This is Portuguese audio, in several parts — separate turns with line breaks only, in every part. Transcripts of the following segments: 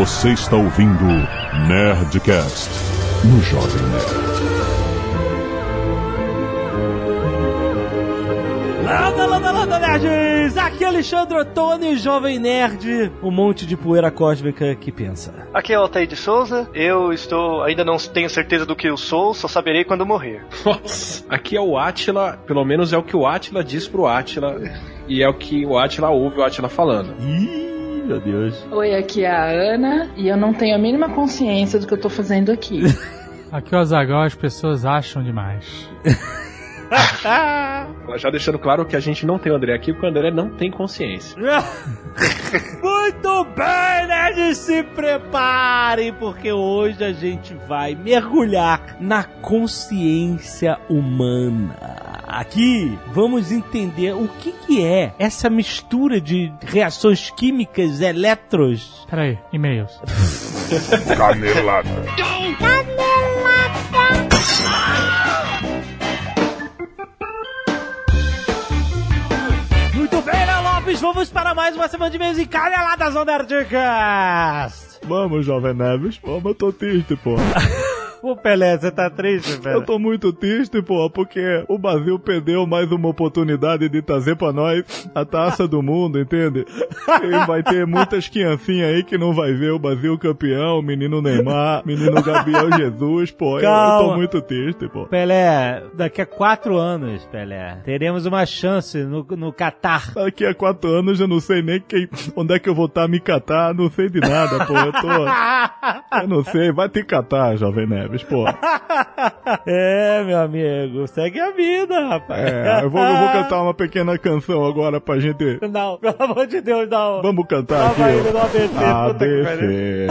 Você está ouvindo Nerdcast no Jovem Nerd.
Landa, landa, landa, nerds! Aqui é Alexandre Ottoni, Jovem Nerd, um monte de poeira cósmica que pensa.
Aqui é o Altair de Souza. Eu estou. Ainda não tenho certeza do que eu sou, só saberei quando morrer.
Nossa, aqui é o Atila, pelo menos é o que o Atila diz pro Atila, e é o que o Atila ouve o Atila falando.
Ih, meu Deus.
Oi, aqui é a Ana e eu não tenho a mínima consciência do que eu tô fazendo aqui.
Aqui é o Azagal, as pessoas acham demais.
Já deixando claro que a gente não tem o André aqui, porque o André não tem consciência.
Muito bem, nerds, se preparem, porque hoje a gente vai mergulhar na consciência humana. Aqui vamos entender o que, que é essa mistura de reações químicas, eletros.
Peraí, e-mails.
Canelada.
Muito bem, Léo Lopes, vamos para mais uma semana de e-mails e caneladas on Nerdcast.
Vamos, Jovem Neves. Vamos, eu tô triste, pô.
Ô Pelé, você tá triste, Pelé?
Eu tô muito triste, pô, porque o Brasil perdeu mais uma oportunidade de trazer pra nós a taça do mundo, entende? E vai ter muitas criancinhas aí que não vai ver o Brasil campeão, o menino Neymar, menino Gabriel Jesus, pô. Eu, eu
Calma.
tô muito triste, pô.
Pelé, daqui a quatro anos, Pelé, teremos uma chance no, no Catar.
Daqui a quatro anos eu não sei nem quem, onde é que eu vou estar me catar, não sei de nada, pô. Eu tô. Eu não sei, vai te catar, Jovem Pô.
é, meu amigo, segue a vida, rapaz.
É, eu vou, eu vou cantar uma pequena canção agora pra gente.
Não, pelo amor de Deus, não.
Vamos cantar
Tava
aqui.
indo no ABC.
ABC,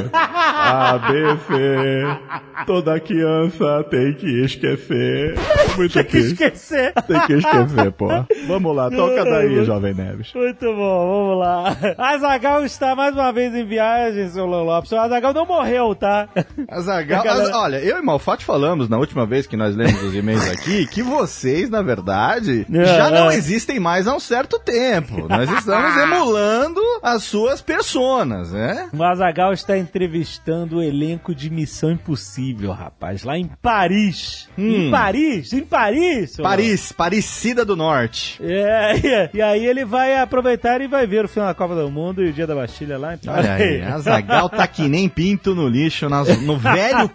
ABC, toda criança tem que esquecer. Muito
Tem que esquecer.
Tem que esquecer, pô. Vamos lá, toca daí, Jovem Neves.
Muito bom, vamos lá. Azagal está mais uma vez em viagem, seu Léo Lopes. O Azagal não morreu, tá?
Azagal,
Galera-
olha, eu e Malfatti falamos na última vez que nós lemos os e-mails aqui que vocês, na verdade,
É,
já não
é.
existem mais há um certo tempo. Nós estamos emulando as suas personas, né?
O Azagal está entrevistando o elenco de Missão Impossível, rapaz, lá em Paris. Em
Hum.
Paris, em Paris.
Paris, Parecida do Norte.
É, e- aí ele vai aproveitar e vai ver o final da Copa do Mundo e o Dia da Bastilha lá em
Olha aí, Azagal tá que nem pinto no lixo nas- no velho
Mas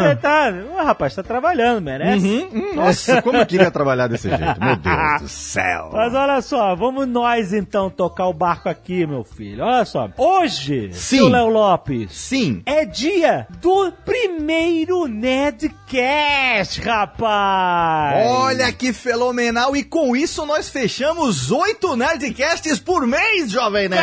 ele
continente.
tá, o rapaz tá trabalhando, merece.
Uhum, hum, nossa, como eu queria trabalhar desse jeito, meu Deus do céu.
Mas olha só, vamos nós então tocar o barco aqui, meu filho. Olha só, hoje,
Sim.
seu Léo Lopes,
Sim,
é dia do primeiro Nerdcast, rapaz!
Olha que fenomenal! E com isso nós fechamos oito Nerdcasts por mês, Jovem Nerd!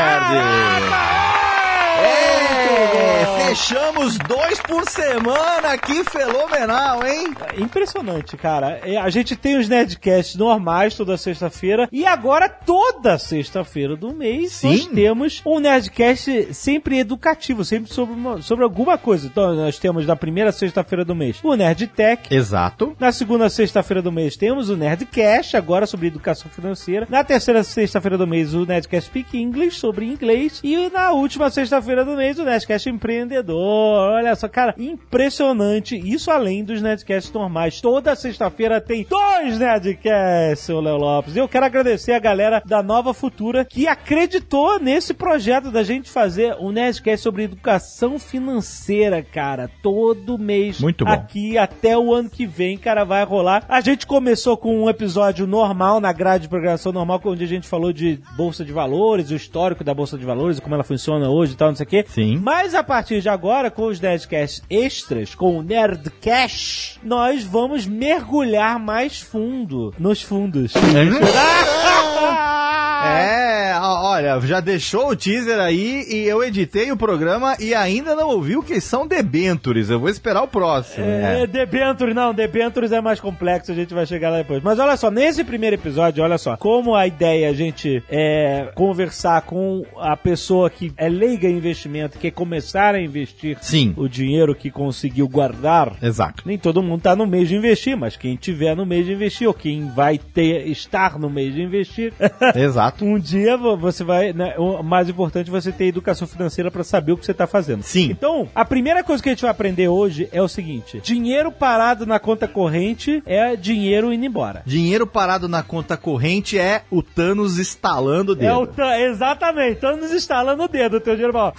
É, fechamos dois por semana, que fenomenal, hein?
Impressionante, cara. É, A gente tem os Nerdcasts normais toda sexta-feira e agora toda sexta-feira do mês
Sim.
nós temos um Nerdcast sempre educativo, sempre sobre, uma- sobre alguma coisa. Então nós temos na primeira sexta-feira do mês o Nerd Tech.
Exato.
Na segunda sexta-feira do mês temos o Nerdcast, agora sobre educação financeira. Na terceira sexta-feira do mês o Nerdcast Speak English, sobre inglês. E na última sexta-feira do mês o Nerdcast Empreendedor. Olha só, cara, impressionante. Isso além dos Nerdcasts normais. Toda sexta-feira tem dois Nerdcasts, seu Léo Lopes. E eu quero agradecer a galera da Nova Futura que acreditou nesse projeto da gente fazer um Nerdcast sobre educação financeira, cara. Todo mês
Muito bom.
aqui até o ano que vem, cara, vai rolar. A gente começou com um episódio normal, na grade de programação normal, onde a gente falou de Bolsa de Valores, o histórico da Bolsa de Valores, como ela funciona hoje e tal, não sei o quê.
Sim.
Mas a partir de agora, com os Nerdcasts extras, com o Nerdcast, nós vamos mergulhar mais fundo nos fundos.
É, olha, já deixou o teaser aí e eu editei o programa e ainda não ouvi o que são debentures. Eu vou esperar o próximo.
É, Debentures, não, Debentures é mais complexo, a gente vai chegar lá depois. Mas olha só, nesse primeiro episódio, olha só, como a ideia é a gente é, conversar com a pessoa que é leiga em investimento, quer começar a investir
Sim.
o dinheiro que conseguiu guardar.
Exato.
Nem todo mundo tá no mês de investir, mas quem tiver no mês de investir, ou quem vai ter, estar no mês de investir,
Exato. Exato.
Um dia vo- você vai. né, o mais importante é você ter educação financeira pra saber o que você tá fazendo.
Sim.
Então, a primeira coisa que a gente vai aprender hoje é o seguinte: dinheiro parado na conta corrente é dinheiro indo embora.
Dinheiro parado na conta corrente é o Thanos estalando o dedo.
É o ta- exatamente, estamos instalando o dedo, o teu dinheiro ó.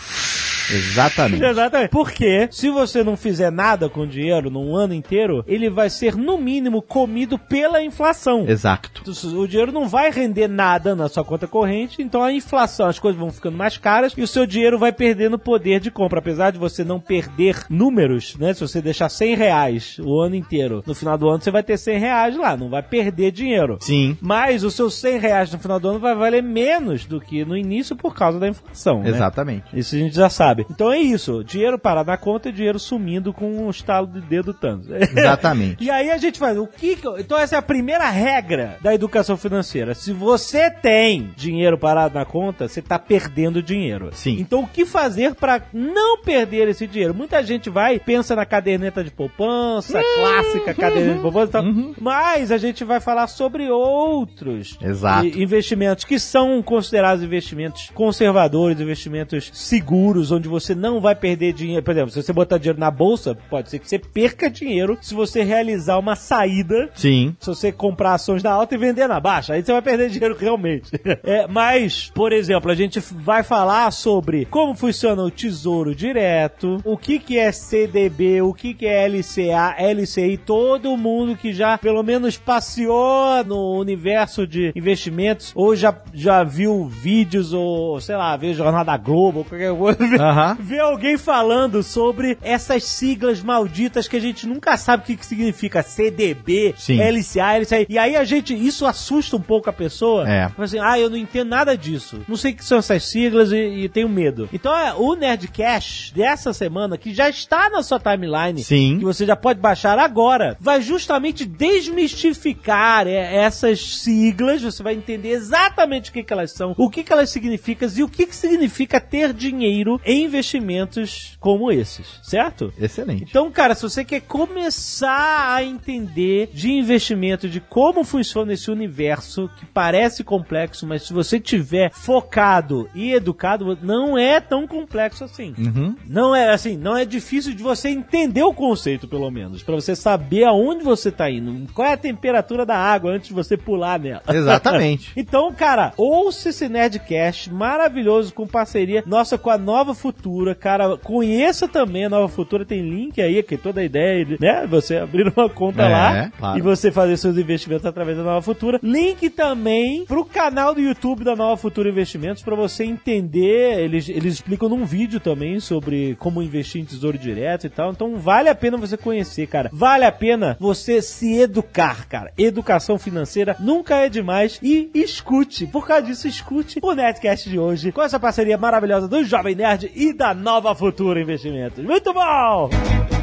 Exatamente.
Exatamente. Porque se você não fizer nada com o dinheiro num ano inteiro, ele vai ser, no mínimo, comido pela inflação.
Exato.
O dinheiro não vai render nada na sua conta corrente, então a inflação, as coisas vão ficando mais caras e o seu dinheiro vai perdendo poder de compra. Apesar de você não perder números, né? Se você deixar 100 reais o ano inteiro, no final do ano você vai ter 100 reais lá, não vai perder dinheiro.
Sim.
Mas os seus 100 reais no final do ano vai valer menos do que no início por causa da inflação. né?
Exatamente.
Isso a gente já sabe. Então é isso. Dinheiro parado na conta e dinheiro sumindo com um estalo de dedo tanto.
Exatamente.
E aí a gente faz o que. que- Então essa é a primeira regra da educação financeira. Se você tem dinheiro parado na conta, você tá perdendo dinheiro.
Sim.
Então o que fazer pra não perder esse dinheiro? Muita gente vai pensa na caderneta de poupança, clássica caderneta de poupança, e tal. mas a gente vai falar sobre outros
Exato.
investimentos que são considerados investimentos conservadores, investimentos seguros, onde você não vai perder dinheiro. Por exemplo, se você botar dinheiro na bolsa, pode ser que você perca dinheiro se você realizar uma saída.
Sim.
Se você comprar ações na alta e vender na baixa, aí você vai perder dinheiro realmente. É, mas, por exemplo, a gente vai falar sobre como funciona o tesouro direto, o que, que é CDB, o que, que é LCA, LCI, todo mundo que já pelo menos passeou no universo de investimentos ou já, já viu vídeos ou, sei lá, viu Jornal da Globo ou qualquer coisa.
Aham.
Ver alguém falando sobre essas siglas malditas que a gente nunca sabe o que, que significa CDB,
Sim.
LCA, LCI. E aí a gente, isso assusta um pouco a pessoa.
É.
Assim, ah, eu não entendo nada disso. Não sei o que são essas siglas e, e tenho medo. Então é, o Nerdcast dessa semana, que já está na sua timeline,
Sim.
que você já pode baixar agora, vai justamente desmistificar é, essas siglas. Você vai entender exatamente o que, que elas são, o que, que elas significam e o que, que significa ter dinheiro em investimentos como esses, certo?
Excelente.
Então, cara, se você quer começar a entender de investimento, de como funciona esse universo, que parece complexo, mas se você tiver focado e educado, não é tão complexo assim.
Uhum.
Não é assim, não é difícil de você entender o conceito, pelo menos, Pra você saber aonde você tá indo, qual é a temperatura da água antes de você pular nela.
Exatamente.
Então, cara, ouça esse Nerdcast maravilhoso com parceria nossa com a Nova Futura, cara. Conheça também a Nova Futura, tem link aí, que toda a ideia, né? Você abrir uma conta
É,
lá
claro.
e você fazer seus investimentos através da Nova Futura. Link também pro canal do YouTube da Nova Futura Investimentos pra você entender. Eles, eles explicam num vídeo também sobre como investir em tesouro direto e tal. Então vale a pena você conhecer, cara. Vale a pena você se educar, cara. Educação financeira nunca é demais. E escute, por causa disso, escute o Netcast de hoje com essa parceria maravilhosa do Jovem Nerd e da Nova Futura Investimentos. Muito bom!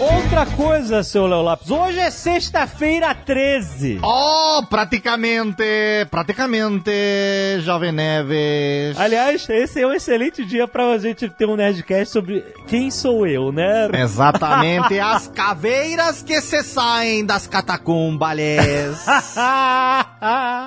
Outra coisa, seu Léo Lopes, hoje é sexta-feira 13.
Oh, praticamente, praticamente, Jovem Neves.
Aliás, esse é um excelente dia pra gente ter um Nerdcast sobre quem sou eu, né?
Exatamente, as caveiras que se saem das catacumbales.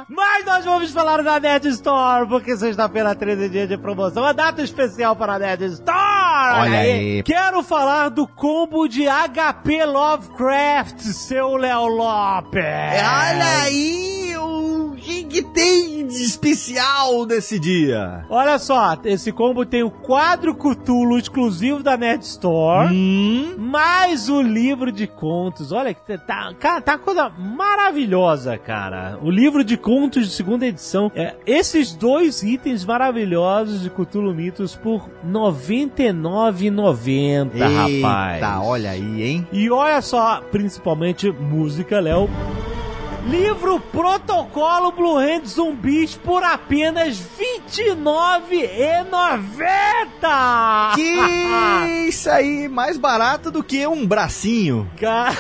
Mas nós vamos falar da Nerd Store, porque sexta-feira 13 é dia de promoção, uma data especial para a Nerd Store!
Olha aí.
Quero falar do combo de HP Lovecraft, seu Léo Lopes!
Olha aí, o que, que tem de especial desse dia?
Olha só, esse combo tem o quadro Cthulhu exclusivo da Nerd Store.
Hum,
Mais o livro de contos. Olha, que tá, cara, tá uma coisa maravilhosa, cara. O livro de contos de segunda edição. É, esses dois itens maravilhosos de Cthulhu Mitos por R$ 99,90, rapaz.
Eita, olha aí, hein?
E olha só, principalmente música, Léo. Livro Protocolo Blue Hand Zumbis por apenas R$ 29,90!
Que isso aí, mais barato do que um bracinho.
Cara...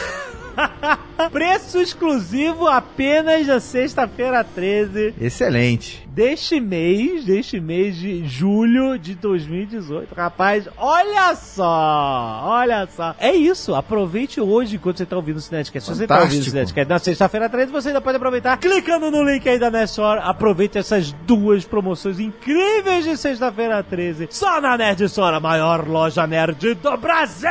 Preço exclusivo apenas na sexta-feira 13
Excelente.
deste mês, deste mês de julho de 2018. Rapaz, olha só, olha só. É isso, aproveite hoje enquanto você tá ouvindo o Cinecast. Se você tá ouvindo o. Cinecast na sexta-feira 13, você ainda pode aproveitar clicando no link aí da Nerdstore. Aproveite essas duas promoções incríveis de sexta-feira 13, só na Nerd Store, a maior loja nerd do Brasil!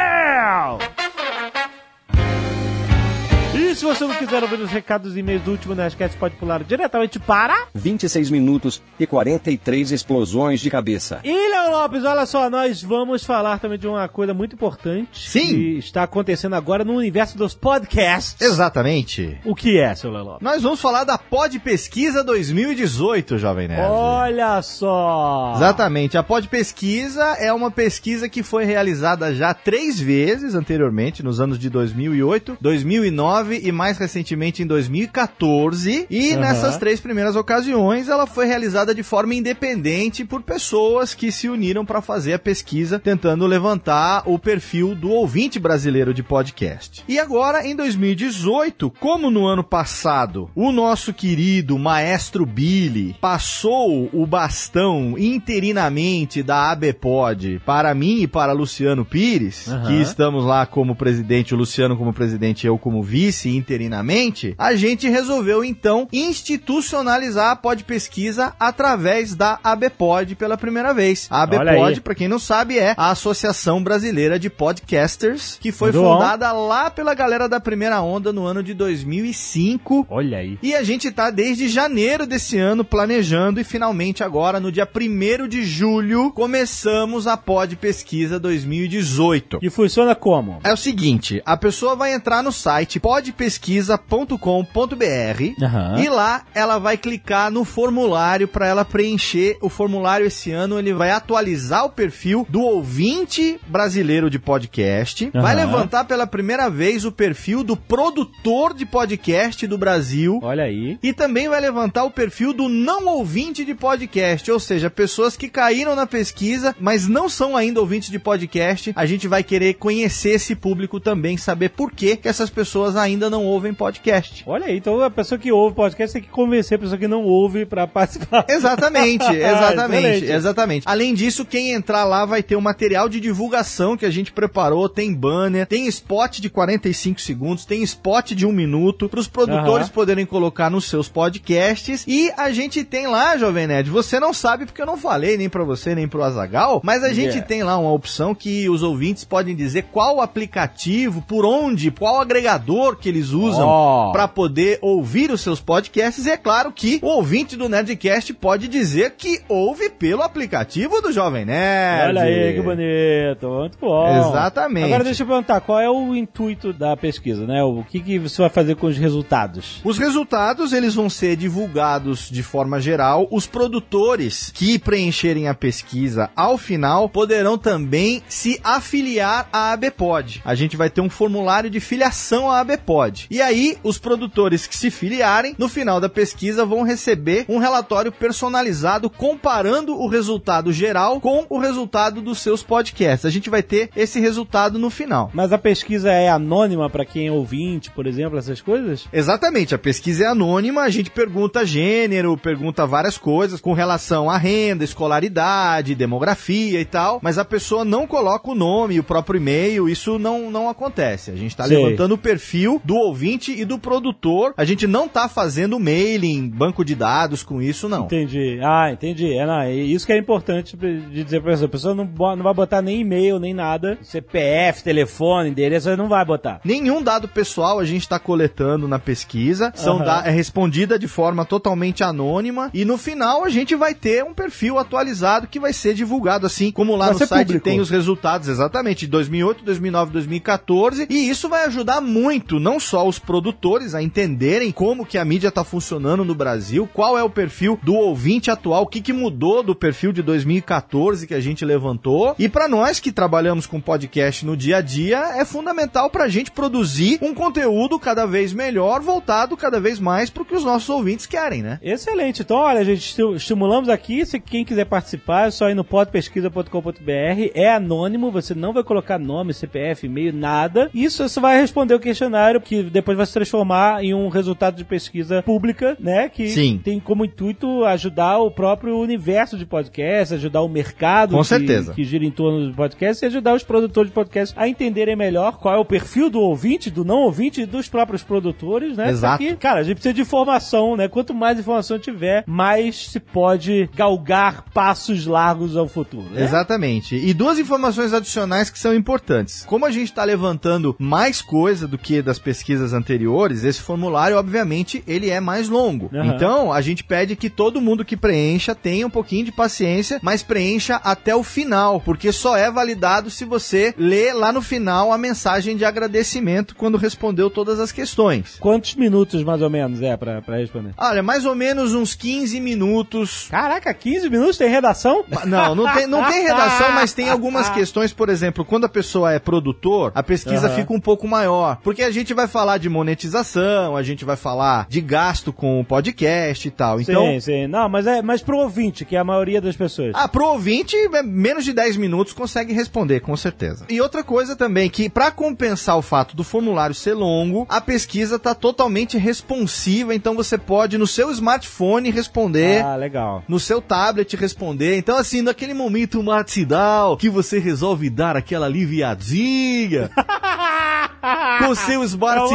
E se você não quiser ouvir os recados e e-mails do último Nerdcast, pode pular diretamente para...
26 minutos e 43 explosões de cabeça.
E, Léo Lopes, olha só, nós vamos falar também de uma coisa muito importante.
Sim.
Que está acontecendo agora no universo dos podcasts.
Exatamente.
O que é, seu Léo Lopes?
Nós vamos falar da Pod Pesquisa 2018, Jovem Nerd.
Olha só!
Exatamente. A Pod Pesquisa é uma pesquisa que foi realizada já três vezes anteriormente, nos anos de 2008, 2009 e mais recentemente em 2014. E
Aham.
nessas três primeiras ocasiões, ela foi realizada de forma independente por pessoas que se uniram para fazer a pesquisa, tentando levantar o perfil do ouvinte brasileiro de podcast. E agora, em 2018, como no ano passado, o nosso querido maestro Billy passou o bastão interinamente da ABPOD para mim e para Luciano Pires,
Aham.
que estamos lá como presidente, o Luciano como presidente e eu como vice interinamente, a gente resolveu então institucionalizar a Pod Pesquisa através da ABPOD pela primeira vez. A. ABPOD, para quem não sabe, é a Associação Brasileira de Podcasters, que foi fundada lá pela galera da primeira onda no ano de 2005.
Olha aí.
E a gente tá desde janeiro desse ano planejando e finalmente agora, no dia 1 de julho, começamos a Pod Pesquisa 2018.
E funciona como?
É o seguinte, a pessoa vai entrar no site podpesquisa.com.br
Aham.
e lá ela vai clicar no formulário para ela preencher o formulário esse ano. Ele vai atualizar o perfil do ouvinte brasileiro de podcast, vai
Aham.
levantar pela primeira vez o perfil do produtor de podcast do Brasil.
Olha aí.
E também vai levantar o perfil do não ouvinte de podcast, ou seja, pessoas que caíram na pesquisa, mas não são ainda ouvintes de podcast. A gente vai querer conhecer esse público também, saber por que, que essas pessoas ainda não ouvem podcast.
Olha aí, então a pessoa que ouve podcast tem que convencer a pessoa que não ouve pra participar.
Exatamente, exatamente,
Excelente.
exatamente. Além disso, quem entrar lá vai ter um material de divulgação que a gente preparou, tem banner, tem spot de 45 segundos, tem spot de um minuto para os produtores
Aham.
poderem colocar nos seus podcasts e a gente tem lá, Jovem Nerd, você não sabe porque eu não falei nem para você nem pro Azagal, mas a gente
Yeah.
tem lá uma opção que os ouvintes podem dizer qual aplicativo, por onde, qual agregador que eles usam
Ó.
para poder ouvir os seus podcasts. E é claro que o ouvinte do Nerdcast pode dizer que ouve pelo aplicativo do Jovem Nerd.
Olha aí, que bonito. Muito bom.
Exatamente.
Agora deixa eu perguntar, qual é o intuito da pesquisa, né? O que, que você vai fazer com os resultados?
Os resultados eles vão ser divulgados de forma geral. Os produtores que preencherem a pesquisa ao final poderão também se afiliar à ABPOD. A gente vai ter um formulário de filiação à ABPOD. E aí, os produtores que se filiarem, no final da pesquisa, vão receber um relatório personalizado comparando o resultado geral com o resultado dos seus podcasts. A gente vai ter esse resultado no final.
Mas a pesquisa é anônima pra quem é ouvinte, por exemplo, essas coisas?
Exatamente, a pesquisa é anônima, a gente pergunta gênero, pergunta várias coisas com relação à renda, escolaridade, demografia e tal, mas a pessoa não coloca o nome, o próprio e-mail, isso não, não acontece. A gente tá
Sei.
levantando o perfil do ouvinte e do produtor, a gente não tá fazendo mailing, banco de dados com isso, não.
Entendi. Ah, entendi. É, não, é isso que é importante de dizer pra pessoa. A pessoa não, não vai botar nem e-mail, nem nada. CPF, telefone, endereço, não vai botar.
Nenhum dado pessoal a gente está coletando na pesquisa, são
Aham.
da- é respondida de forma totalmente anônima e no final a gente vai ter um perfil atualizado que vai ser divulgado assim como lá
Vai
no site
público.
tem os resultados exatamente de 2008, 2009, 2014 e isso vai ajudar muito não só os produtores a entenderem como que a mídia está funcionando no Brasil, qual é o perfil do ouvinte atual, o que, que mudou do perfil de 2014 que a gente levantou e para nós que trabalhamos com podcast no dia a dia é fundamental para a gente produzir um conteúdo cada vez melhor, voltado cada vez mais para o que os nossos ouvintes querem, né?
Excelente. Então, olha, gente, esti- estimulamos aqui. Se quem quiser participar, é só ir no podpesquisa.com.br. É anônimo, você não vai colocar nome, CPF, e-mail, nada. Isso você vai responder o questionário que depois vai se transformar em um resultado de pesquisa pública, né? Que
Sim.
tem como intuito ajudar o próprio universo de podcast, ajudar o mercado
Com
que,
certeza.
que gira em torno do podcast e ajudar os produtores de podcast a entenderem melhor qual é o perfil do ouvinte, do não ouvinte e dos próprios produtores, né?
Exato.
Porque, cara, a gente precisa de informação, né? Quanto mais informação tiver, mais se pode galgar passos largos ao futuro. Né?
Exatamente. E duas informações adicionais que são importantes. Como a gente está levantando mais coisa do que das pesquisas anteriores, esse formulário, obviamente, ele é mais longo.
Aham.
Então, a gente pede que todo mundo que preencha tenha um pouquinho de paciência, mas preencha até o final, porque só é validado se você lê lá no final a mensagem de agradecimento quando respondeu todas as questões.
Quantos minutos mais ou menos é pra, pra responder?
Olha, mais ou menos uns 15 minutos
Caraca, 15 minutos tem redação?
Não, não tem, não tem redação, mas tem algumas questões, por exemplo, quando a pessoa é produtor, a pesquisa
Aham.
fica um pouco maior. Porque a gente vai falar de monetização, a gente vai falar de gasto com o podcast e tal. Então,
sim, sim. Não, mas é mas pro ouvinte, que é a maioria das pessoas.
ah, pro ouvinte, é, menos de 10 minutos consegue responder, com certeza. E outra coisa também, que pra compensar o fato do formulário ser longo, a pesquisa tá totalmente responsiva, então você pode no seu smartphone responder
Ah, legal.
no seu tablet responder. Então, assim, naquele momento matinal que você resolve dar aquela aliviadinha com seu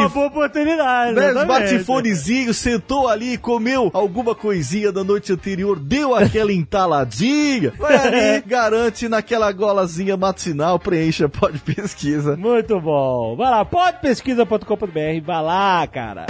É uma boa oportunidade.
Né, smartphonezinho, sentou ali, comeu alguma coisinha da noite anterior, deu aquela entaladinha, vai ali, garante naquela golazinha matinal, preencha, pode pesquisa.
Muito bom. Vai lá, podpesquisa.com.br, vai lá, cara.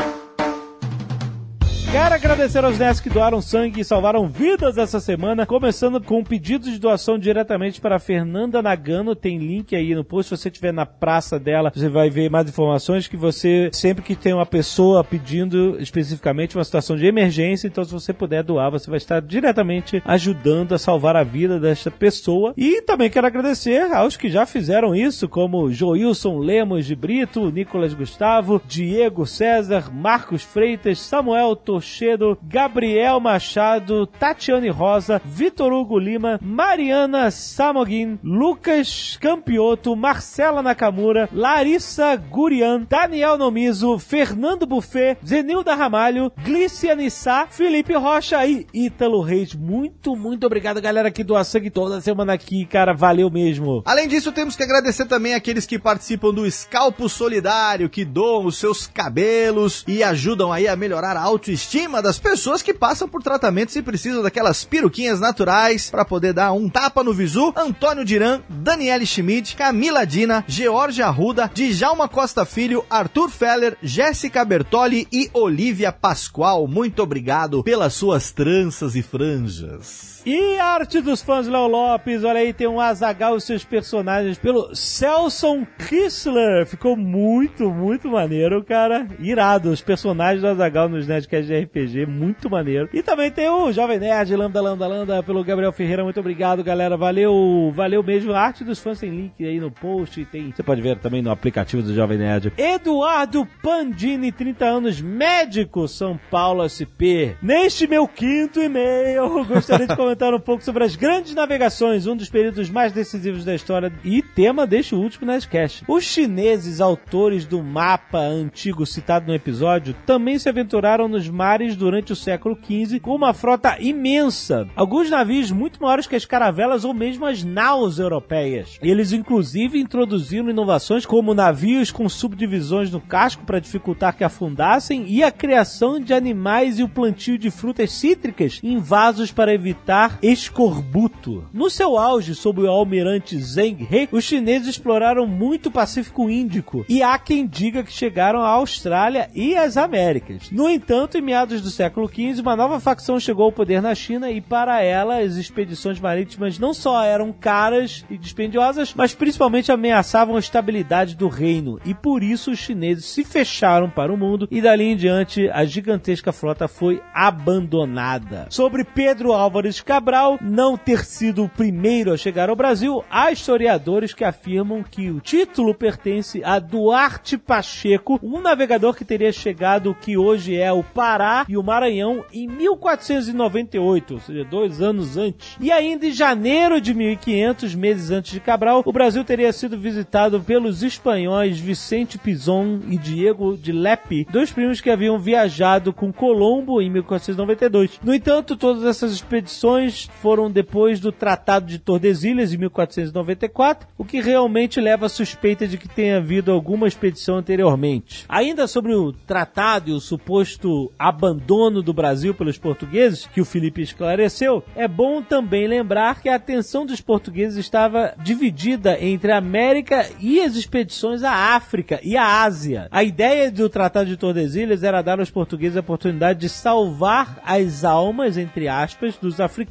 Quero agradecer aos nerds que doaram sangue e salvaram vidas essa semana, começando com um pedido de doação diretamente para Fernanda Nagano. Tem link aí no post. Se você estiver na praça dela, você vai ver mais informações que você, sempre que tem uma pessoa pedindo especificamente uma situação de emergência, então se você puder doar, você vai estar diretamente ajudando a salvar a vida desta pessoa. E também quero agradecer aos que já fizeram isso, como Joilson Lemos de Brito, Nicolas Gustavo, Diego César, Marcos Freitas, Samuel Tochedo, Gabriel Machado, Tatiane Rosa, Vitor Hugo Lima, Mariana Samogin, Lucas Campioto, Marcela Nakamura, Larissa Gurian, Daniel Nomizo, Fernando Buffet, Zenilda Ramalho, Glícia Nissá, Felipe Rocha e Ítalo Reis. Muito, muito obrigado, galera, que doa sangue toda semana aqui, cara. Valeu mesmo.
Além disso, temos que agradecer também aqueles que participam do Escalpo Solidário, que doam os seus cabelos e ajudam aí a melhorar a autoestima das pessoas que passam por tratamentos e precisam daquelas peruquinhas naturais para poder dar um tapa no visu. Antônio Diran, Daniele Schmidt, Camila Dina, Georgia Arruda, Djalma Costa Filho, Arthur Feller, Jéssica Bertoli e Olivia Pascoal. Muito obrigado pelas suas tranças e franjas.
E arte dos fãs Léo Lopes, olha aí, tem um Azagal e seus personagens pelo Celson Kissler. Ficou muito, muito maneiro, cara. Irado, os personagens do Azagal nos Nerdcast de RPG, muito maneiro. E também tem o Jovem Nerd, Lambda, Lambda, Lambda, pelo Gabriel Ferreira. Muito obrigado, galera. Valeu, valeu mesmo. A arte dos fãs tem link aí no post. Tem, você pode ver também no aplicativo do Jovem Nerd. Eduardo Pandini, 30 anos, médico, São Paulo SP. Neste meu quinto e-mail, gostaria de comentar um pouco sobre as grandes navegações, um dos períodos mais decisivos da história e tema deste último Nerdcast. Os chineses, autores do mapa antigo citado no episódio, também se aventuraram nos mares durante o século XV com uma frota imensa. Alguns navios muito maiores que as caravelas ou mesmo as naus europeias. Eles, inclusive, introduziram inovações como navios com subdivisões no casco para dificultar que afundassem e a criação de animais e o plantio de frutas cítricas em vasos para evitar escorbuto. No seu auge, sob o almirante Zheng He, os chineses exploraram muito o Pacífico Índico e há quem diga que chegaram à Austrália e às Américas. No entanto, em meados do século XV, uma nova facção chegou ao poder na China e para ela as expedições marítimas não só eram caras e dispendiosas, mas principalmente ameaçavam a estabilidade do reino e por isso os chineses se fecharam para o mundo e dali em diante a gigantesca frota foi abandonada. Sobre Pedro Álvares Cabral não ter sido o primeiro a chegar ao Brasil, há historiadores que afirmam que o título pertence a Duarte Pacheco, um navegador que teria chegado o que hoje é o Pará e o Maranhão em 1498, ou seja, dois anos antes. E ainda em janeiro de 1500, meses antes de Cabral, o Brasil teria sido visitado pelos espanhóis Vicente Pizon e Diego de Lepe, dois primos que haviam viajado com Colombo em 1492. No entanto, todas essas expedições foram depois do Tratado de Tordesilhas em 1494, o que realmente leva a suspeita de que tenha havido alguma expedição anteriormente. Ainda sobre o tratado e o suposto abandono do Brasil pelos portugueses, que o Felipe esclareceu, é bom também lembrar que a atenção dos portugueses estava dividida entre a América e as expedições à África e à Ásia. A ideia do Tratado de Tordesilhas era dar aos portugueses a oportunidade de salvar as almas, entre aspas, dos africanos,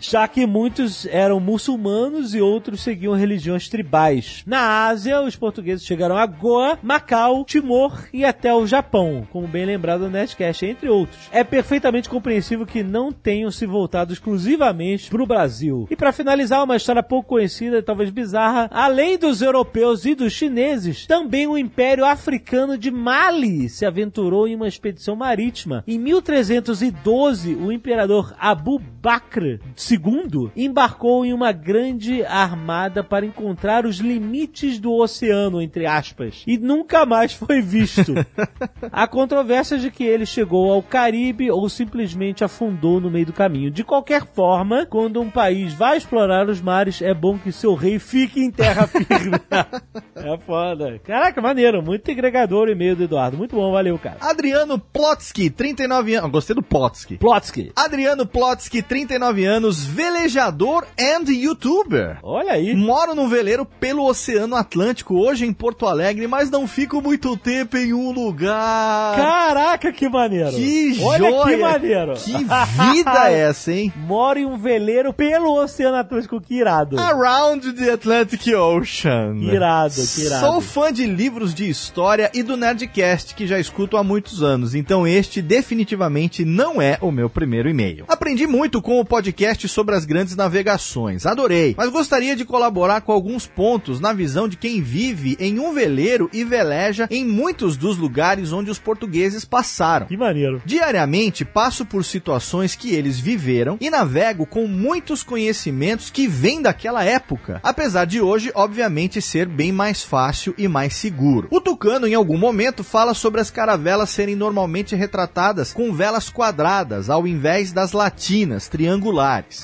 já que muitos eram muçulmanos e outros seguiam religiões tribais. Na Ásia, os portugueses chegaram a Goa, Macau, Timor e até o Japão, como bem lembrado no Nerdcast, entre outros. É perfeitamente compreensível que não tenham se voltado exclusivamente para o Brasil. E para finalizar, uma história pouco conhecida, talvez bizarra, além dos europeus e dos chineses, também o Império Africano de Mali se aventurou em uma expedição marítima. Em 1312, o imperador Abu Bakr II embarcou em uma grande armada para encontrar os limites do oceano, entre aspas, e nunca mais foi visto. Há controvérsia de que ele chegou ao Caribe ou simplesmente afundou no meio do caminho. De qualquer forma, quando um país vai explorar os mares, é bom que seu rei fique em terra firme. é foda. Caraca, maneiro. Muito agregador o e-mail do Eduardo. Muito bom, valeu, cara.
Adriano Plotsky, 39 anos. Gostei do Plotsky.
Plotsky.
Adriano Plotsky, 39 anos, velejador and youtuber.
Olha aí.
Moro num veleiro pelo Oceano Atlântico, hoje em Porto Alegre, mas não fico muito tempo em um lugar.
Caraca, que maneiro.
Que
Olha
joia.
que maneiro.
Que vida é essa, hein?
Mora em um veleiro pelo Oceano Atlântico, que irado.
Around the Atlantic Ocean.
Que irado, que irado.
Sou fã de livros de história e do Nerdcast, que já escuto há muitos anos, então este definitivamente não é o meu primeiro e-mail. Aprendi muito com o podcast sobre as grandes navegações, adorei, mas gostaria de colaborar com alguns pontos na visão de quem vive em um veleiro e veleja em muitos dos lugares onde os portugueses passaram.
Que maneiro.
Diariamente passo por situações que eles viveram e navego com muitos conhecimentos que vêm daquela época, apesar de hoje, obviamente, ser bem mais fácil e mais seguro. O Tucano, em algum momento, fala sobre as caravelas serem normalmente retratadas com velas quadradas, ao invés das latinas, triangulares.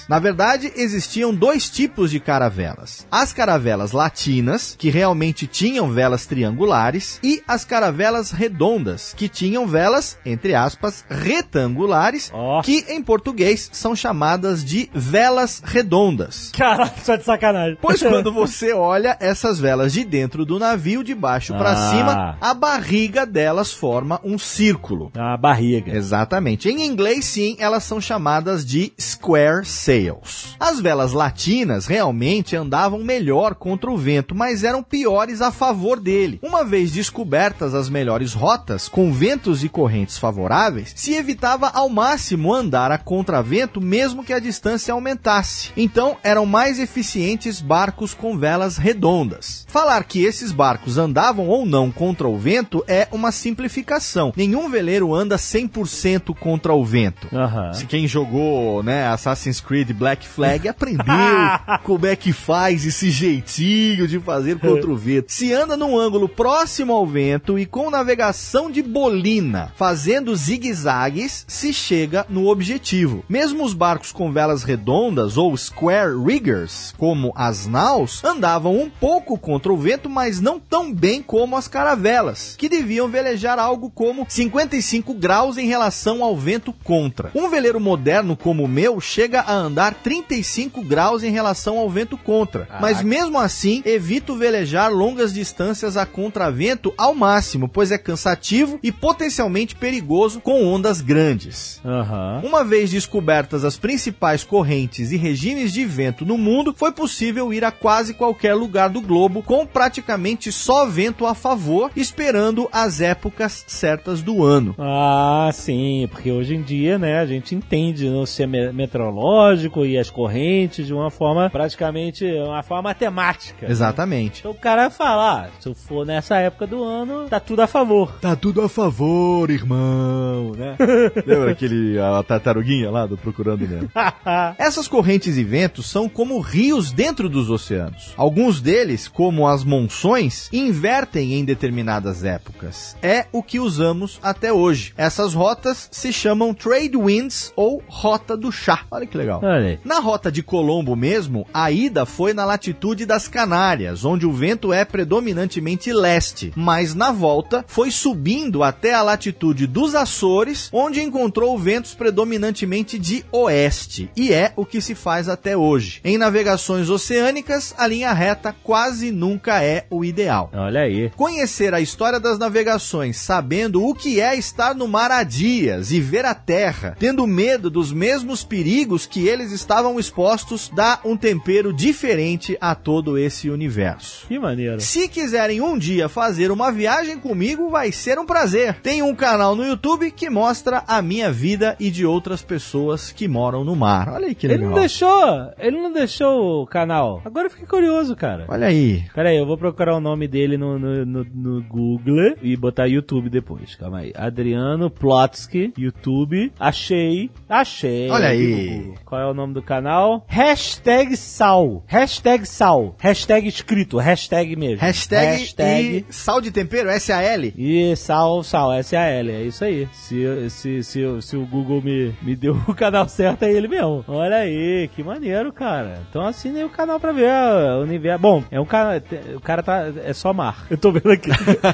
Na verdade, existiam dois tipos de caravelas: as caravelas latinas, que realmente tinham velas triangulares, e as caravelas redondas, que tinham velas, entre aspas, retangulares, que em português são chamadas de velas redondas.
Caraca, só de sacanagem.
Pois quando você olha essas velas de dentro do navio, de baixo para
Ah.
cima, a barriga delas forma um círculo.
A barriga.
Exatamente. Em inglês, sim, elas são chamadas de square sails. As velas latinas realmente andavam melhor contra o vento, mas eram piores a favor dele. Uma vez descobertas as melhores rotas, com ventos e correntes favoráveis, se evitava ao máximo andar a contravento, mesmo que a distância aumentasse. Então, eram mais eficientes barcos com velas redondas. Falar que esses barcos andavam ou não contra o vento é uma simplificação. Nenhum veleiro anda 100% contra o vento.
Aham.
Se quem jogou, né, Assassin's Creed Black Flag aprendeu como é que faz esse jeitinho de fazer contra o vento. Se anda num ângulo próximo ao vento e com navegação de bolina, fazendo zigue-zagues, se chega no objetivo. Mesmo os barcos com velas redondas ou square riggers, como as naus, andavam um pouco contra o vento, mas não tão bem como as caravelas, que deviam velejar algo como 55 graus em relação ao vento contra. Um veleiro moderno como o meu chega a andar 35 graus em relação ao vento contra, mas mesmo assim evito velejar longas distâncias a contravento ao máximo, pois é cansativo e potencialmente perigoso com ondas grandes.
Aham.
Uma vez descobertas as principais correntes e regimes de vento no mundo, foi possível ir a quase qualquer lugar do globo com praticamente só vento a favor, esperando as épocas certas do ano.
Ah, sim, porque hoje em dia, né, a gente entende o ser me- meteorológico e as correntes de uma forma praticamente, uma forma matemática.
Exatamente.
Então o cara fala, ah, se eu for nessa época do ano, tá tudo a favor.
Tá tudo a favor, irmão.
Né?
Lembra aquele a tartaruguinha lá do Procurando Nemo? Essas correntes e ventos são como rios dentro dos oceanos. Alguns deles, como as monções, invertem em determinadas épocas. É o que usamos até hoje. Essas rotas se chamam trade winds ou rota do chá. Olha que legal.
Olha.
Na rota de Colombo mesmo, a ida foi na latitude das Canárias, onde o vento é predominantemente leste, mas na volta foi subindo até a latitude dos Açores, onde encontrou ventos predominantemente de oeste, e é o que se faz até hoje. Em navegações oceânicas, a linha reta quase nunca é o ideal.
Olha aí.
Conhecer a história das navegações, sabendo o que é estar no mar há dias e ver a terra, tendo medo dos mesmos perigos que eles estavam expostos, dá um tempero diferente a todo esse universo.
Que maneiro.
Se quiserem um dia fazer uma viagem comigo, vai ser um prazer. Tem um canal no YouTube que mostra a minha vida e de outras pessoas que moram no mar. Olha aí que
Ele
legal.
não deixou, ele não deixou o canal. Agora eu fiquei curioso, cara.
Olha aí.
Pera aí, eu vou procurar o nome dele no, no, no, no Google e botar YouTube depois. Calma aí. Adriano Plotsky, YouTube. Achei. Achei.
Olha aí.
Google. Qual é o nome do canal? Hashtag sal. Hashtag sal. Hashtag escrito. Hashtag mesmo.
Hashtag,
Hashtag.
e sal de tempero, S-A-L.
E sal, sal, S-A-L, é isso aí. Se, se, se, se o Google me, me deu o canal certo, é ele mesmo. Olha aí, que maneiro, cara. Então assinei o canal pra ver o universo. Bom, é um cara. O cara tá. É só mar. Eu tô vendo aqui.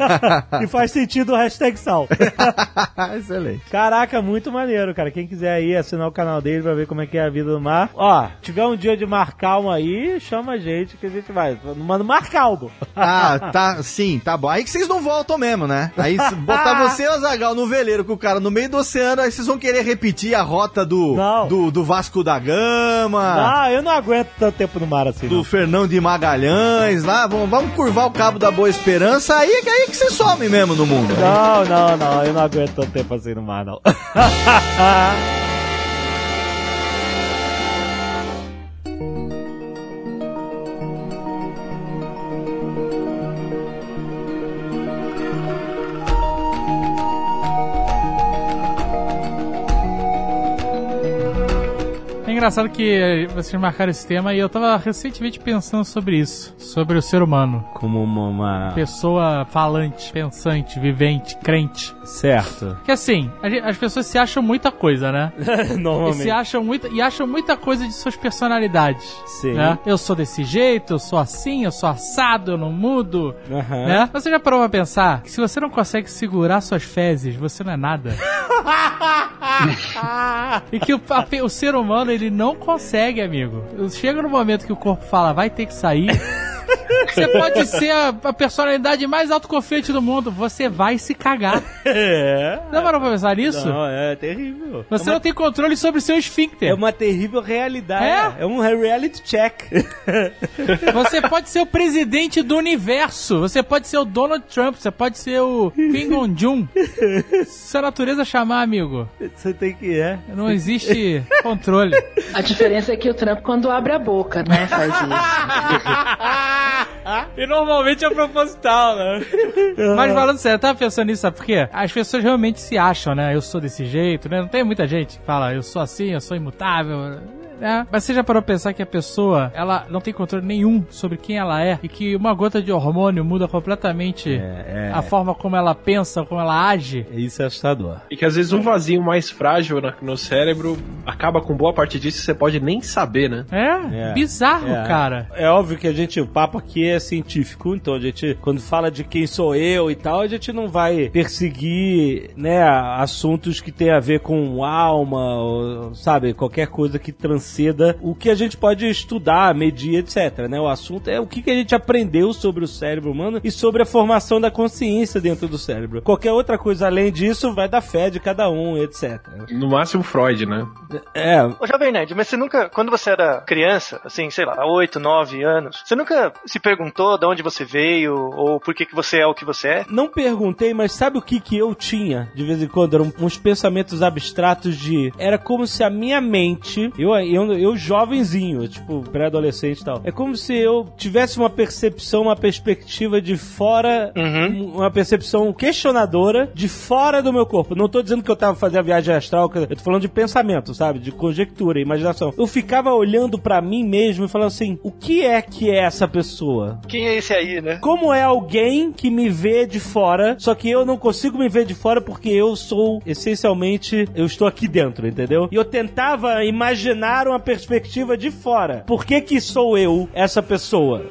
e faz sentido o hashtag sal.
Excelente.
Caraca, muito maneiro, cara. Quem quiser aí assinar o canal dele pra ver como é que é a vida do mar. Ó, tiver um dia de mar calmo aí, chama a gente que a gente vai. Mano, mar calmo.
Ah, tá, sim, tá bom. Aí que vocês não voltam mesmo, né? Aí se botar você e o Zagal no veleiro com o cara no meio do oceano, aí vocês vão querer repetir a rota do,
Não.
do, do Vasco da Gama,
Ah, eu não aguento tanto tempo no mar assim.
do
não.
Fernão de Magalhães, lá, vamos, vamos curvar o cabo da Boa Esperança, aí, aí que você some mesmo no mundo.
Não, não, não, eu não aguento tanto tempo assim no mar, não.
engraçado que vocês marcaram esse tema e eu tava recentemente pensando sobre isso. Sobre o ser humano.
Como uma. uma-
Pessoa falante, pensante, vivente, crente.
Certo.
Que assim, as pessoas se acham muita coisa, né? E se
Normalmente.
acham muita, e acham muita coisa de suas personalidades.
Sim.
Né? Eu sou desse jeito, eu sou assim, eu sou assado, eu não mudo.
Aham.
Né? Você já parou pra pensar que se você não consegue segurar suas fezes, você não é nada? e que o, a o ser humano, ele não consegue, amigo. Chega no momento que o corpo fala, vai ter que sair. Você pode ser a, a personalidade mais autoconfiante do mundo, você vai se cagar.
É.
Não parou pra pensar nisso?
Não, é terrível.
Você
é
não
uma,
tem controle sobre seu esfíncter.
é uma terrível realidade.
É?
É, um reality check.
Você pode ser o presidente do universo. Você pode ser o Donald Trump. Você pode ser o Kim Jong-un. Se a natureza chamar, amigo,
Você tem que é.
não existe controle.
A diferença é que o Trump, quando abre a boca, né, faz isso.
E normalmente é proposital, né? Mas falando sério, eu tava pensando nisso, sabe por quê? As pessoas realmente se acham, né? Eu sou desse jeito, né? Não tem muita gente que fala, eu sou assim, eu sou imutável. Né? Mas você já parou pra pensar que a pessoa, ela não tem controle nenhum sobre quem ela é e que uma gota de hormônio muda completamente
É, é.
a forma como ela pensa, como ela age?
Isso é assustador.
E que às vezes um vazio mais frágil na- no cérebro acaba com boa parte disso e você pode nem saber, né?
É,
É.
bizarro,
É.
cara.
É óbvio que a gente, o papo aqui é científico, então a gente, quando fala de quem sou eu e tal, a gente não vai perseguir, né, assuntos que tem a ver com alma, ou, sabe, qualquer coisa que transceda o que a gente pode estudar, medir, etc, né? O assunto é o que, que a gente aprendeu sobre o cérebro humano e sobre a formação da consciência dentro do cérebro. Qualquer outra coisa além disso vai da fé de cada um, etc.
No máximo Freud, né?
É,
Ô, Jovem Nerd, mas você nunca, quando você era criança, assim, sei lá, 8, 9 anos, você nunca se perguntou de onde você veio ou por que, que você é o que você é?
Não perguntei, mas sabe o que que eu tinha de vez em quando? Eram uns pensamentos abstratos de. Era como se a minha mente. Eu, eu eu, eu jovenzinho, tipo, pré-adolescente e tal. É como se eu tivesse uma percepção, uma perspectiva de fora,
Uhum.
uma percepção questionadora de fora do meu corpo. Não tô dizendo que eu tava fazendo a viagem astral, eu tô falando de pensamento, sabe? De conjectura, imaginação. Eu ficava olhando pra mim mesmo e falando assim: o que é que é essa pessoa?
Quem é esse aí, né?
Como é alguém que me vê de fora, só que eu não consigo me ver de fora porque eu sou, essencialmente, eu estou aqui dentro, entendeu? E eu tentava imaginar uma perspectiva de fora. Por que que sou eu essa pessoa?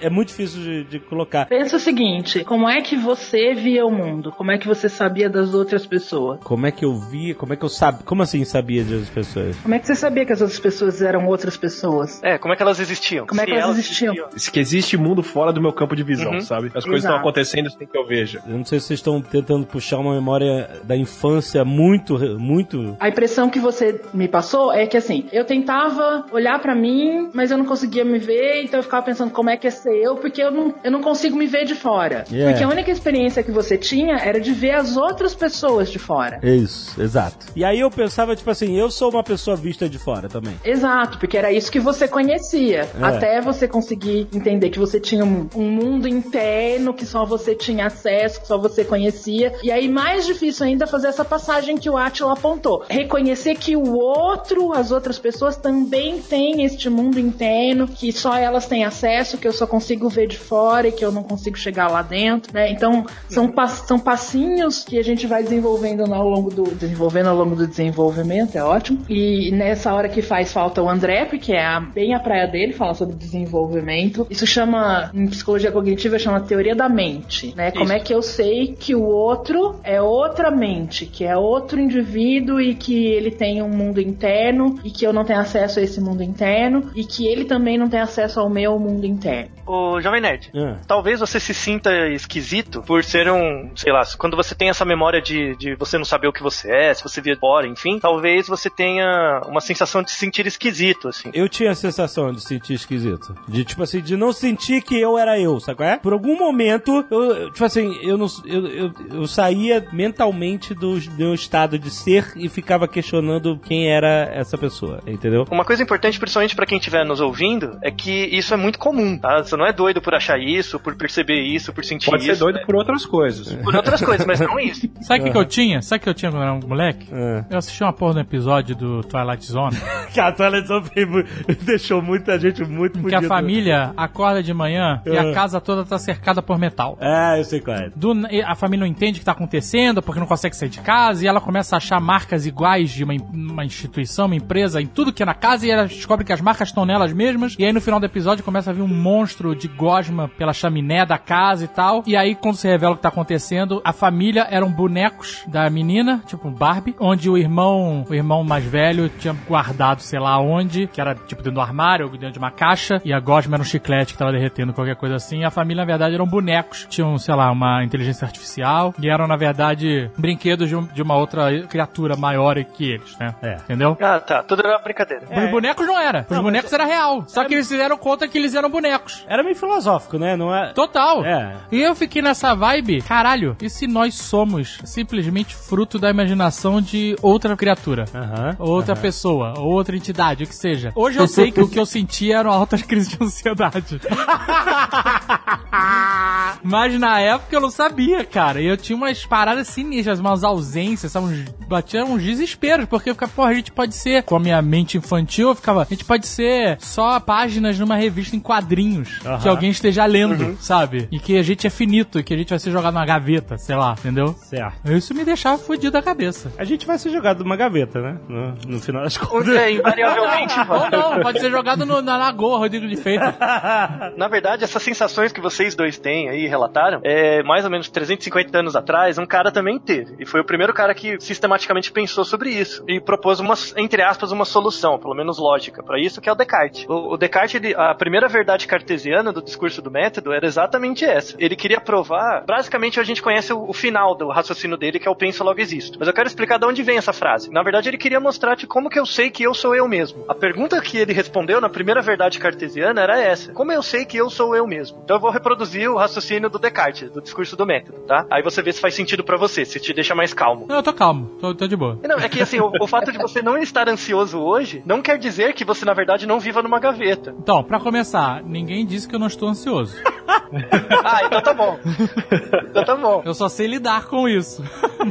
É é muito difícil de, de colocar.
Pensa o seguinte, como é que você via o mundo? Como é que você sabia das outras pessoas?
Como é que eu via, como é que eu sabia, como assim sabia das pessoas?
Como é que você sabia que as outras pessoas eram outras pessoas?
É, como é que elas existiam?
Como é
Se
que elas existiam?
Isso que existe mundo fora do meu campo de visão,
Uhum.
sabe? As coisas estão acontecendo sem que eu veja.
Eu não sei se vocês estão tentando puxar uma memória da infância muito, muito...
A impressão que você me passou é que assim, eu tentava olhar pra mim, mas eu não conseguia me ver, então eu ficava pensando como é que é ser eu, porque eu não, eu não consigo me ver de fora.
Yeah.
Porque a única experiência que você tinha era de ver as outras pessoas de fora.
Isso, exato. E aí eu pensava, tipo assim, eu sou uma pessoa vista de fora também.
Exato, porque era isso que você conhecia.
É.
Até você conseguir entender que você tinha um, um mundo interno que só você tinha acesso, que só você conhecia. E aí, mais difícil ainda fazer essa passagem que o Attila apontou. Reconhecer que o outro, as outras pessoas, também têm este mundo interno, que só elas têm acesso, que eu só consigo ver de fora e que eu não consigo chegar lá dentro, né? Então, são, pas- são passinhos que a gente vai desenvolvendo ao longo do desenvolvendo ao longo do desenvolvimento, é ótimo. E nessa hora que faz falta o André, porque é a- bem a praia dele, falar sobre desenvolvimento. Isso chama, em psicologia cognitiva, chama teoria da mente, né? Como
Isso.
é que eu sei que o outro é outra mente, que é outro indivíduo e que ele tem um mundo interno e que eu não tenho acesso a esse mundo interno e que ele também não tem acesso ao meu mundo interno.
Ô, Jovem Nerd,
Ah.
talvez você se sinta esquisito por ser um, sei lá, quando você tem essa memória de, de você não saber o que você é, se você via fora, enfim, talvez você tenha uma sensação de se sentir esquisito, assim.
Eu tinha a sensação de sentir esquisito. De, tipo assim, de não sentir que eu era eu, sabe qual é? Por algum momento, eu, eu, tipo assim, eu não. Eu, eu, eu saía mentalmente do meu estado de ser e ficava questionando quem era essa pessoa, entendeu?
Uma coisa importante, principalmente pra quem estiver nos ouvindo, é que isso é muito comum, tá? Você não é doido por achar isso, por perceber isso, por sentir
Pode
isso.
ser doido
né?
por outras coisas.
Por outras coisas, mas não isso.
Sabe o que, que eu tinha? Sabe o que eu tinha quando eu era um moleque?
É.
Eu assisti uma porra no episódio do Twilight Zone,
Que a fez mu- deixou muita gente muito
em que a família acorda de manhã e
É.
a casa toda tá cercada por metal.
É, eu sei qual é.
Do e a família não entende o que tá acontecendo, porque não consegue sair de casa, e ela começa a achar marcas iguais de uma, uma instituição, uma empresa, em tudo que é na casa, e ela descobre que as marcas estão nelas mesmas, e aí no final do episódio começa a vir um monstro de gosma pela chaminé da casa e tal, e aí quando se revela o que tá acontecendo, a família eram bonecos da menina, tipo um Barbie, onde o irmão, o irmão mais velho tinha guardado sei lá onde, que era tipo dentro do armário, ou dentro de uma caixa, e a gosma era um chiclete que tava derretendo, qualquer coisa assim, e a família na verdade eram bonecos, tinham, sei lá, uma inteligência artificial, e eram na verdade brinquedos de, um- de uma outra criatura maior que eles, né?
É.
Entendeu?
Ah, tá. Tudo era brincadeira.
Os bonecos não era. Os bonecos era real. Só que eles fizeram conta que eles eram bonecos.
Era meio filosófico, né? Não é.
Total.
É.
E eu fiquei nessa vibe, caralho, e se nós somos simplesmente fruto da imaginação de outra criatura?
Aham.
Outra pessoa, outra entidade, o que seja. Hoje eu sei que o que eu sentia eram altas crises de ansiedade. Mas na época eu não sabia, cara. E eu tinha umas paradas sinistras, umas ausências, sabe? Uns, batia uns desesperos, porque eu ficava, porra, a gente pode ser, com a minha mente infantil, eu ficava, a gente pode ser só páginas numa revista em quadrinhos que alguém esteja lendo, sabe? E que a gente é finito, e que a gente vai ser jogado numa gaveta, sei lá, entendeu?
Certo.
Isso me deixava fudido da cabeça.
A gente vai ser jogado numa gaveta, né? No, no final das contas.
É, invariavelmente.
Ou não, pode ser jogado no- na lagoa, Rodrigo de Feito.
Na verdade, essas sensações que vocês dois têm aí, relataram, é mais ou menos 350 anos atrás, um cara também teve. E foi o primeiro cara que sistematicamente pensou sobre isso. E propôs uma, entre aspas, uma solução, pelo menos lógica, para isso, que é o Descartes. O, o Descartes, ele- a primeira verdade cartesiana do discurso do método era exatamente essa. Ele queria provar, basicamente a gente conhece o, o final do raciocínio dele, que é o penso logo existo. Mas eu quero explicar de onde vem essa frase. Na verdade, ele queria mostrar de como que eu sei que eu sou eu mesmo. A pergunta que ele respondeu na primeira verdade cartesiana era essa: como eu sei que eu sou eu mesmo? Então eu vou reproduzir o raciocínio do Descartes, do discurso do método, tá? Aí você vê se faz sentido pra você, se te deixa mais calmo.
Não, eu tô calmo, tô, tô de boa.
Não, é que assim, o, o fato de você não estar ansioso hoje não quer dizer que você, na verdade, não viva numa gaveta.
Então, pra começar, ninguém disse que eu não estou ansioso.
Ah, então tá bom. Então tá bom.
Eu só sei lidar com isso.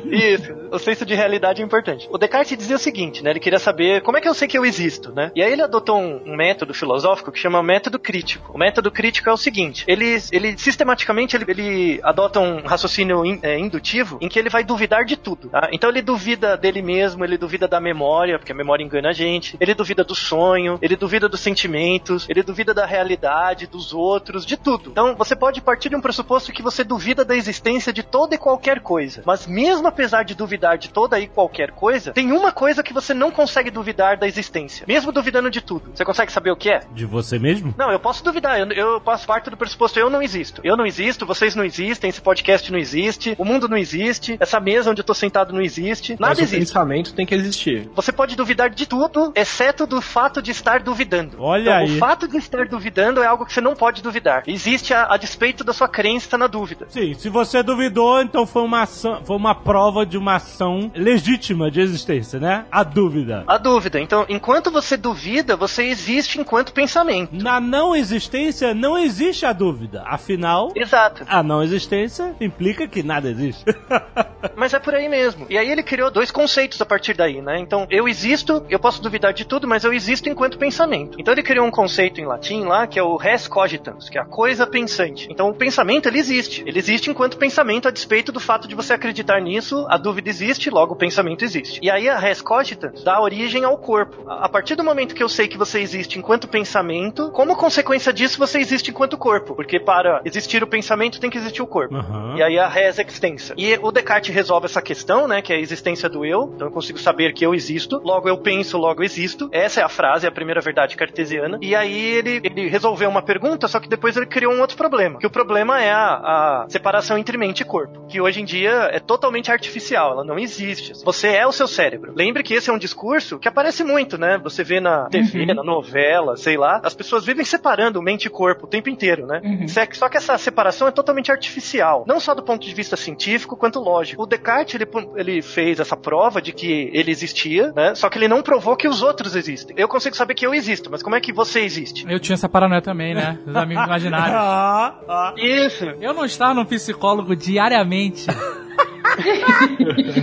Isso, o senso de realidade é importante. O Descartes dizia o seguinte, né? Ele queria saber como é que eu sei que eu existo, né? E aí ele adotou um, um método filosófico que chama método crítico. O método crítico é o seguinte: ele, ele sistematicamente ele, ele adota um raciocínio in- é, indutivo em que ele vai duvidar de tudo. tá? Então ele duvida dele mesmo, ele duvida da memória, porque a memória engana a gente. Ele duvida do sonho, ele duvida dos sentimentos, ele duvida da realidade, dos outros, de tudo. Então você pode partir de um pressuposto que você duvida da existência de toda e qualquer coisa. Mas mesmo apesar de duvidar de toda e qualquer coisa, tem uma coisa que você não consegue duvidar da existência. Mesmo duvidando de tudo. Você consegue saber o que é?
De você mesmo?
Não, eu posso duvidar. Eu, eu passo parte do pressuposto eu não existo. Eu não existo, vocês não existem, esse podcast não existe, o mundo não existe, essa mesa onde eu tô sentado não existe, nada
Mas o
existe.
pensamento tem que existir.
Você pode duvidar de tudo, exceto do fato de estar duvidando.
Olha
então,
aí.
O fato de estar duvidando é algo que você não pode duvidar. Existe a, a despeito da sua crença na dúvida.
Sim, se você duvidou, então foi uma ação, foi uma prova de uma ação legítima de existência, né? A dúvida.
A dúvida. Então, enquanto você duvida, você existe enquanto pensamento.
Na não existência não existe a dúvida. Afinal,
Exato.
a não existência implica que nada existe.
Mas é por aí mesmo. E aí ele criou dois conceitos a partir daí, né? Então, eu existo, eu posso duvidar de tudo, mas eu existo enquanto pensamento. Então ele criou um conceito em latim lá, que é o res cogitans, que é a coisa pensante. Então o pensamento, ele existe. Ele existe enquanto pensamento, a despeito do fato de você acreditar nisso, a dúvida existe, logo o pensamento existe. E aí a res cogitans dá origem ao corpo. A partir do momento que eu sei que você existe enquanto pensamento, como consequência disso, você existe enquanto corpo. Porque para existir o pensamento, tem que existir o corpo.
Aham.
E aí a res extensa. E o Descartes resolve essa questão, né, que é a existência do eu. Então eu consigo saber que eu existo, logo eu penso, logo eu existo. Essa é a frase, é a primeira verdade cartesiana. E aí ele, ele resolveu uma pergunta, só que depois ele criou um outro problema. Que o problema é a, a separação entre mente e corpo, que hoje em dia é totalmente artificial, ela não existe. Você é o seu cérebro. Lembre que esse é um discurso que aparece muito, né? Você vê na TV, na novela, sei lá, as pessoas vivem separando mente e corpo o tempo inteiro, né? Só que- Só que essa separação é totalmente artificial, não só do ponto de vista científico quanto lógico. O Descartes ele, ele fez essa prova de que ele existia, né? Só que ele não provou que os outros existem. Eu consigo saber que eu existo, mas como é que você existe?
Eu tinha essa paranoia também, né? Os amigos imaginários.
Ah, ah.
Isso.
Eu não estar num psicólogo diariamente.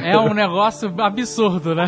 é um negócio absurdo, né?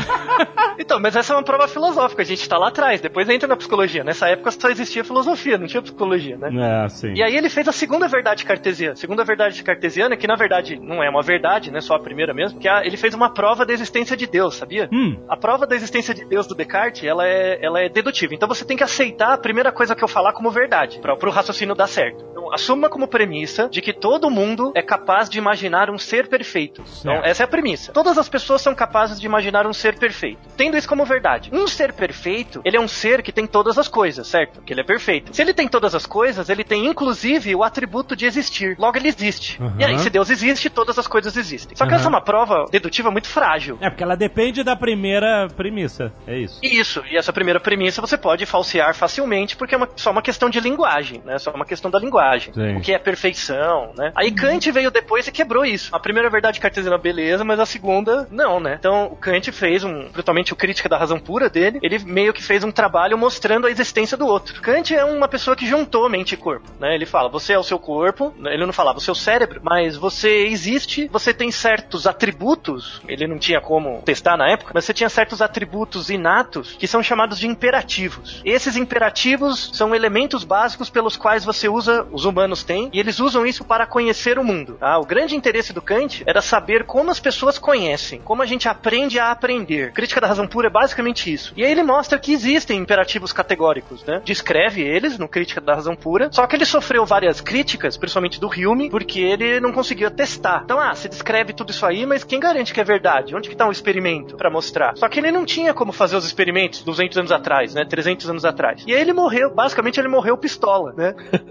Então, mas essa é uma prova filosófica, a gente tá lá atrás, depois entra na psicologia. Nessa época só existia filosofia, não tinha psicologia, né?
É, sim.
E aí ele fez a segunda verdade cartesiana. A segunda verdade cartesiana, que na verdade não é uma verdade, né? Só a primeira mesmo, que é a- ele fez uma prova da existência de Deus, sabia?
Hum.
A prova da existência de Deus do Descartes, ela é, ela é dedutiva. Então você tem que aceitar a primeira coisa que eu falar como verdade, para o raciocínio dar certo. Então, assuma como premissa de que todo mundo é capaz de imaginar um ser perfeito. Então, essa é a premissa. Todas as pessoas são capazes de imaginar um ser perfeito. Tendo isso como verdade. Um ser perfeito, ele é um ser que tem todas as coisas, certo? Que ele é perfeito. Se ele tem todas as coisas, ele tem inclusive o atributo de existir. Logo ele existe.
Uhum.
E aí, se Deus existe, todas as coisas existem. Só que
Uhum.
essa é uma prova dedutiva muito frágil.
É, porque ela depende da primeira premissa. É isso.
Isso, e essa primeira premissa você pode falsear facilmente porque é uma- só uma questão de linguagem, né? Só uma questão da linguagem.
Sim.
O que é perfeição, né? Aí Kant veio depois e quebrou isso. A primeira verdade cartesiana, beleza, mas a segunda, não, né? Então o Kant fez um, totalmente o crítica da razão pura dele, ele meio que fez um trabalho mostrando a existência do outro. Kant é uma pessoa que juntou mente e corpo, né? Ele fala, você é o seu corpo, ele não falava o seu cérebro, mas você existe, você tem certos atributos, ele não tinha como testar na época, mas você tinha certos atributos inatos que são chamados de imperativos. Esses imperativos são elementos básicos pelos quais você usa, os humanos têm, e eles usam isso para conhecer o mundo. tá? O grande interesse do Kant era saber como as pessoas conhecem, como a gente aprende a aprender. Crítica da razão pura é basicamente isso. E aí ele mostra que existem imperativos categóricos, né? Descreve eles no Crítica da Razão Pura, só que ele sofreu várias críticas, principalmente do Hume, porque ele não conseguia testar. Então, ah, você descreve tudo isso aí, mas quem garante que é verdade? Onde que tá um experimento para mostrar? Só que ele não tinha como fazer os experimentos 200 anos atrás, né? 300 anos atrás. E aí ele morreu, basicamente ele morreu pistola, né?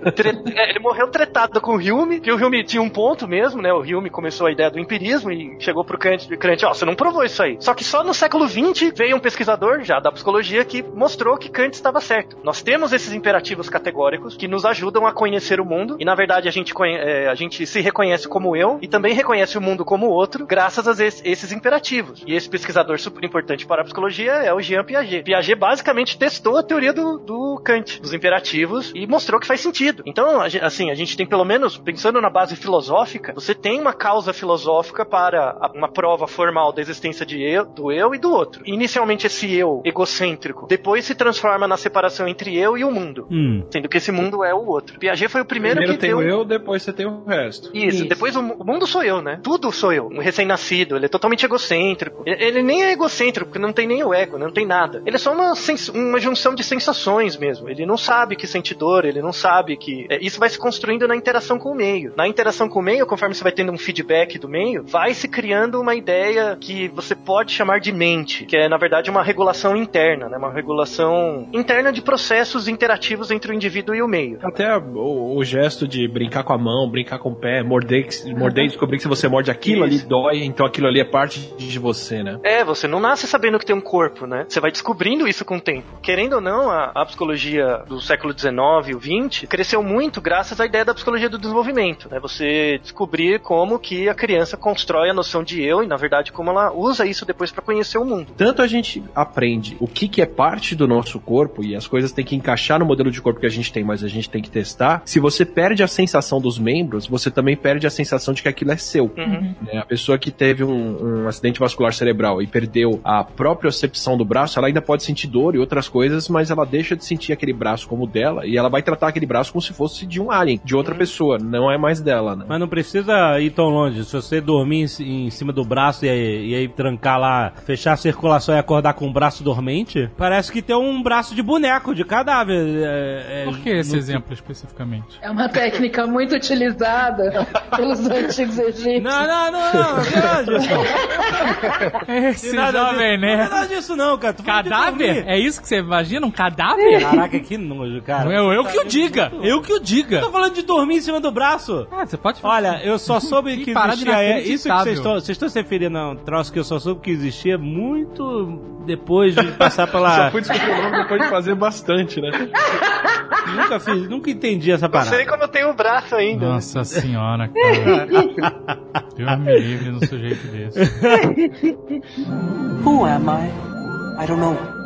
É, ele morreu tretado com o Hume, que o Hume tinha um ponto mesmo, né? O Hume começou a ideia do empirismo e chegou pro Kant, Kant, ó, você não provou isso aí. Só que só no século XX veio um pesquisador já da psicologia que mostrou que Kant estava certo. Nós temos esses imperativos categóricos que nos ajudam a conhecer o mundo e na verdade a gente, é, a gente se reconhece como eu e também reconhece o mundo como outro graças a es- esses imperativos. E esse pesquisador super importante para a psicologia é o Jean Piaget. Piaget basicamente testou a teoria do, do Kant, dos imperativos, e mostrou que faz sentido. Então, assim, a gente tem pelo menos, pensando na base filosófica, você tem uma causa filosófica para a- uma prova formal da existência de eu, do eu e do outro. Inicialmente esse eu egocêntrico, depois se transforma na separação entre eu e o mundo.
Hum.
Sendo que esse mundo é o outro. Piaget foi o primeiro,
Primeiro
que
tem
deu...
o eu, depois você tem o resto.
Isso,
Isso.
depois o, mu- o mundo sou eu, né? Tudo sou eu. Um recém-nascido, ele é totalmente egocêntrico. Ele, ele nem é egocêntrico, porque não tem nem o ego, não tem nada. Ele é só uma, sens- uma junção de sensações mesmo. Ele não sabe que sente dor, ele não sabe que. é, isso vai se construindo na interação com o meio. Na interação com o meio, conforme você vai tendo um feedback do meio, vai se criando uma ideia que você pode chamar de mente, que é, na verdade, uma regulação interna, né? Uma regulação interna de processos interativos entre o indivíduo e o meio.
Até o, o gesto de brincar com a mão, brincar com o pé, morder, morder e descobrir que se você morde aquilo ali
Isso.
dói, então aquilo ali é parte de você, né?
É, você não nasce sabendo que tem um corpo, né? Você vai descobrindo isso com o tempo. Querendo ou não, a, a psicologia do século XIX e o XX cresceu muito graças à ideia da psicologia do desenvolvimento, né? Você descobrir como que a criança constrói a noção de eu e, na verdade, como ela usa isso depois para conhecer o mundo.
Tanto a gente aprende o que, que é parte do nosso corpo e as coisas têm que encaixar no modelo de corpo que a gente tem, mas a gente tem que testar. Se você perde a sensação dos membros, você também perde a sensação de que aquilo é seu.
Uhum.
né? A pessoa que teve um, um acidente vascular cerebral e perdeu a própria percepção do braço, ela ainda pode sentir dor e outras coisas, mas ela deixa de sentir aquele braço como dela e ela vai tratar aquele braço como se fosse de um alien, de outra pessoa, não é mais dela, né?
Mas não precisa ir tão longe. Se você dormir em, em cima do braço e aí, e aí trancar lá, fechar a circulação e acordar com o braço dormente, parece que tem um braço de boneco, de cadáver. É, é,
Por que esse
no-
exemplo especificamente?
É uma técnica muito utilizada pelos antigos egípcios.
Não, não, não, não, não não.
Esse
nada
jovem,
disso. Não tem
né?
nada disso não, cara.
Cadáver? É isso que você imagina? Um cadáver?
Caraca, que nojo, cara.
Eu, eu que o diga! Eu que o diga!
Tô falando de dormir em cima do braço.
Ah, você pode falar.
Olha, eu só soube
Que
existia. É, isso que vocês estão. Vocês estão se referindo a um troço que eu só soube que existia muito depois de passar pela.
Só fui descobrir o nome depois de fazer bastante, né?
nunca fiz, nunca entendi essa
Não
parada.
sei como eu tenho o braço ainda. né?
Nossa senhora, cara. Deus me livre num sujeito desse.
Who am I? I don't know.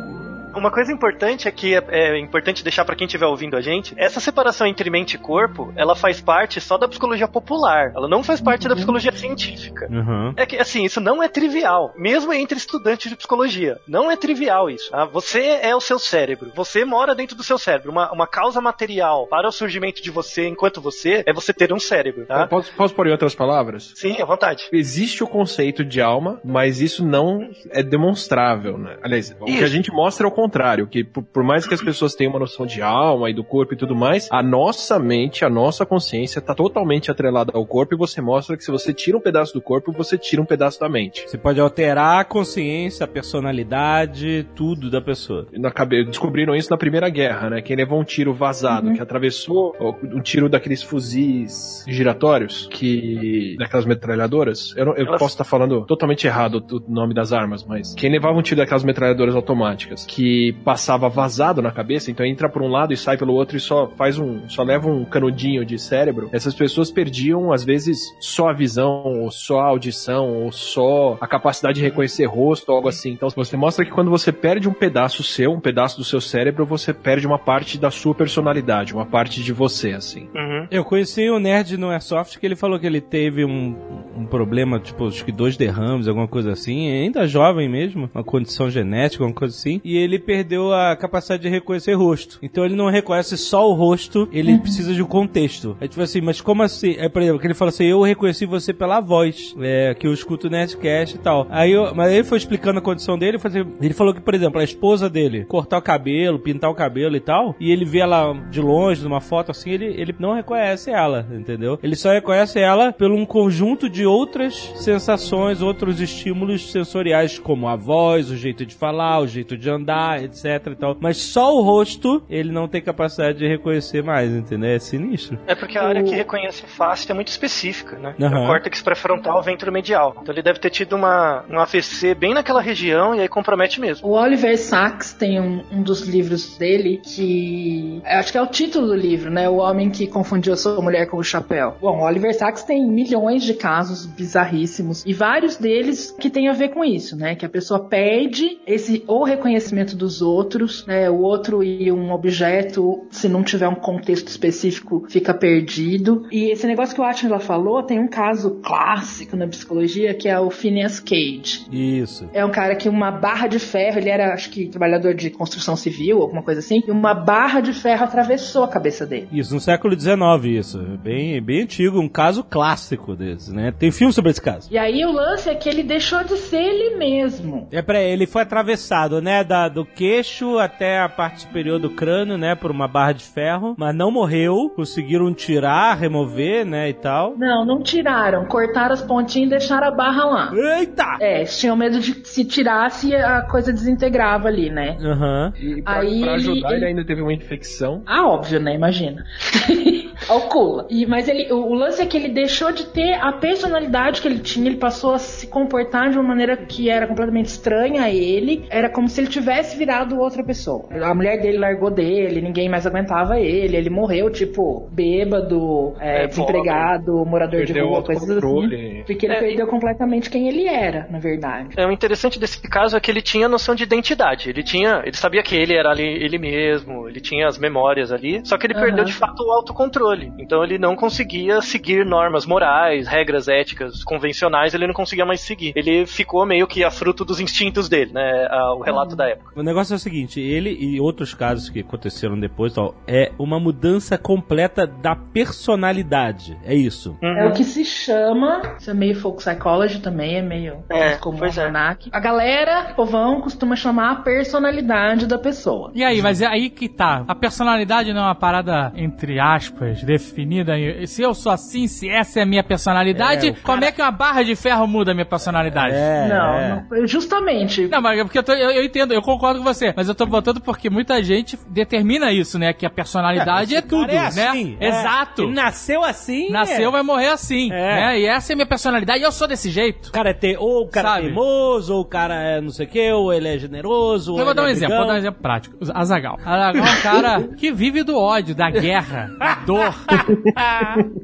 Uma coisa importante é que é, é importante deixar pra quem estiver ouvindo a gente, essa separação entre mente e corpo, ela faz parte só da psicologia popular. Ela não faz parte da psicologia científica.
Uhum.
É que, assim, isso não é trivial. Mesmo entre estudantes de psicologia. Não é trivial isso. tá? Você é o seu cérebro. Você mora dentro do seu cérebro. Uma, uma causa material para o surgimento de você enquanto você é você ter um cérebro, tá?
Posso, posso pôr em outras palavras?
Sim, à vontade.
Existe o conceito de alma, mas isso não é demonstrável, né? Aliás, o que
Isso.
a gente mostra é o contrário, que por, por mais que as pessoas tenham uma noção de alma e do corpo e tudo mais, a nossa mente, a nossa consciência está totalmente atrelada ao corpo e você mostra que se você tira um pedaço do corpo, você tira um pedaço da mente.
Você pode alterar a consciência, a personalidade, tudo da pessoa.
Na cabe- Descobriram isso na Primeira Guerra, né? Quem levou um tiro vazado, que atravessou um tiro daqueles fuzis giratórios, que. daquelas metralhadoras. Eu, não- eu
Elas-
posso estar falando totalmente errado o nome das armas, mas quem levava um tiro daquelas metralhadoras automáticas, que passava vazado na cabeça, então entra por um lado e sai pelo outro e só faz um. só leva um canudinho de cérebro, essas pessoas perdiam, às vezes, só a visão, ou só a audição, ou só a capacidade de reconhecer rosto, ou algo assim. Então você mostra que quando você perde um pedaço seu, um pedaço do seu cérebro, você perde uma parte da sua personalidade, uma parte de você, assim.
Uhum.
Eu conheci o nerd no Airsoft que ele falou que ele teve um, um problema, tipo, acho que dois derrames, alguma coisa assim, ainda jovem mesmo, uma condição genética, alguma coisa assim, e ele perdeu a capacidade de reconhecer rosto. Então ele não reconhece só o rosto, ele precisa de um contexto. Aí tipo assim, mas como assim? Aí, por exemplo, que ele falou assim, eu reconheci você pela voz, é, que eu escuto Nerdcast e tal. Aí eu, mas aí ele foi explicando a condição dele, assim, ele falou que, por exemplo, a esposa dele cortar o cabelo, pintar o cabelo e tal, e ele vê ela de longe, numa foto assim, ele, ele não reconhece ela, entendeu? Ele só reconhece ela pelo um conjunto de outras sensações, outros estímulos sensoriais, como a voz, o jeito de falar, o jeito de andar etc e tal. Mas só o rosto, ele não tem capacidade de reconhecer mais, entendeu? É sinistro.
É porque a área que reconhece face é muito específica, né? É
Aham.
o córtex pré-frontal ventromedial. Então ele deve ter tido uma, um AVC bem naquela região e aí compromete mesmo.
O Oliver Sacks tem um, um dos livros dele que. eu Acho que é o título do livro, né? O Homem que Confundiu a Sua Mulher com o Chapéu. Bom, o Oliver Sacks tem milhões de casos bizarríssimos e vários deles que tem a ver com isso, né? Que a pessoa perde esse ou reconhecimento dos outros, né? O outro e um objeto, se não tiver um contexto específico, fica perdido. E esse negócio que o Atila falou, tem um caso clássico na psicologia que é o Phineas Cage.
Isso.
É um cara que uma barra de ferro, ele era, acho que, trabalhador de construção civil, alguma coisa assim, e uma barra de ferro atravessou a cabeça dele.
Isso, no século XIX, isso. Bem, bem antigo, um caso clássico desse, né? Tem filme sobre esse caso.
E aí o lance é que ele deixou de ser ele mesmo.
É pra ele foi atravessado, né, da, do queixo até a parte superior do crânio, né, por uma barra de ferro, mas não morreu, conseguiram tirar, remover, né, e tal.
Não, não tiraram. Cortaram as pontinhas e deixaram a barra lá.
Eita!
É, eles tinham medo de que se tirasse a coisa desintegrava ali, né?
Aham.
E pra,
Aí
pra ajudar, ele...
ele-
ainda teve uma infecção.
Ah, óbvio, né? Imagina. Calcula. E, mas ele, o, o lance é que ele deixou de ter a personalidade que ele tinha, ele passou a se comportar de uma maneira que era completamente estranha a ele. Era como se ele tivesse virado outra pessoa. A mulher dele largou dele, ninguém mais aguentava ele, ele morreu, tipo, bêbado, é,
É,
desempregado, morador de
Perdeu
rua,
o
coisas assim. Porque ele
É,
perdeu completamente quem ele era, na verdade.
É, o interessante desse caso é que ele tinha noção de identidade. Ele tinha, ele sabia que ele era ali ele mesmo, ele tinha as memórias ali, só que ele
Aham.
perdeu de fato o autocontrole. Então ele não conseguia seguir normas morais, regras éticas convencionais, ele não conseguia mais seguir. Ele ficou meio que a fruto dos instintos dele, né? a- o relato da época.
O negócio é o seguinte, ele e outros casos que aconteceram depois, tal, é uma mudança completa da personalidade. É isso.
É o que se chama, isso é meio folk psychology também, é meio
É,
comum
pois é.
A galera, povão, costuma chamar a personalidade da pessoa.
E aí, mas é aí que tá. A personalidade não é uma parada, entre aspas, definida. Se eu sou assim, se essa é a minha personalidade,
É, o cara-
como é que uma barra de ferro muda a minha personalidade?
É,
não,
é.
não, justamente.
Não, mas é porque eu, tô- eu- eu entendo, eu concordo com você, mas eu tô botando porque muita gente determina isso, né? Que a personalidade é,
cara
tudo,
é assim,
né?
é.
Exato.
Ele nasceu assim.
Nasceu,
é.
vai morrer assim,
É.
né? E essa é a minha personalidade, e eu sou desse jeito.
O cara é te... ou o cara é
Sabe?
teimoso, ou o cara é não sei o que, ou ele é generoso.
Eu vou dar um
é
exemplo, vou dar um exemplo prático. Azagal. Azagal é um cara que vive do ódio, da guerra, da dor.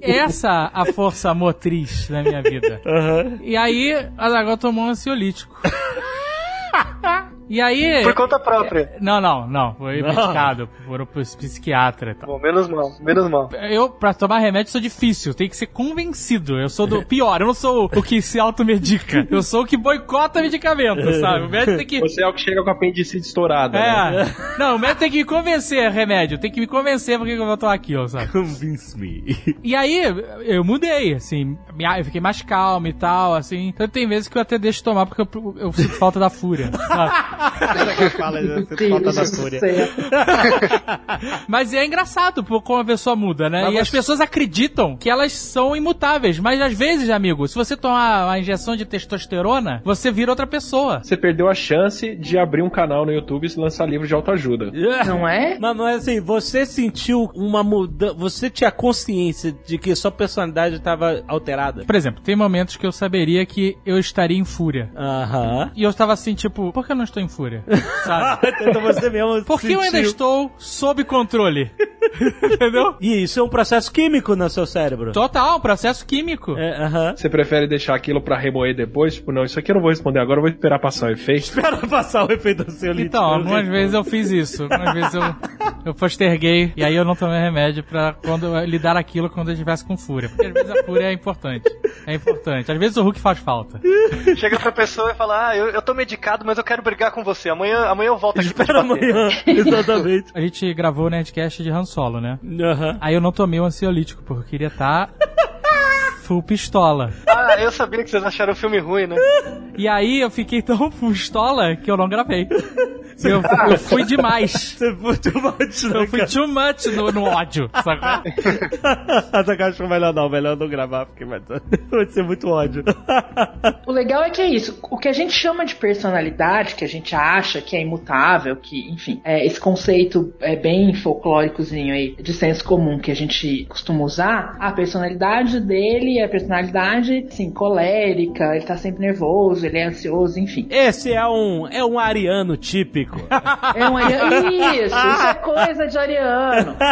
Essa a força motriz da minha vida. E aí, Azagal tomou um ansiolítico. E aí.
Por conta própria.
Não, não, não. Foi medicado por um psiquiatra e tal.
Bom, menos mal, menos mal.
Eu, pra tomar remédio, sou difícil. Tem que ser convencido. Eu sou do pior. Eu não sou o que se automedica. Eu sou o que boicota medicamento, sabe? O médico tem que.
Você é o que chega com a apendicite estourada. né?
É. Não, o médico tem que me convencer, remédio. Tem que me convencer porque eu vou tomar aquilo, sabe?
Convince me.
E aí, eu mudei, assim. Eu fiquei mais calmo e tal, assim. Então tem vezes que eu até deixo de tomar porque eu, eu sinto falta da fúria. sabe?
Fala,
Deus do céu.
Mas é engraçado como a pessoa muda, né?
Mas
e
você-
as pessoas acreditam que elas são imutáveis. Mas às vezes, amigo, se você tomar uma injeção de testosterona, você vira outra pessoa.
Você perdeu a chance de abrir um canal no YouTube e lançar livro de autoajuda.
Não é?
Mas, mas assim, você sentiu uma mudança. Você tinha consciência de que sua personalidade estava alterada?
Por exemplo, tem momentos que eu saberia que eu estaria em fúria.
Aham.
E eu estava assim, tipo, por que eu não estou em fúria? Sabe?
então você mesmo.
Por que eu ainda estou sob controle? Entendeu?
E isso é um processo químico no seu cérebro.
Total, processo químico.
É, aham.
Você prefere deixar aquilo pra remoer depois? Tipo, não, isso aqui eu não vou responder agora, eu vou esperar passar o efeito.
Espera passar o efeito do seu
Então, algumas vezes eu fiz isso. Algumas vezes eu, eu posterguei e aí eu não tomei remédio pra quando eu lidar aquilo quando eu estivesse com fúria. Porque às vezes a fúria é importante. É importante. Às vezes o Hulk faz falta.
Chega pra pessoa e fala: Ah, eu, eu tô medicado, mas eu quero brigar com você. Amanhã, amanhã eu volto aqui
Espera amanhã. Exatamente.
A gente gravou o Nerdcast de Han Solo, né?
Aham.
Aí eu não tomei o ansiolítico, porque eu queria estar full pistola.
Ah, eu sabia que vocês acharam o filme ruim, né?
E aí eu fiquei tão full pistola que eu não gravei. Eu, eu fui demais.
Você foi too much, né,
Eu fui
cara?
too much no, no ódio, sacou?
Essa caixa melhor não, melhor não gravar, porque vai, vai ser muito ódio.
O legal é que é isso. O que a gente chama de personalidade, que a gente acha que é imutável, que, enfim, é esse conceito é bem folclóricozinho aí, de senso comum que a gente costuma usar, a personalidade dele a personalidade, assim, colérica, ele tá sempre nervoso, ele é ansioso, enfim.
Esse é um, é um ariano típico.
É um ariano. Isso, isso é coisa de ariano.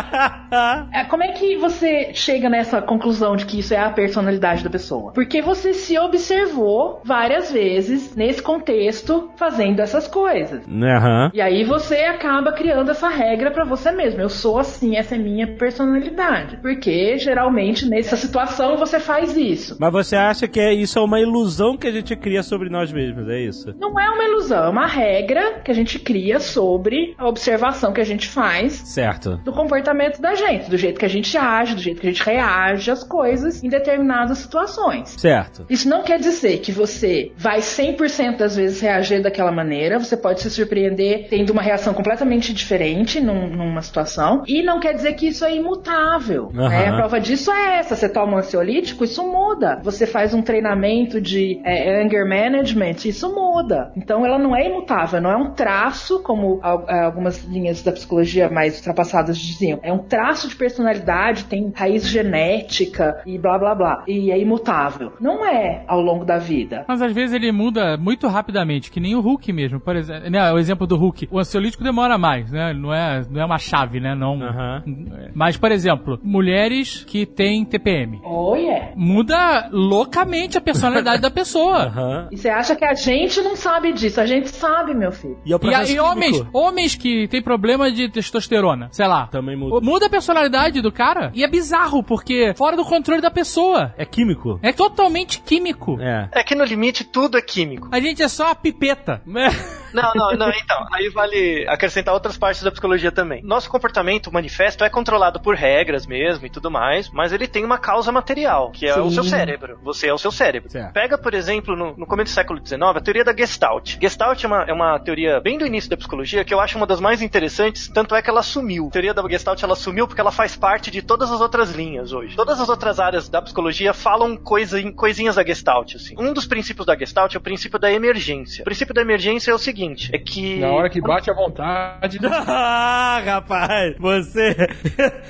É, como é que você chega nessa conclusão de que isso é a personalidade da pessoa? Porque você se observou várias vezes nesse contexto fazendo essas coisas.
Aham.
E aí você acaba criando essa regra pra você mesmo. Eu sou assim, essa é minha personalidade. Porque geralmente nessa situação você faz isso.
Mas você acha que é, isso é uma ilusão que a gente cria sobre nós mesmos, é isso?
Não é uma ilusão, é uma regra que a gente cria sobre a observação que a gente faz
Certo.
do comportamento da gente, do jeito que a gente age, do jeito que a gente reage às coisas em determinadas situações.
Certo.
Isso não quer dizer que você vai 100% das vezes reagir daquela maneira, você pode se surpreender tendo uma reação completamente diferente num- numa situação, e não quer dizer que isso é imutável.
Aham.
né? A prova disso é essa: você toma um ansiolítico, isso muda. Você faz um treinamento de é, anger management, isso muda. Então ela não é imutável, não é um traço, como é, algumas linhas da psicologia mais ultrapassadas diziam. É um traço de personalidade, tem raiz genética e blá blá blá. E é imutável. Não é ao longo da vida.
Mas às vezes ele muda muito rapidamente, que nem o Hulk mesmo. Por exemplo, né, o exemplo do Hulk. O ansiolítico demora mais, né? Não é, não é uma chave, né? Não.
Aham.
Mas, por exemplo, mulheres que têm TPM.
Oh, yeah.
Muda loucamente a personalidade da pessoa.
Aham.
E você acha que a gente não sabe disso? A gente sabe, meu filho.
E é
E, a- e homens, homens que têm problema de testosterona, sei lá.
Também muda.
Muda a personalidade do cara e é bizarro, porque fora do controle da pessoa.
É químico?
É totalmente químico.
É.
É que no limite tudo é químico.
A gente é só a pipeta.
Não, não, não, então. Aí vale acrescentar outras partes da psicologia também. Nosso comportamento manifesto é controlado por regras mesmo e tudo mais, mas ele tem uma causa material, que é o
Sim.
seu cérebro. Você é o seu cérebro.
Certo.
Pega, por exemplo, no, no começo do século XIX, a teoria da Gestalt. Gestalt é uma, é uma teoria bem do início da psicologia que eu acho uma das mais interessantes, tanto é que ela sumiu. A teoria da Gestalt ela sumiu porque ela faz parte de todas as outras linhas hoje. Todas as outras áreas da psicologia falam coisa, coisinhas da Gestalt, assim. Um dos princípios da Gestalt é o princípio da emergência. O princípio da emergência é o seguinte, é que...
Na hora que bate a vontade.
ah, rapaz, você.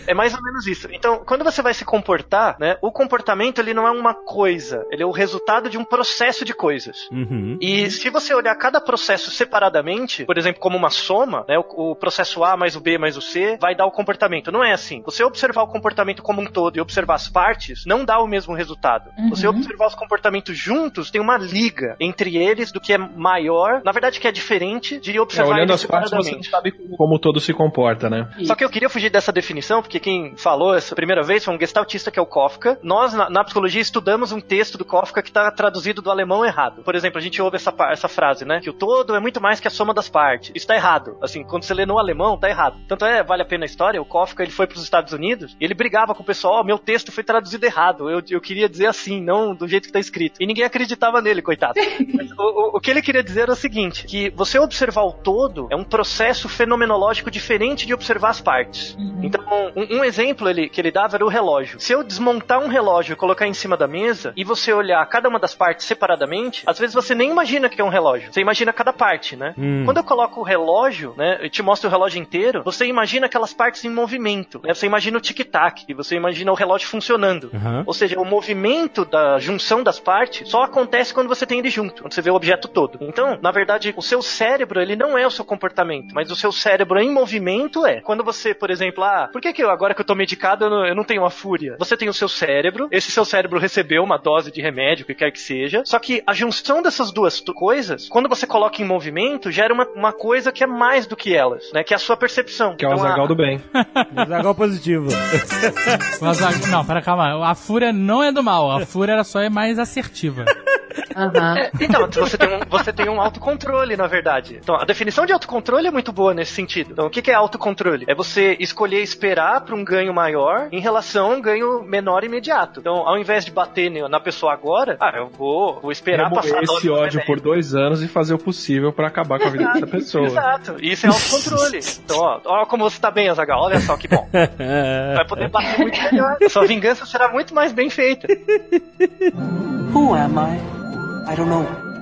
É mais ou menos isso. Então, quando você vai se comportar, né, o comportamento ele não é uma coisa, ele é o resultado de um processo de coisas.
Uhum.
E se você olhar cada processo separadamente, por exemplo, como uma soma, né, o, o processo A mais o B mais o C vai dar o comportamento. Não é assim. Você observar o comportamento como um todo e observar as partes não dá o mesmo resultado.
Uhum.
Você observar os comportamentos juntos tem uma liga entre eles do que é maior, na verdade que é diferente de
É,
observar
olhando
eles
as partes, você não sabe como, como todo se comporta, né?
Só que eu queria fugir dessa definição, porque quem falou essa primeira vez foi um gestaltista que é o Kafka. Nós, na, na psicologia, estudamos um texto do Kafka que está traduzido do alemão errado. Por exemplo, a gente ouve essa, essa frase, né? Que o todo é muito mais que a soma das partes. Isso tá errado. Assim, quando você lê no alemão, tá errado. Tanto é, vale a pena a história, o Kafka, ele foi para os Estados Unidos e ele brigava com o pessoal, ó, meu texto foi traduzido errado. Eu, eu queria dizer assim, não do jeito que tá escrito. E ninguém acreditava nele, coitado. Mas o, o- o que ele queria dizer era o seguinte, que você observar o todo é um processo fenomenológico diferente de observar as partes. Então, um, um exemplo ele, que ele dava era o relógio. Se eu desmontar um relógio e colocar em cima da mesa e você olhar cada uma das partes separadamente, às vezes você nem imagina que é um relógio. Você imagina cada parte, né?
Hum.
Quando eu coloco o relógio, né, e te mostro o relógio inteiro, você imagina aquelas partes em movimento. Né? Você imagina o tic-tac, você imagina o relógio funcionando.
Aham.
Ou seja, o movimento da junção das partes só acontece quando você tem ele junto, quando você vê o objeto todo. Então, na verdade, o seu cérebro, ele não é o seu comportamento, mas o seu cérebro em movimento é. Quando você, por exemplo, ah, por que, que eu, agora que eu tô medicado eu não, eu não tenho uma fúria? Você tem o seu cérebro, esse seu cérebro recebeu uma dose de remédio, o que quer que seja, só que a junção dessas duas coisas, quando você coloca em movimento, gera uma, uma coisa que é mais do que elas, né? Que é a sua percepção.
Que é o
Então, a-
Azagal do bem.
Zagal positivo.
Mas a- não, pera, calma. A fúria não é do mal. A fúria ela só é mais assertiva.
É, então, você tem, um, você tem um autocontrole, na verdade. Então, a definição de autocontrole é muito boa nesse sentido. Então, o que que é autocontrole? É você escolher esperar para um ganho maior em relação a um ganho menor imediato. Então, ao invés de bater na pessoa agora, ah, eu vou, vou esperar
Remover
passar a
esse ódio por dois anos e fazer o possível pra acabar com a vida dessa pessoa.
Exato. Isso é autocontrole. então, ó, ó como você tá bem, Azagal. Olha só que bom. Vai poder bater muito melhor. Sua vingança será muito mais bem feita.
Who am I? I don't know.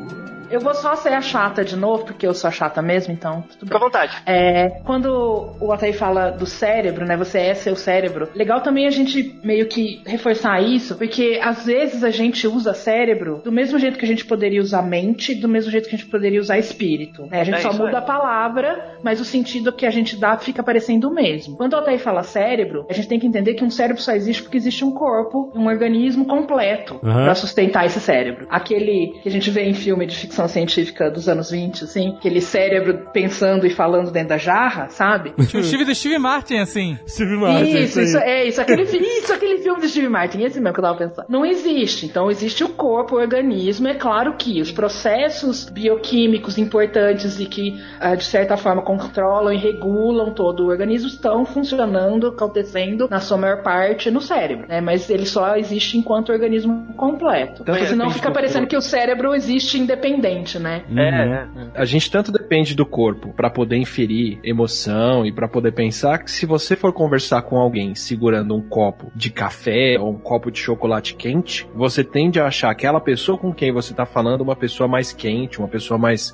Eu vou só ser a chata de novo, porque eu sou a chata mesmo, então tudo
Fica à vontade.
É, quando o Ataí fala do cérebro, né? Você é seu cérebro. Legal também a gente meio que reforçar isso, porque às vezes a gente usa cérebro do mesmo jeito que a gente poderia usar mente, do mesmo jeito que a gente poderia usar espírito. né? A gente
É
só
isso
muda
aí.
a palavra, mas o sentido que a gente dá fica parecendo o mesmo. Quando o Ataí fala cérebro, a gente tem que entender que um cérebro só existe porque existe um corpo, um organismo completo
Aham.
pra sustentar esse cérebro. Aquele que a gente vê em filme de ficção científica dos anos 20, assim, aquele cérebro pensando e falando dentro da jarra, sabe?
O Steve do Steve Martin, assim.
Steve Martin,
Isso, isso, é isso, aquele, isso, aquele filme do Steve Martin, esse mesmo que eu tava pensando. Não existe. Então existe o corpo, o organismo. É claro que os processos bioquímicos importantes e que, ah, de certa forma, controlam e regulam todo o organismo estão funcionando, acontecendo, na sua maior parte, no cérebro. Né? Mas ele só existe enquanto organismo completo.
Tanto
Porque senão fica
do
parecendo que o cérebro existe independente, né?
É, é.
A gente tanto depende do corpo pra poder inferir emoção e pra poder pensar que se você for conversar com alguém segurando um copo de café ou um copo de chocolate quente, você tende a achar aquela pessoa com quem você tá falando uma pessoa mais quente, uma pessoa mais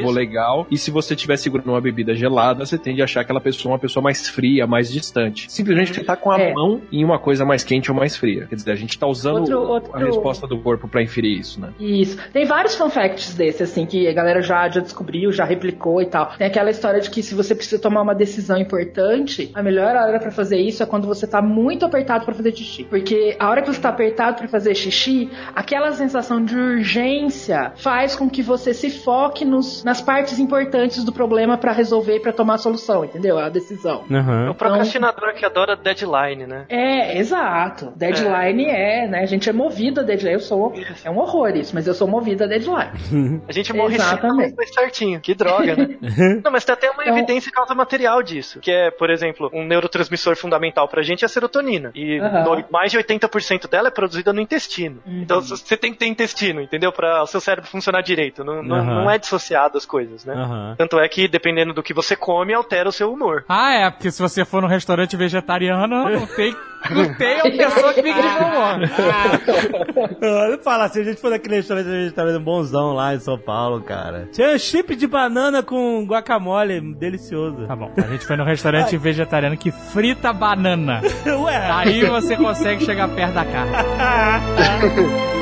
isso.
legal. E se você estiver segurando uma bebida gelada, você tende a achar aquela pessoa uma pessoa mais fria, mais distante. Simplesmente você tá com a
É.
mão em uma coisa mais quente ou mais fria. Quer dizer, a gente tá usando
Outro- outro-
a resposta do corpo pra inferir isso, né?
Isso. Tem vários fun facts desse, assim, que a galera já, já descobriu, já replicou e tal. Tem aquela história de que se você precisa tomar uma decisão importante, a melhor hora pra fazer isso é quando você tá muito apertado pra fazer xixi. Porque a hora que você tá apertado pra fazer xixi, aquela sensação de urgência faz com que você se foque nos, nas partes importantes do problema pra resolver, pra tomar a solução, entendeu? A decisão.
É
Aham.
o procrastinador que adora deadline, né?
É, exato. Deadline é, né? A gente é movido a deadline. Eu sou. É um horror isso, mas eu sou movido a deadline.
A gente morre
Exatamente.
vezes certinho. Que droga, né? Não, mas tem até uma
Então-
evidência causa material disso. Que é, por exemplo, um neurotransmissor fundamental pra gente é a serotonina. E
Aham.
no- mais de 80% dela é produzida no intestino.
Uhum.
Então você tem que ter intestino, entendeu? Pra o seu cérebro funcionar direito. Não, não,
Aham.
não é dissociado as coisas, né? Tanto é que, dependendo do que você come, altera o seu humor.
Ah, é, porque se você for num restaurante vegetariano, não tem, não tem uma pessoa que fique de bom humor.
Olha, fala assim, a gente foi naquele restaurante vegetariano bonzão lá em São Paulo, cara. Tinha um chip de banana com guacamole, delicioso.
Tá bom, a gente foi num restaurante vegetariano que frita banana.
Ué,
Aí você consegue chegar perto da carne.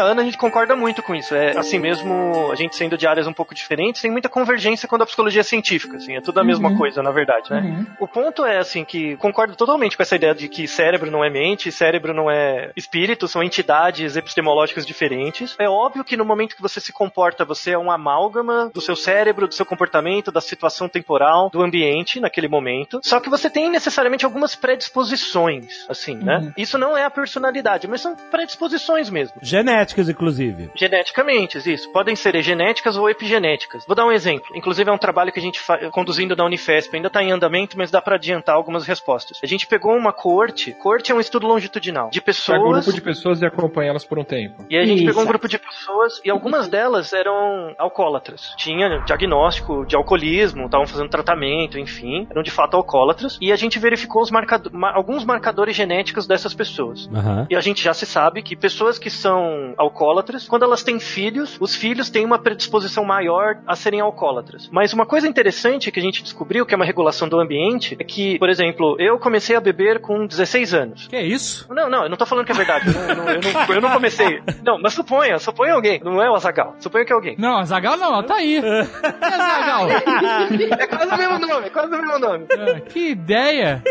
Ana, a gente concorda muito com isso. É assim mesmo, a gente sendo de áreas um pouco diferentes, tem muita convergência quando a psicologia é científica, assim, é tudo a mesma coisa, na verdade, né?
Uhum.
O ponto é, assim, que concordo totalmente com essa ideia de que cérebro não é mente, cérebro não é espírito, são entidades epistemológicas diferentes. É óbvio que no momento que você se comporta, você é um amálgama do seu cérebro, do seu comportamento, da situação temporal, do ambiente naquele momento. Só que você tem necessariamente algumas predisposições, assim, né? Isso não é a personalidade, mas são predisposições mesmo.
Genéticas, inclusive.
Geneticamente, isso. Podem ser genéticas ou epigenéticas. Vou dar um exemplo. Inclusive, é um trabalho que a gente fa- conduzindo na Unifesp. Ainda está em andamento, mas dá para adiantar algumas respostas. A gente pegou uma coorte. Coorte é um estudo longitudinal de
Pega um
pessoas.
grupo de pessoas e acompanha elas por um tempo.
E a gente
Isso.
pegou um grupo de pessoas e algumas delas eram alcoólatras. Tinha diagnóstico de alcoolismo, estavam fazendo tratamento, enfim, eram de fato alcoólatras. E a gente verificou os marcado- ma- alguns marcadores genéticos dessas pessoas.
Aham.
E a gente já se sabe que pessoas que são alcoólatras, quando elas têm filhos, os filhos têm uma predisposição maior a serem alcoólatras. Mas uma coisa interessante que a gente descobriu, que é uma regulação do ambiente, é que, por exemplo, eu comecei a beber com 16 anos.
Que é isso?
Não, não, eu não tô falando que é verdade. Eu não, eu não- eu não- eu não comecei. Não, mas suponha, suponha alguém. Não é o Azagal. Suponha que é alguém.
Não, Zagal não, tá aí. É Zagal.
É quase o mesmo nome, é quase o mesmo nome.
Ah, Que ideia.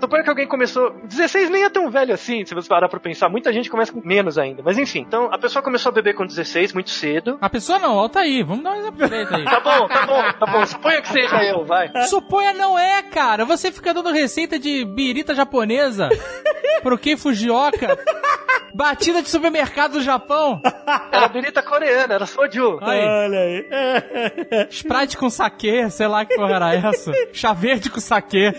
Suponha que alguém começou. 16 nem é tão velho assim, se você parar pra pensar. Muita gente começa com menos ainda. Mas enfim, Então, a pessoa começou a beber com 16, muito cedo.
A pessoa não, ó, tá aí. Vamos dar um exemplo direito aí.
Tá bom, tá bom, tá bom. Suponha que seja eu, vai.
Suponha não é, cara. Você fica dando receita de birita japonesa pro Ken Fujioka. Batida de supermercado do Japão.
Era birita coreana, era soju.
Aí,
Olha aí.
Sprite com saquê, sei lá que porra era essa. Chá verde com saquê.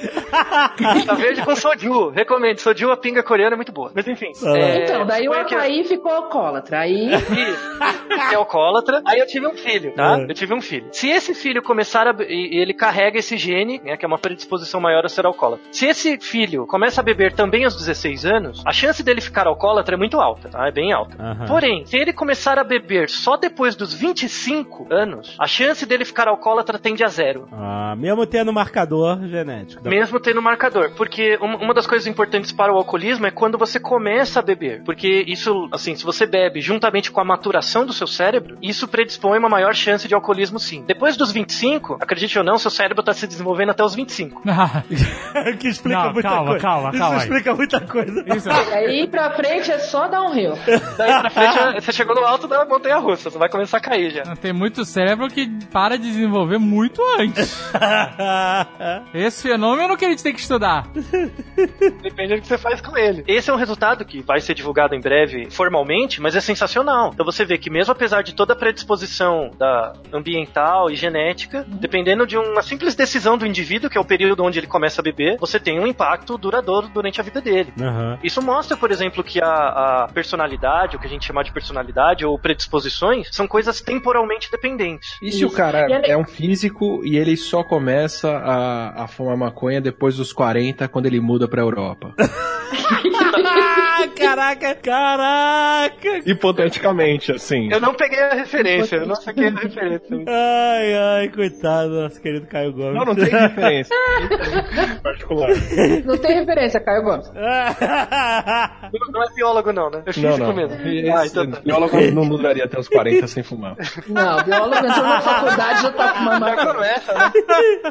Tá verde com soju. Recomendo. Soju, a pinga coreana é muito boa. Mas enfim. é,
Então, daí o
suponha que-
Ataí ficou alcoólatra. Aí.
É alcoólatra. Aí eu tive um filho, tá?
É.
Eu tive um filho. Se esse filho começar a. E ele carrega esse gene, né? Que é uma predisposição maior a ser alcoólatra. Se esse filho começa a beber também aos 16 anos, a chance dele ficar alcoólatra é muito alta, tá? É bem alta.
Aham.
Porém, se ele começar a beber só depois dos 25 anos, a chance dele ficar alcoólatra tende a zero.
Ah, mesmo tendo marcador genético. Da-
Mesmo tendo marcador. Porque um- uma das coisas importantes para o alcoolismo é quando você começa a beber. Porque isso, assim, se você bebe juntamente com a maturação do seu cérebro, isso predispõe uma maior chance de alcoolismo sim. Depois dos 25, acredite ou não, seu cérebro está se desenvolvendo até os 25.
que explica
Não,
muita
calma,
coisa.
calma,
Isso
calma aí.
explica muita coisa.
Isso.
Daí pra frente é só dar um rio.
Daí pra frente, você chegou no alto da montanha russa, você vai começar a cair já.
Tem muito cérebro que para de desenvolver muito antes. Esse fenômeno que a gente tem que estudar.
Depende do que você faz com ele. Esse é um resultado que vai ser divulgado em breve formalmente, mas é sensacional. Então você vê que mesmo apesar de toda a predisposição da ambiental e genética, dependendo de uma simples decisão do indivíduo, que é o período onde ele começa a beber, você tem um impacto duradouro durante a vida dele.
Aham.
Isso mostra, por exemplo, que a, a personalidade, o que a gente chama de personalidade ou predisposições, são coisas temporalmente dependentes.
E se o cara
ele-
é um físico e ele só começa a, a fumar maconha depois dos 40, quando ele muda pra Europa?
Caraca, caraca.
Hipoteticamente, assim.
Eu não peguei a referência, eu não peguei a referência.
Ai, ai, coitado do nosso querido Caio Gomes.
Não, não tem diferença. Particular.
Não tem referência, Caio Gomes.
Não, não é biólogo não, né? É
Não,
físico
não.
mesmo.
Esse
Ah, então tá.
biólogo não mudaria até os 40 sem fumar.
Não, biólogo entrou na faculdade já tá fumando
Já começa, né?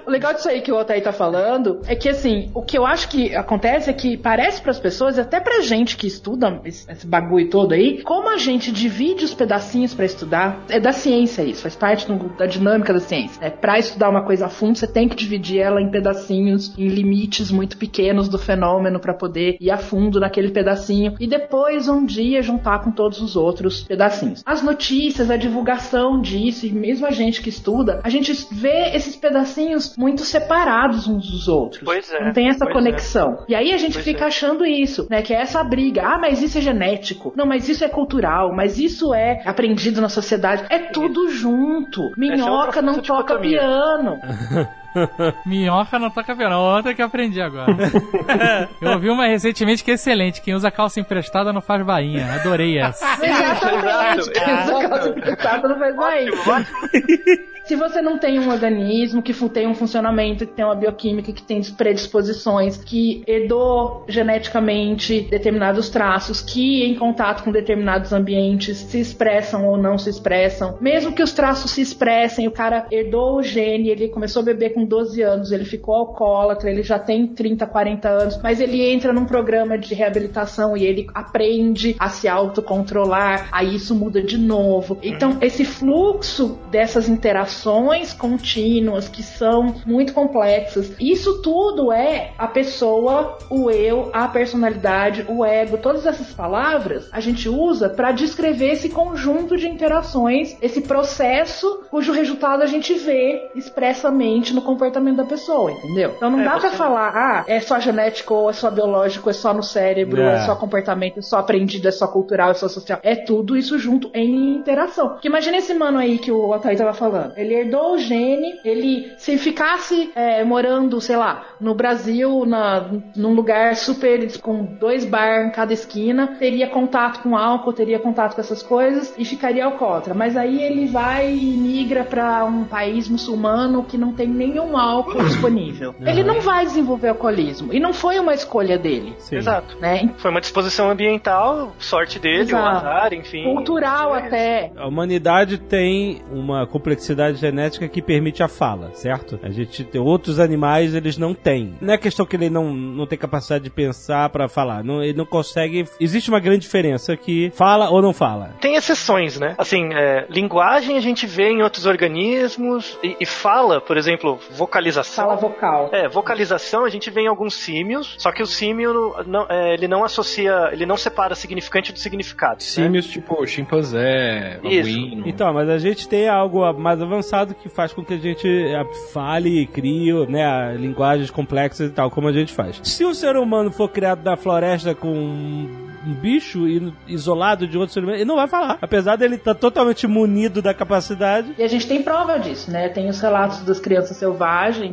O legal disso aí que o Otaí tá falando é que, assim, o que eu acho que acontece é que parece pras pessoas, e até pra gente que estuda esse, esse bagulho todo aí, como a gente divide os pedacinhos pra estudar, é da ciência isso, faz parte do- da dinâmica da ciência. É, pra estudar uma coisa a fundo, você tem que dividir ela em pedacinhos, em limites muito pequenos do fenômeno pra poder ir a fundo naquele pedacinho e depois um dia juntar com todos os outros pedacinhos. As notícias, a divulgação disso, e mesmo a gente que estuda, a gente vê esses pedacinhos muito separados uns dos outros.
Pois é,
Não tem essa
pois
conexão. E aí a gente
Pois
fica
é.
achando isso, né? Que é essa briga. Ah, mas isso é genético. Não, mas isso é cultural. Mas isso é aprendido na sociedade. É tudo junto. Minhoca
outra
não toca piano.
Minhoca não toca piano. Outra que eu aprendi agora. eu ouvi uma recentemente que é excelente. Quem usa calça emprestada não faz bainha. Adorei essa.
Exatamente.
Exato,
Essa calça emprestada não faz
ótimo.
Se você não tem um organismo que tem um funcionamento, que tem uma bioquímica, que tem predisposições, que herdou geneticamente determinados traços, que em contato com determinados ambientes se expressam ou não se expressam, mesmo que os traços se expressem, o cara herdou o gene, ele começou a beber com 12 anos, ele ficou alcoólatra, ele já tem 30, 40 anos, mas ele entra num programa de reabilitação e ele aprende a se autocontrolar, aí isso muda de novo. Então, esse fluxo dessas interações contínuas que são muito complexas, isso tudo é a pessoa, o eu, a personalidade, o ego, todas essas palavras a gente usa para descrever esse conjunto de interações, esse processo cujo resultado a gente vê expressamente no comportamento da pessoa, entendeu? Então não
É,
dá pra
você-
falar, ah, é só genético, ou é só biológico, é só no cérebro,
É.
é só comportamento, é só aprendido, é só cultural, é só social. É tudo isso junto em interação. Porque imagina esse mano aí que o Otávio tava falando. Ele herdou o gene, ele, se ficasse é, morando, sei lá, no Brasil, na, num lugar super, com dois bar em cada esquina, teria contato com álcool, teria contato com essas coisas e ficaria alcoólatra. Mas aí ele vai e migra pra um país muçulmano que não tem nenhum álcool disponível. Ele não vai desenvolver alcoolismo. E não foi uma escolha dele.
Sim.
Exato.
Né?
Foi uma disposição ambiental, sorte dele, o
Exato.
azar, enfim.
Cultural
é-
até.
A humanidade tem uma complexidade genética que permite a fala, certo? A gente tem outros animais, eles não têm. Não é questão que ele não, não tem capacidade de pensar pra falar. Não, ele não consegue. Existe uma grande diferença que fala ou não fala.
Tem exceções, né? Assim, é, linguagem a gente vê em outros organismos e, e fala, por exemplo, vocalização.
Fala vocal.
É, vocalização a gente vê em alguns símios, só que o símio não, é, ele não associa, ele não separa significante do significado. né?
Símios tipo chimpanzé, babuíno.
Então, mas a gente tem algo mais avançado que faz com que a gente eh, fale e crie né, linguagens complexas e tal, como a gente faz. Se o ser humano for criado na floresta com um bicho isolado de outro ser humano, ele não vai falar. Apesar dele estar totalmente munido da capacidade,
E a gente tem prova disso, né? Tem os relatos das crianças selvagens.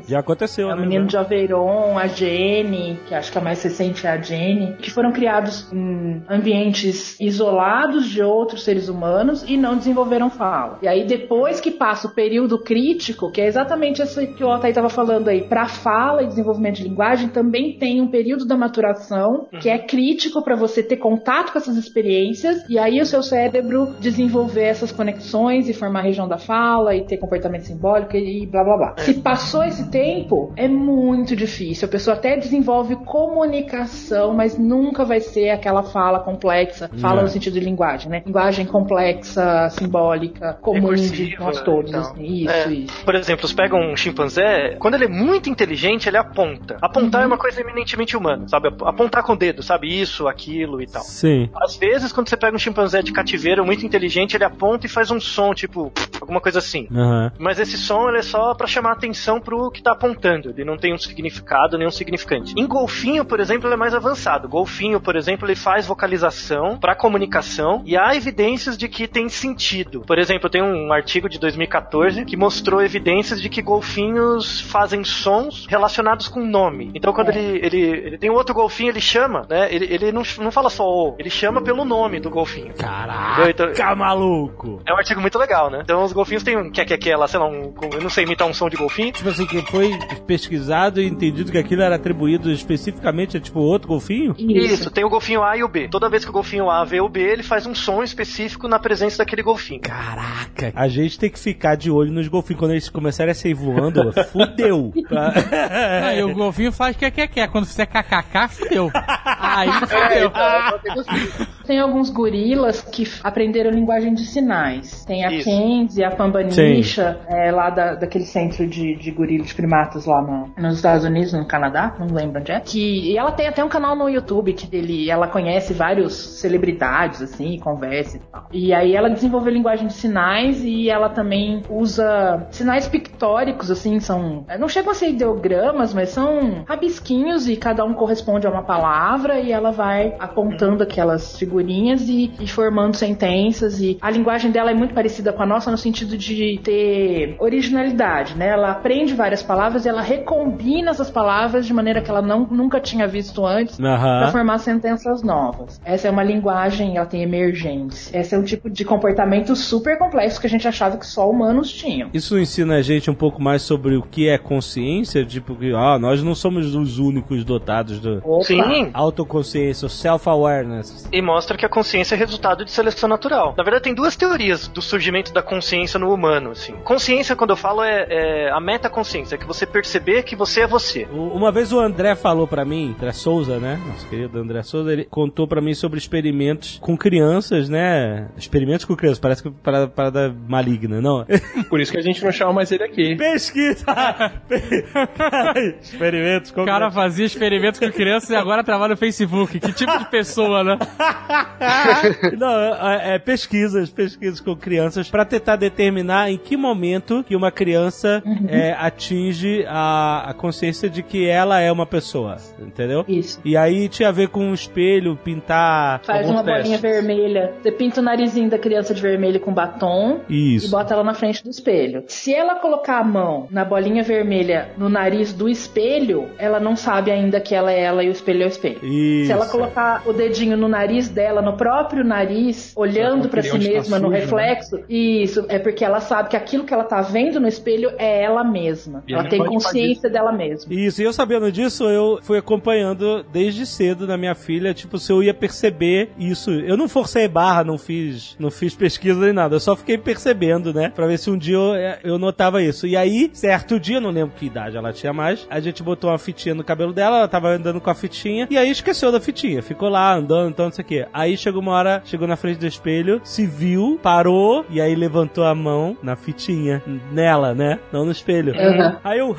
Já aconteceu,
É o
né?
menino de Aveyron, a Jenny, que acho que a mais recente é a Jenny, que foram criados em ambientes isolados de outros seres humanos e não desenvolveram fala. E aí depois que passa o período crítico, que é exatamente isso que o Altair estava falando aí, para fala e desenvolvimento de linguagem também tem um período da maturação que é crítico para você ter contato com essas experiências e aí o seu cérebro desenvolver essas conexões e formar a região da fala e ter comportamento simbólico e blá blá blá. Se passou esse tempo, é muito difícil. A pessoa até desenvolve comunicação, mas nunca vai ser aquela fala complexa, fala
Não.
no sentido de linguagem, né? Linguagem complexa, simbólica, comum de nós todos.
então.
assim. Isso,
É.
isso.
Por exemplo, você pega um chimpanzé, quando ele é muito inteligente, ele aponta. Apontar é uma coisa eminentemente humana, sabe? Apontar com o dedo, sabe? Isso, aquilo e tal.
Sim.
Às vezes, quando você pega um chimpanzé de cativeiro muito inteligente, ele aponta e faz um som, tipo, alguma coisa assim.
Aham.
Mas esse som ele é só pra chamar atenção pro que tá apontando. Ele não tem um significado, nenhum significante. Em golfinho, por exemplo, ele é mais avançado. Golfinho, por exemplo, ele faz vocalização pra comunicação e há evidências de que tem sentido. Por exemplo, tem um artigo de 2014 que mostrou evidências de que golfinhos fazem sons relacionados com nome. Então, quando ele, ele, ele tem um outro golfinho, ele chama, né? Ele, ele não, não fala só o, ele chama pelo nome do golfinho.
Caraca,
Então-
maluco!
É um artigo muito legal, né? Então os golfinhos têm um que que que lá, sei lá, um, eu não sei imitar um som de golfinho.
Tipo assim, que foi pesquisado e entendido que aquilo era atribuído especificamente a tipo outro golfinho?
Isso. tem o golfinho A e o B. Toda vez que o golfinho A vê o B, ele faz um som específico na presença daquele golfinho.
Caraca, a gente tem que ficar de olho nos golfinhos. Quando eles começarem a sair voando, fudeu.
Aí o golfinho faz que quer quer. Quando fizer kkk, fudeu. Aí fudeu.
Tem alguns gorilas que aprenderam linguagem de sinais. Tem a
Isso.
Kenzie, a Pambanisha, é, lá da, daquele centro de, de gorila de primatas lá no- nos Estados Unidos, no Canadá, não lembro onde é. Que, e ela tem até um canal no YouTube que ele, ela conhece vários celebridades, assim, conversa e tal. E aí ela desenvolveu linguagem de sinais e ela também usa sinais pictóricos, assim, são. Não chegam a ser ideogramas, mas são rabisquinhos e cada um corresponde a uma palavra e ela vai apontando aquelas figurinhas e, e formando sentenças. E a linguagem dela é muito parecida com a nossa no sentido de ter originalidade, né? Ela aprende várias palavras e ela recombina essas palavras de maneira que ela não, nunca tinha visto antes
Aham.
para formar sentenças novas. Essa é uma linguagem, ela tem emergência. Esse é um tipo de comportamento super complexo que a gente achava que só humanos tinham.
Isso ensina a gente um pouco mais sobre o que é consciência, tipo que, ah, nós não somos os únicos dotados do
Opa.
Sim.
autoconsciência, o self-awareness.
E mostra que a consciência é resultado de seleção natural. Na verdade, tem duas teorias do surgimento da consciência no humano, assim. Consciência, quando eu falo, é, é a metaconsciência, é que você perceber que você é você.
Uma vez o André falou pra mim, André Souza, né? Nosso querido André Souza, ele contou pra mim sobre experimentos com crianças, né? Experimentos com crianças, parece que é parada, parada maligna, não?
Por isso que a gente não chama mais ele aqui.
Pesquisa! experimentos com
O cara fazia experimentos com crianças e agora trabalha no Facebook. Que tipo de pessoa, né?
Não, é, é pesquisas, pesquisas com crianças pra tentar determinar em que momento que uma criança é, atinge a, a consciência de que ela é uma pessoa, entendeu?
Isso.
E aí tinha a ver com um espelho, pintar.
Faz uma bolinha
testes.
vermelha. Você pinta o narizinho da criança de vermelho com batom e
Isso.
bota ela na frente do espelho. Se ela colocar a mão na bolinha vermelha no nariz do espelho, ela não sabe ainda que ela é ela e o espelho é o espelho.
Isso.
Se ela colocar o dedinho no nariz dela no próprio nariz, olhando pra si
tá
mesma no
sujo, né?
reflexo, isso é porque ela sabe que aquilo que ela tá vendo no espelho é ela mesma.
E
ela tem consciência dela mesma.
Isso, e eu sabendo disso, eu fui acompanhando desde cedo na minha filha, tipo, se eu ia perceber isso. Eu não forcei barra, não fiz, não fiz pesquisa nem nada, eu só fiquei percebendo, né? Pra ver se um dia eu, eu notava isso. E aí, certo dia, não lembro que idade ela tinha mais, a gente botou uma fitinha no cabelo dela, ela tava andando com a fitinha, e aí esqueceu da fitinha, ficou lá andando, então não sei o quê. Aí chegou uma hora, chegou na frente do espelho, se viu, parou, e aí levantou a mão na fitinha, nela, né? Não no espelho.
Uhum.
Aí eu,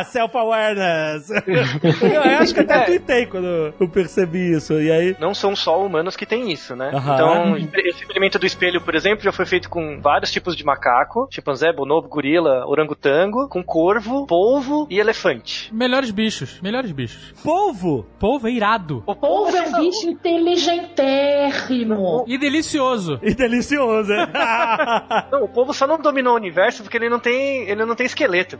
ha! Self-awareness! eu acho que até
É.
tuitei quando eu percebi isso. E aí.
Não são só humanos que têm isso, né?
Aham.
Então, esse experimento do espelho, por exemplo, já foi feito com vários tipos de macaco: chimpanzé, bonobo, gorila, orangotango, com corvo, polvo e elefante.
Melhores bichos, melhores bichos.
Polvo!
Polvo é irado.
O
Polvo é um bicho inteligentérrimo.
E delicioso.
E delicioso, né?
Não, o povo só não dominou o universo porque ele não tem, ele não tem esqueleto.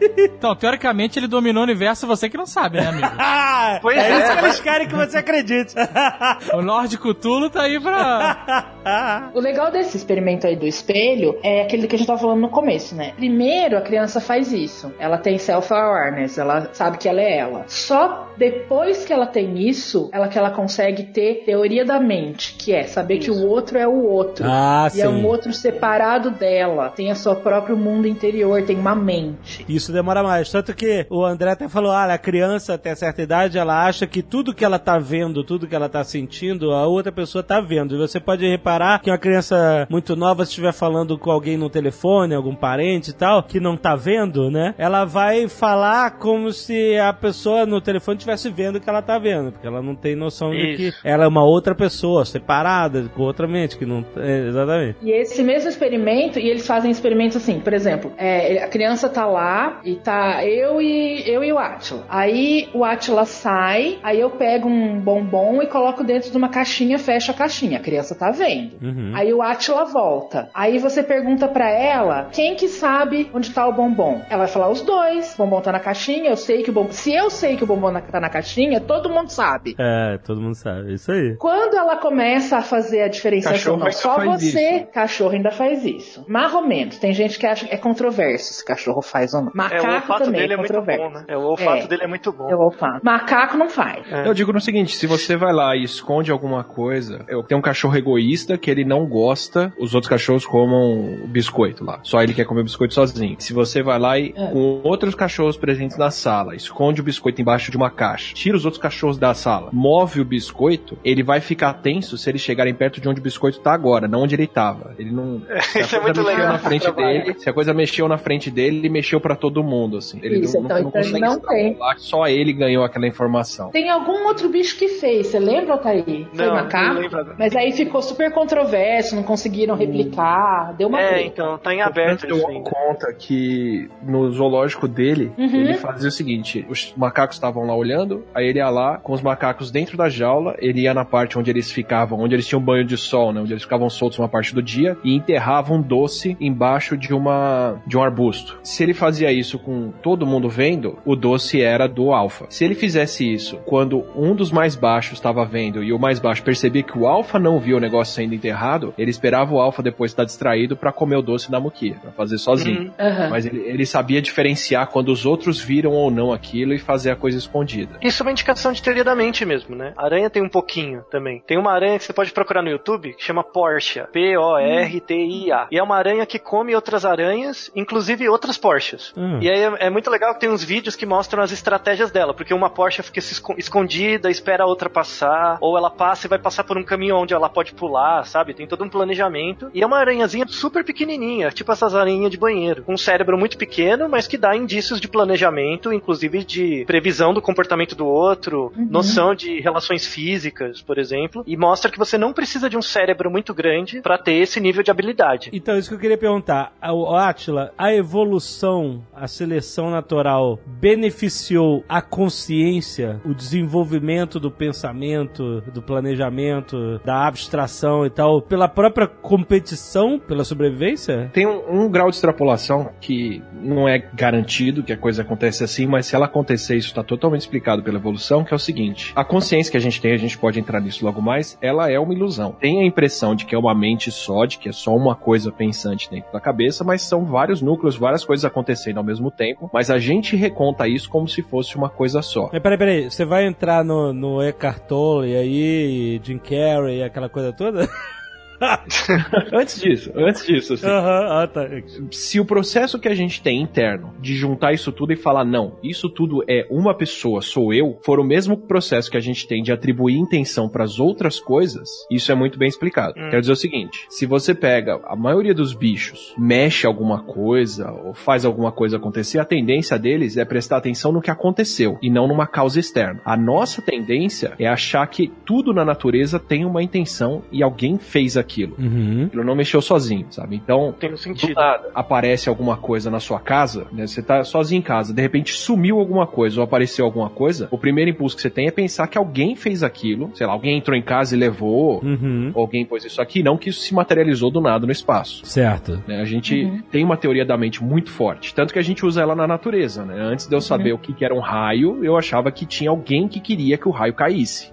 Então, teoricamente, ele dominou o universo, você que não sabe, né, amigo?
Pois
é,
é,
isso que eles querem que você acredite.
o Lorde Cthulhu tá aí pra...
O legal desse experimento aí do espelho é aquele que a gente tava falando no começo, né? Primeiro, a criança faz isso. Ela tem self-awareness, ela sabe que ela é ela. Só depois que ela tem isso, ela que ela consegue ter teoria da mente, que é saber que o outro é o outro.
Ah,
e é um
sim.
outro separado dela. Tem a seu próprio mundo interior, tem uma mente.
Isso demora mais. Tanto que o André até falou: ah, a criança até certa idade, ela acha que tudo que ela tá vendo, tudo que ela tá sentindo, a outra pessoa tá vendo. E você pode reparar que uma criança muito nova, se estiver falando com alguém no telefone, algum parente e tal, que não tá vendo, né? Ela vai falar como se a pessoa no telefone estivesse vendo o que ela tá vendo. Porque ela não tem noção de que
Isso.
ela é uma outra pessoa, separada, com outra mente, que não. É, exatamente.
E esse mesmo experimento, e eles fazem experimentos assim, por exemplo, é, a criança tá lá e tá eu e eu e o Atila. Aí o Atila sai, aí eu pego um bombom e coloco dentro de uma caixinha, fecho a caixinha. A criança tá vendo.
Uhum.
Aí o Atila volta. Aí você pergunta pra ela quem que sabe onde tá o bombom. Ela vai falar os dois. O bombom tá na caixinha, eu sei que o bombom. Se eu sei que o bombom tá na caixinha, todo mundo sabe.
É, todo mundo sabe. Isso aí.
Quando ela começa a fazer a diferenciação,
Cachorro
não, só
faz
você,
isso.
cachorro ainda faz isso. Mais ou menos. Tem gente que acha que é controverso se cachorro faz ou não.
É, o
Macaco
olfato
também
dele
é
é muito bom, né? É, o olfato
É.
dele é muito bom.
É o olfato. Macaco não faz.
Eu digo no seguinte, se você vai lá e esconde alguma coisa, eu tenho um cachorro egoísta que ele não gosta, os outros cachorros comam o biscoito lá. Só ele quer comer o biscoito sozinho. Se você vai lá e
É.
com outros cachorros presentes na sala, esconde o biscoito embaixo de uma caixa, tira os outros cachorros da sala, move o biscoito, ele vai ficar tenso se eles chegarem perto de onde o biscoito tá agora, não onde ele tava. Ele não se a
Isso é
coisa
muito
mexeu
legal.
na frente dele, se a coisa mexeu na frente dele, ele mexeu pra todo mundo assim. Ele
Isso,
não,
então-
não,
então
consegue
não tem.
só ele ganhou aquela informação.
Tem algum outro bicho que fez, você lembra, Altair? Foi
Não,
macaco?
não lembro.
Mas aí ficou super controverso, não conseguiram replicar, deu uma
É,
treta.
então, tá em aberto
Eu
isso
dou
ainda.
conta que no zoológico dele,
Uhum.
ele fazia o seguinte: os macacos estavam lá olhando, aí ele ia lá com os macacos dentro da jaula, ele ia na parte onde eles ficavam, onde eles tinham banho de sol, né? Onde eles ficavam soltos uma parte do dia, e enterrava um doce embaixo de uma de um arbusto. Se ele fazia isso com todo mundo vendo, o doce era do alfa. Se ele fizesse isso quando um dos mais baixos estava vendo e o mais baixo percebia que o alfa não viu o negócio sendo enterrado, ele esperava o alfa depois estar distraído pra comer o doce da muquia, pra fazer sozinho.
Uhum.
Aham.
Mas ele, ele sabia diferenciar quando os outros viram ou não aquilo e fazer a coisa escondida.
Isso é uma indicação de teoria da mente mesmo, né? Aranha tem um pouquinho também. Tem uma aranha que você pode procurar no YouTube que chama Porsche. P-O-R-T-I-A. E é uma aranha que come outras aranhas, inclusive outras Porsches.
Hum.
E aí é, é muito legal que tem uns vídeos que mostram as estratégias dela, porque uma Porsche fica escondida, espera a outra passar, ou ela passa e vai passar por um caminho onde ela pode pular, sabe? Tem todo um planejamento. E é uma aranhazinha super pequenininha, tipo essas aranhas de banheiro, com um cérebro muito pequeno, mas que dá indícios de planejamento, inclusive de previsão do comportamento do outro, noção de relações físicas, por exemplo, e mostra que você não precisa de um cérebro muito grande para ter esse nível de habilidade.
Então, isso que eu queria perguntar. O Atila, a evolução, a seleção natural beneficiou a consciência, o desenvolvimento do pensamento, do planejamento, da abstração e tal, pela própria competição, pela sobrevivência?
Tem um, um grau de extrapolação que não é garantido que a coisa acontece assim, mas se ela acontecer, isso está totalmente explicado pela evolução, que é o seguinte: a consciência que a gente tem, a gente pode entrar nisso logo mais, ela é uma ilusão. Tem a impressão de que é uma mente só, de que é só uma coisa pensante dentro da cabeça, mas são vários núcleos, várias coisas acontecendo ao mesmo tempo, mas a gente reconta isso como se fosse uma coisa só.
Mas peraí, peraí, você vai entrar no, no Eckhart Tolle aí, Jim Carrey, aquela coisa toda?
antes disso, antes disso, assim.
Aham, ah, tá.
Se o processo que a gente tem interno de juntar isso tudo e falar, não, isso tudo é uma pessoa, sou eu, for o mesmo processo que a gente tem de atribuir intenção para as outras coisas, isso é muito bem explicado.
Hum.
Quero dizer o seguinte: se você pega a maioria dos bichos, mexe alguma coisa ou faz alguma coisa acontecer, a tendência deles é prestar atenção no que aconteceu e não numa causa externa. A nossa tendência é achar que tudo na natureza tem uma intenção e alguém fez aquilo.
Uhum.
Aquilo não mexeu sozinho, sabe? Então,
Tem um
do
sentido.
nada aparece alguma coisa na sua casa, né? Você tá sozinho em casa, de repente sumiu alguma coisa ou apareceu alguma coisa, o primeiro impulso que você tem é pensar que alguém fez aquilo, sei lá, alguém entrou em casa e levou,
Uhum.
ou alguém pôs isso aqui, não que isso se materializou do nada no espaço.
Certo.
né? A gente tem uma teoria da mente muito forte, tanto que a gente usa ela na natureza, né? Antes de eu saber o que, que era um raio, eu achava que tinha alguém que queria que o raio caísse.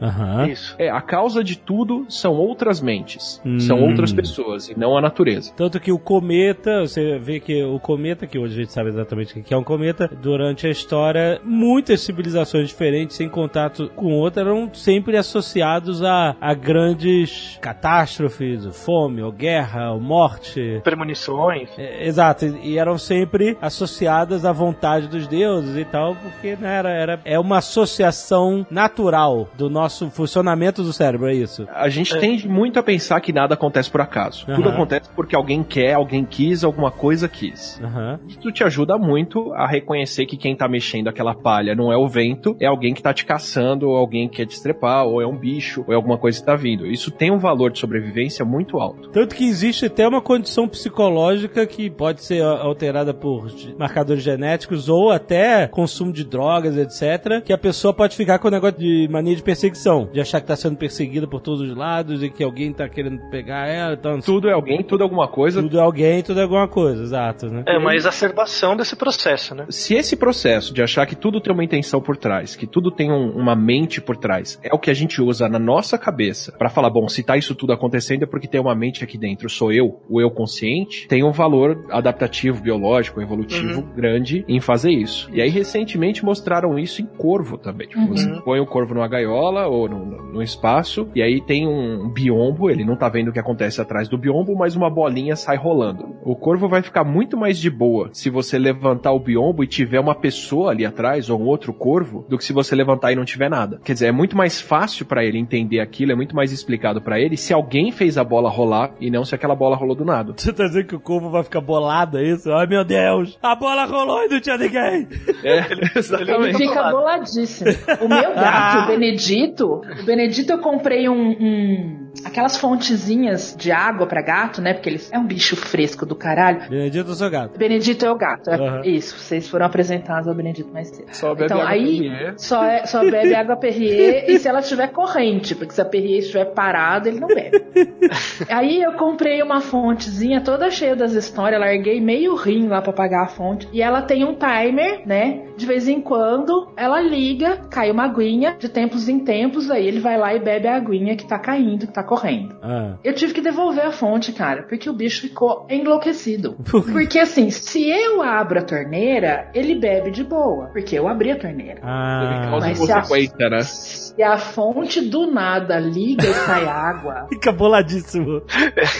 Isso.
É, a causa de tudo são outras mentes,
Hum.
São outras pessoas e não a natureza.
Tanto que o cometa, você vê que o cometa, que hoje a gente sabe exatamente o que é um cometa, durante a história, muitas civilizações diferentes em contato com outra eram sempre associados a, a grandes catástrofes, ou fome, ou guerra, ou morte.
Premonições.
É, exato, e eram sempre associadas à vontade dos deuses e tal, porque né, era, era, é uma associação natural do nosso funcionamento do cérebro, é isso.
A gente tende muito a pensar que nada acontece por acaso. Tudo
Aham.
acontece porque alguém quer, alguém quis, alguma coisa quis.
Aham.
Isso te ajuda muito a reconhecer que quem tá mexendo aquela palha não é o vento, é alguém que tá te caçando, ou alguém que quer te estrepar, ou é um bicho, ou é alguma coisa que tá vindo. Isso tem um valor de sobrevivência muito alto.
Tanto que existe até uma condição psicológica que pode ser alterada por marcadores genéticos ou até consumo de drogas, etc. Que a pessoa pode ficar com o negócio de mania de perseguição, de achar que tá sendo perseguida por todos os lados e que alguém tá querendo pegar ela. Então,
Tudo é alguém, tudo é alguma coisa.
tudo é alguém, tudo é alguma coisa, exato, né?
É uma exacerbação desse processo, né?
Se esse processo de achar que tudo tem uma intenção por trás, que tudo tem um- uma mente por trás, é o que a gente usa na nossa cabeça pra falar, bom, se tá isso tudo acontecendo é porque tem uma mente aqui dentro, sou eu, o eu consciente, tem um valor adaptativo, biológico, evolutivo grande em fazer isso. E aí recentemente mostraram isso em corvo também. Tipo, você põe o corvo numa gaiola ou no, no- no espaço, e aí tem um biombo, ele não tá vendo o que acontece atrás do biombo, mas uma bolinha sai rolando. O corvo vai ficar muito mais de boa se você levantar o biombo e tiver uma pessoa ali atrás, ou um outro corvo, do que se você levantar e não tiver nada. Quer dizer, é muito mais fácil pra ele entender aquilo, é muito mais explicado pra ele se alguém fez a bola rolar e não se aquela bola rolou do nada.
Você tá dizendo que o corvo vai ficar bolado, é isso? Ai meu Deus, a bola rolou e não tinha ninguém.
É,
Ele
exatamente.
fica boladíssimo. O meu gato, o Benedito, o Benedito eu comprei um, um- aquelas fontezinhas de água pra gato, né? Porque ele é um bicho fresco do caralho.
Benedito, seu gato.
Benedito é o gato. É
Aham.
Isso, vocês foram apresentados ao Benedito mais cedo.
Só bebe
então
água
aí
Perrier.
só, é, só bebe água Perrier e se ela estiver corrente, porque se a Perrier estiver parada, ele não bebe. aí eu comprei uma fontezinha toda cheia das histórias, larguei meio rim lá pra pagar a fonte e ela tem um timer, né? De vez em quando ela liga, cai uma aguinha, de tempos em tempos, aí ele vai lá e bebe a aguinha que tá caindo, que tá correndo.
Ah.
Eu tive que devolver a fonte, cara, porque o bicho ficou enlouquecido. Porque assim, se eu abro a torneira, ele bebe de boa, porque eu abri a torneira.
Ah.
Causa e
Mas se a-
né?
Se a fonte do nada liga e sai água,
Fica boladíssimo.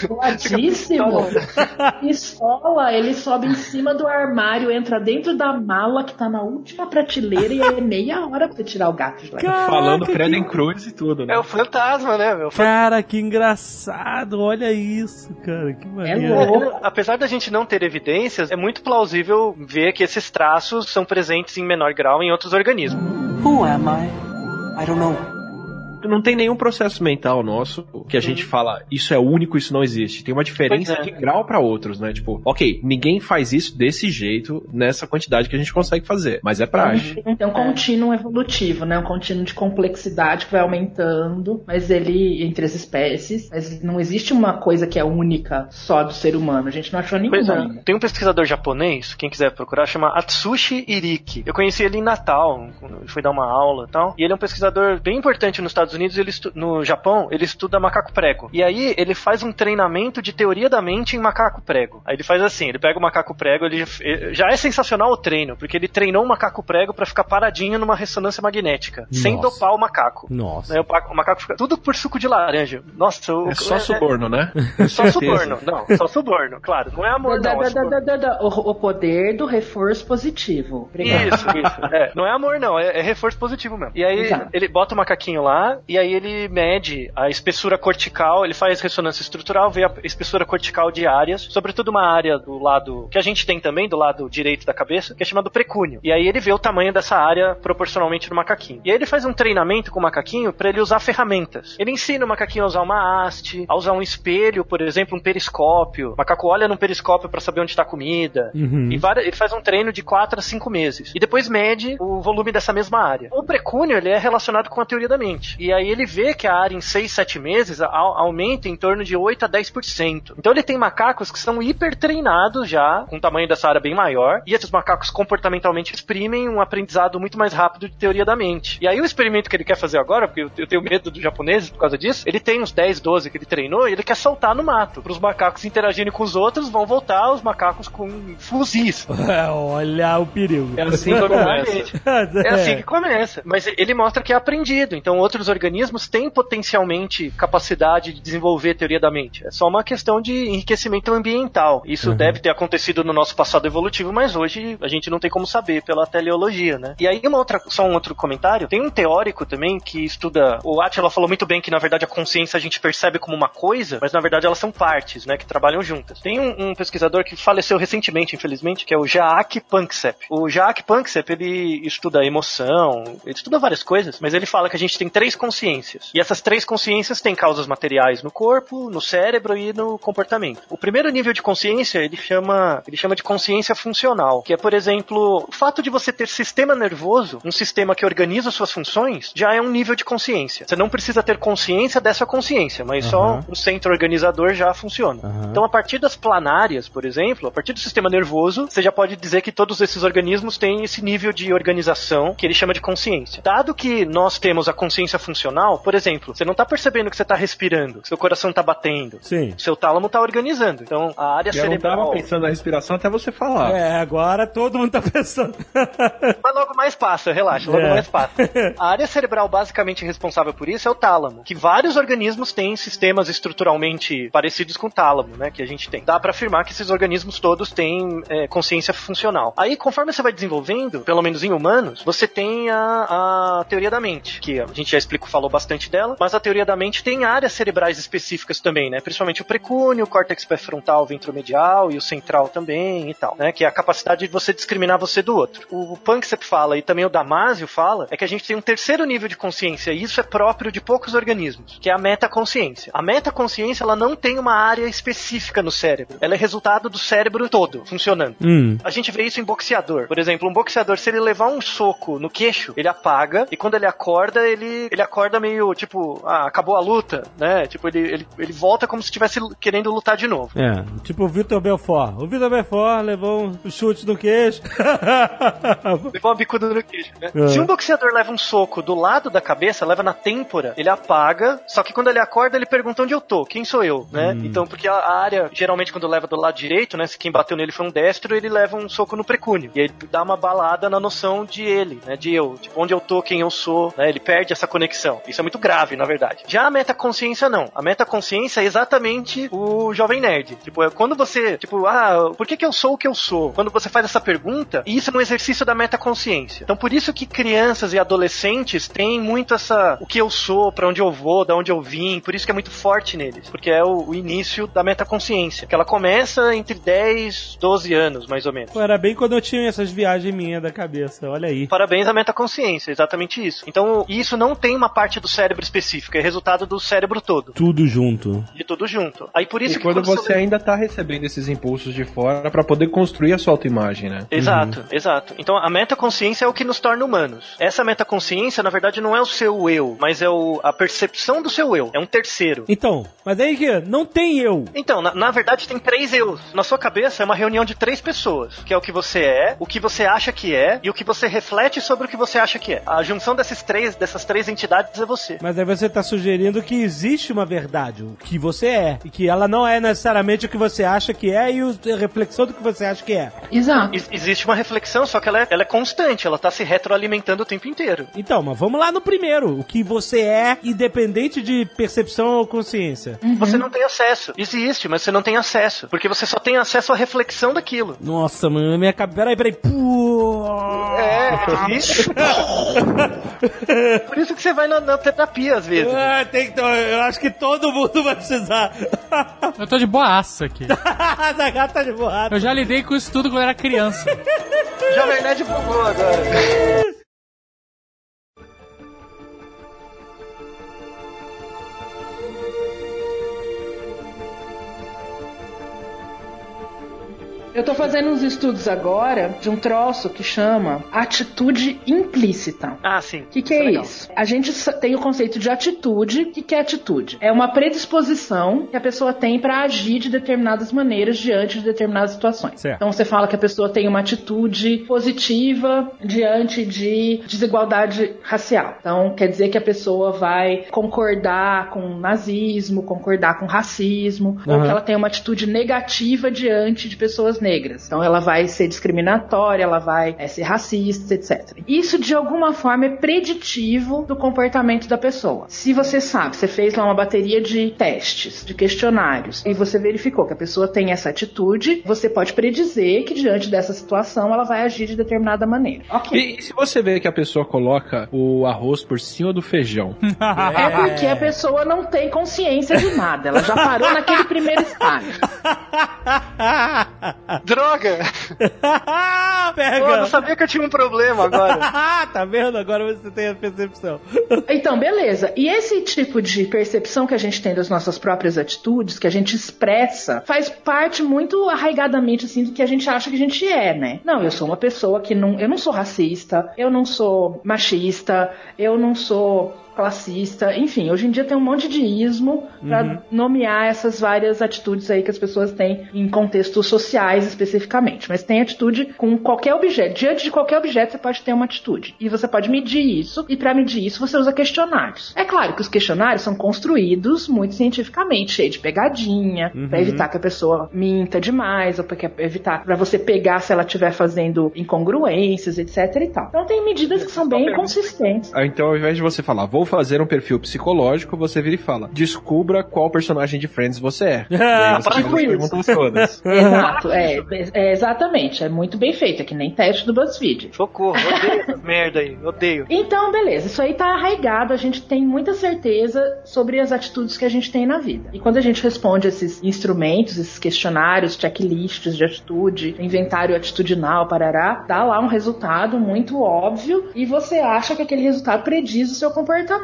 boladíssimo, pistola, ele sobe em cima do armário, entra dentro da mala que tá na última prateleira e é meia hora pra você tirar o gato de lá.
Falando
Caraca,
credo
que-
em cruz e tudo, né?
É o fantasma, né, meu?
Cara, que engraçado. Olha isso, cara. Que
É
maneiro.
louco.
Apesar da gente não ter evidências, é muito plausível ver que esses traços são presentes em menor grau em outros organismos.
Who am I? I don't know.
Não tem nenhum processo mental nosso que a gente fala, isso é único, isso não existe. Tem uma diferença
é.
de grau pra outros, né? Tipo, ok, ninguém faz isso desse jeito, nessa quantidade que a gente consegue fazer, mas é prático.
Tem um contínuo evolutivo, né? Um contínuo de complexidade que vai aumentando, mas ele entre as espécies, mas não existe uma coisa que é única só do ser humano. A gente não achou
Pois
nenhuma.
é. Tem um pesquisador japonês, quem quiser procurar, chama Atsushi Iriki. Eu conheci ele em Natal, quando eu fui dar uma aula e tal. E ele é um pesquisador bem importante nos Estados Unidos, ele estu- no Japão, ele estuda macaco prego. E aí ele faz um treinamento de teoria da mente em macaco prego. Aí ele faz assim, ele pega o macaco prego, ele eh, já é sensacional o treino, porque ele treinou o macaco prego pra ficar paradinho numa ressonância magnética, sem
Nossa.
dopar o macaco.
Nossa.
Né, o, macaco fica tudo por suco de laranja. Nossa, o,
É só suborno, né?
Só suborno, não, só suborno, claro. Não é amor,
Da-
não.
da-
é
da- da- da- O, o poder do reforço positivo. Obrigado.
Isso, isso. É, não é amor, não, é, é reforço positivo mesmo. E aí
Exato.
ele bota o macaquinho lá, e aí ele mede a espessura cortical, ele faz ressonância estrutural, vê a espessura cortical de áreas, sobretudo uma área do lado que a gente tem também, do lado direito da cabeça, que é chamado precúnio. E aí ele vê o tamanho dessa área proporcionalmente no macaquinho. E aí ele faz um treinamento com o macaquinho para ele usar ferramentas. Ele ensina o macaquinho a usar uma haste, a usar um espelho, por exemplo, um periscópio. O macaco olha num periscópio para saber onde está a comida.
Uhum.
E várias- ele faz um treino de 4 a 5 meses. E depois mede o volume dessa mesma área. O precúnio, ele é relacionado com a teoria da mente. E aí ele vê que a área em 6, 7 meses aumenta em torno de 8 a 10%. Então ele tem macacos que são hiper treinados já, com o tamanho dessa área bem maior. E esses macacos comportamentalmente exprimem um aprendizado muito mais rápido de teoria da mente. E aí o experimento que ele quer fazer agora, porque eu- tenho medo dos japoneses por causa disso, ele tem uns 10, 12 que ele treinou e ele quer soltar no mato. Para os macacos interagirem com os outros, vão voltar os macacos com fuzis.
É, Olha o perigo.
É assim que começa.
É assim que começa. Mas ele mostra que é aprendido. Então, outros organismos têm potencialmente capacidade de desenvolver teoria da mente. É só uma questão de enriquecimento ambiental. Isso deve ter acontecido no nosso passado evolutivo, mas hoje a gente não tem como saber pela teleologia, né? E aí, uma outra, só um outro comentário. Tem um teórico também que estuda. O Atila falou muito bem que, na verdade, a consciência a gente percebe como uma coisa, mas na verdade elas são partes, né? Que trabalham juntas. Tem um, um pesquisador que faleceu recentemente, infelizmente, que é o Jaak Panksepp. O Jaak Panksepp, ele estuda emoção, ele estuda várias coisas, mas ele fala que a gente tem três consciências. E essas três consciências têm causas materiais no corpo, no cérebro e no comportamento. O primeiro nível de consciência, ele chama, ele chama de consciência funcional, que é, por exemplo, o fato de você ter sistema nervoso, um sistema que organiza suas funções, já é um nível de consciência. Você não precisa ter consciência dessa consciência, mas só o centro organizador já funciona. Então, a partir das planárias, por exemplo, a partir do sistema nervoso, você já pode dizer que todos esses organismos têm esse nível de organização que ele chama de consciência. Dado que nós temos a consciência funcional, por exemplo, você não está percebendo que você está respirando, que seu coração está batendo,
Sim.
seu tálamo está organizando. Então, a área
Eu não
cerebral.
tava pensando na respiração até você falar.
É, agora todo mundo tá pensando.
Mas logo mais passa, relaxa, logo
É.
mais passa. A área cerebral basicamente responsável por isso é o tálamo, que vários organismos têm sistemas estruturalmente parecidos com o tálamo, né, que a gente tem. Dá pra afirmar que esses organismos todos têm é, consciência funcional. Aí, conforme você vai desenvolvendo, pelo menos em humanos, você tem a, a teoria da mente, que a gente já explicou, falou bastante dela, mas a teoria da mente tem áreas cerebrais específicas também, né, principalmente o precúnio, o córtex pré-frontal, ventromedial e o central também e tal, né, que é a capacidade de você discriminar você do outro. O Panksepp fala e também o Damasio fala é que a gente tem um terceiro nível de consciência e isso é próprio de poucos organismos, que é a metaconsciência. A metaconsciência ela não tem uma área específica no cérebro, ela é resultado do cérebro todo funcionando.
Hum.
A gente vê isso em boxeador. Por exemplo, um boxeador, se ele levar um soco no queixo, ele apaga, e quando ele acorda, ele, ele acorda meio tipo, ah, acabou a luta, né? Tipo, ele, ele, ele volta como se estivesse querendo lutar de novo.
É, tipo o Vitor Belfort. O Vitor Belfort levou um chute no queixo.
Levou uma bicuda no queixo, né?
É.
Se um boxeador leva um soco do lado da cabeça, leva na têmpora, ele apaga, só que quando ele acorda, ele pergunta onde eu tô, quem sou eu, né?
Hum.
Então, porque a a área, geralmente quando leva do lado direito, né, se quem bateu nele foi um destro, ele leva um soco no precúnio. E aí dá uma balada na noção de ele, né, de eu, tipo, onde eu tô, quem eu sou, né? Ele perde essa conexão. Isso é muito grave, na verdade. Já a metaconsciência não. A metaconsciência é exatamente o jovem nerd. Tipo, é quando você, tipo, ah, por que que eu sou o que eu sou? Quando você faz essa pergunta, isso é um exercício da metaconsciência. Então, por isso que crianças e adolescentes têm muito essa, o que eu sou, pra onde eu vou, da onde eu vim, por isso que é muito forte neles, porque é o, o início da metaconsciência, que ela começa entre 10, 12 anos, mais ou menos.
Pô, Era bem quando eu tinha essas viagens minhas da cabeça, olha aí.
Parabéns à metaconsciência, exatamente isso. Então, isso não tem uma uma parte do cérebro específica, é resultado do cérebro todo,
Tudo junto.
de tudo junto. Aí por isso
E
que
quando
quando
você ainda tá recebendo esses impulsos de fora pra poder construir a sua autoimagem, né?
Exato, exato. Então a metaconsciência é o que nos torna humanos. Essa metaconsciência, na verdade, não é o seu eu, mas é o, a percepção do seu eu. É um terceiro.
Então, mas aí que não tem eu.
Então, na, na verdade, tem três eus. Na sua cabeça é uma reunião de três pessoas, que é o que você é, o que você acha que é e o que você reflete sobre o que você acha que é. A junção desses três, dessas três entidades é você.
Mas aí você tá sugerindo que existe uma verdade, o que você é, e que ela não é necessariamente o que você acha que é e o- a reflexão do que você acha que é.
Exato.
Ex- existe uma reflexão, só que ela é, ela é constante, ela tá se retroalimentando o tempo inteiro.
Então, mas vamos lá no primeiro, o que você é, independente de percepção ou consciência.
Você não tem acesso. Existe, mas você não tem acesso. Porque você só tem acesso à reflexão daquilo.
Nossa, mano, minha cabeça. Peraí, peraí. Pô.
É, existe. Por isso que você vai na, na terapia às vezes.
Ah, tem que, eu acho que todo mundo vai precisar.
Eu tô de boaça aqui.
Essa gata tá de borrada.
Eu já lidei com isso tudo quando era criança.
Jovem Nerd bugou agora.
Eu tô fazendo uns estudos agora de um troço que chama atitude implícita.
Ah, sim.
O que, que é
legal.
isso? A gente tem o conceito de atitude. O que, que é atitude? É uma predisposição que a pessoa tem para agir de determinadas maneiras diante de determinadas situações.
Certo.
Então você fala que a pessoa tem uma atitude positiva diante de desigualdade racial. Então quer dizer que a pessoa vai concordar com o nazismo, concordar com o racismo, ou
Aham.
que ela tem uma atitude negativa diante de pessoas negras. Então ela vai ser discriminatória, ela vai eh, ser racista, etc. Isso de alguma forma é preditivo do comportamento da pessoa. Se você sabe, você fez lá uma bateria de testes, de questionários, e você verificou que a pessoa tem essa atitude, você pode predizer que diante dessa situação ela vai agir de determinada maneira. Ok.
E, e se você vê que a pessoa coloca o arroz por cima do feijão?
É porque a pessoa não tem consciência de nada. Ela já parou naquele primeiro estágio.
Droga!
Pega.
Pô, eu não sabia que eu tinha um problema agora.
tá vendo? Agora você tem a percepção.
Então, beleza. E esse tipo de percepção que a gente tem das nossas próprias atitudes, que a gente expressa, faz parte muito arraigadamente assim do que a gente acha que a gente é, né? Não, eu sou uma pessoa que não, eu não sou racista, eu não sou machista, eu não sou classista, enfim, hoje em dia tem um monte de ismo pra nomear essas várias atitudes aí que as pessoas têm em contextos sociais especificamente, mas tem atitude com qualquer objeto, diante de qualquer objeto você pode ter uma atitude. E você pode medir isso. E para medir isso você usa questionários. É claro que os questionários são construídos muito cientificamente, cheio de pegadinha, pra evitar que a pessoa minta demais ou para evitar para você pegar se ela estiver fazendo incongruências, etc e tal. Então tem medidas que são bem consistentes.
Ah, Então, ao invés de você falar, vou fazer um perfil psicológico, você vira e fala, descubra qual personagem de Friends você é. E aí você
Tipo
faz as
isso.
todas.
Exato, é, é, exatamente, é muito bem feito, é que nem teste do BuzzFeed.
Socorro, odeio essas merda aí, odeio.
Então, beleza, isso aí tá arraigado, a gente tem muita certeza sobre as atitudes que a gente tem na vida. E quando a gente responde esses instrumentos, esses questionários, checklists de atitude, inventário atitudinal, parará, dá lá um resultado muito óbvio e você acha que aquele resultado prediz o seu comportamento.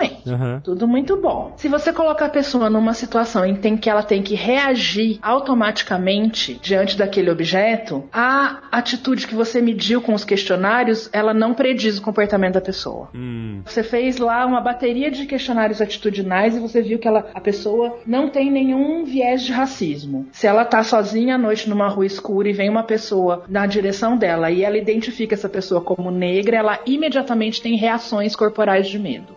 Tudo muito bom. Se você colocar a pessoa numa situação em que ela tem que reagir automaticamente diante daquele objeto, a atitude que você mediu com os questionários, ela não prediz o comportamento da pessoa. Você fez lá uma bateria de questionários atitudinais e você viu que ela, a pessoa não tem nenhum viés de racismo. Se ela tá sozinha à noite numa rua escura e vem uma pessoa na direção dela e ela identifica essa pessoa como negra, ela imediatamente tem reações corporais de medo.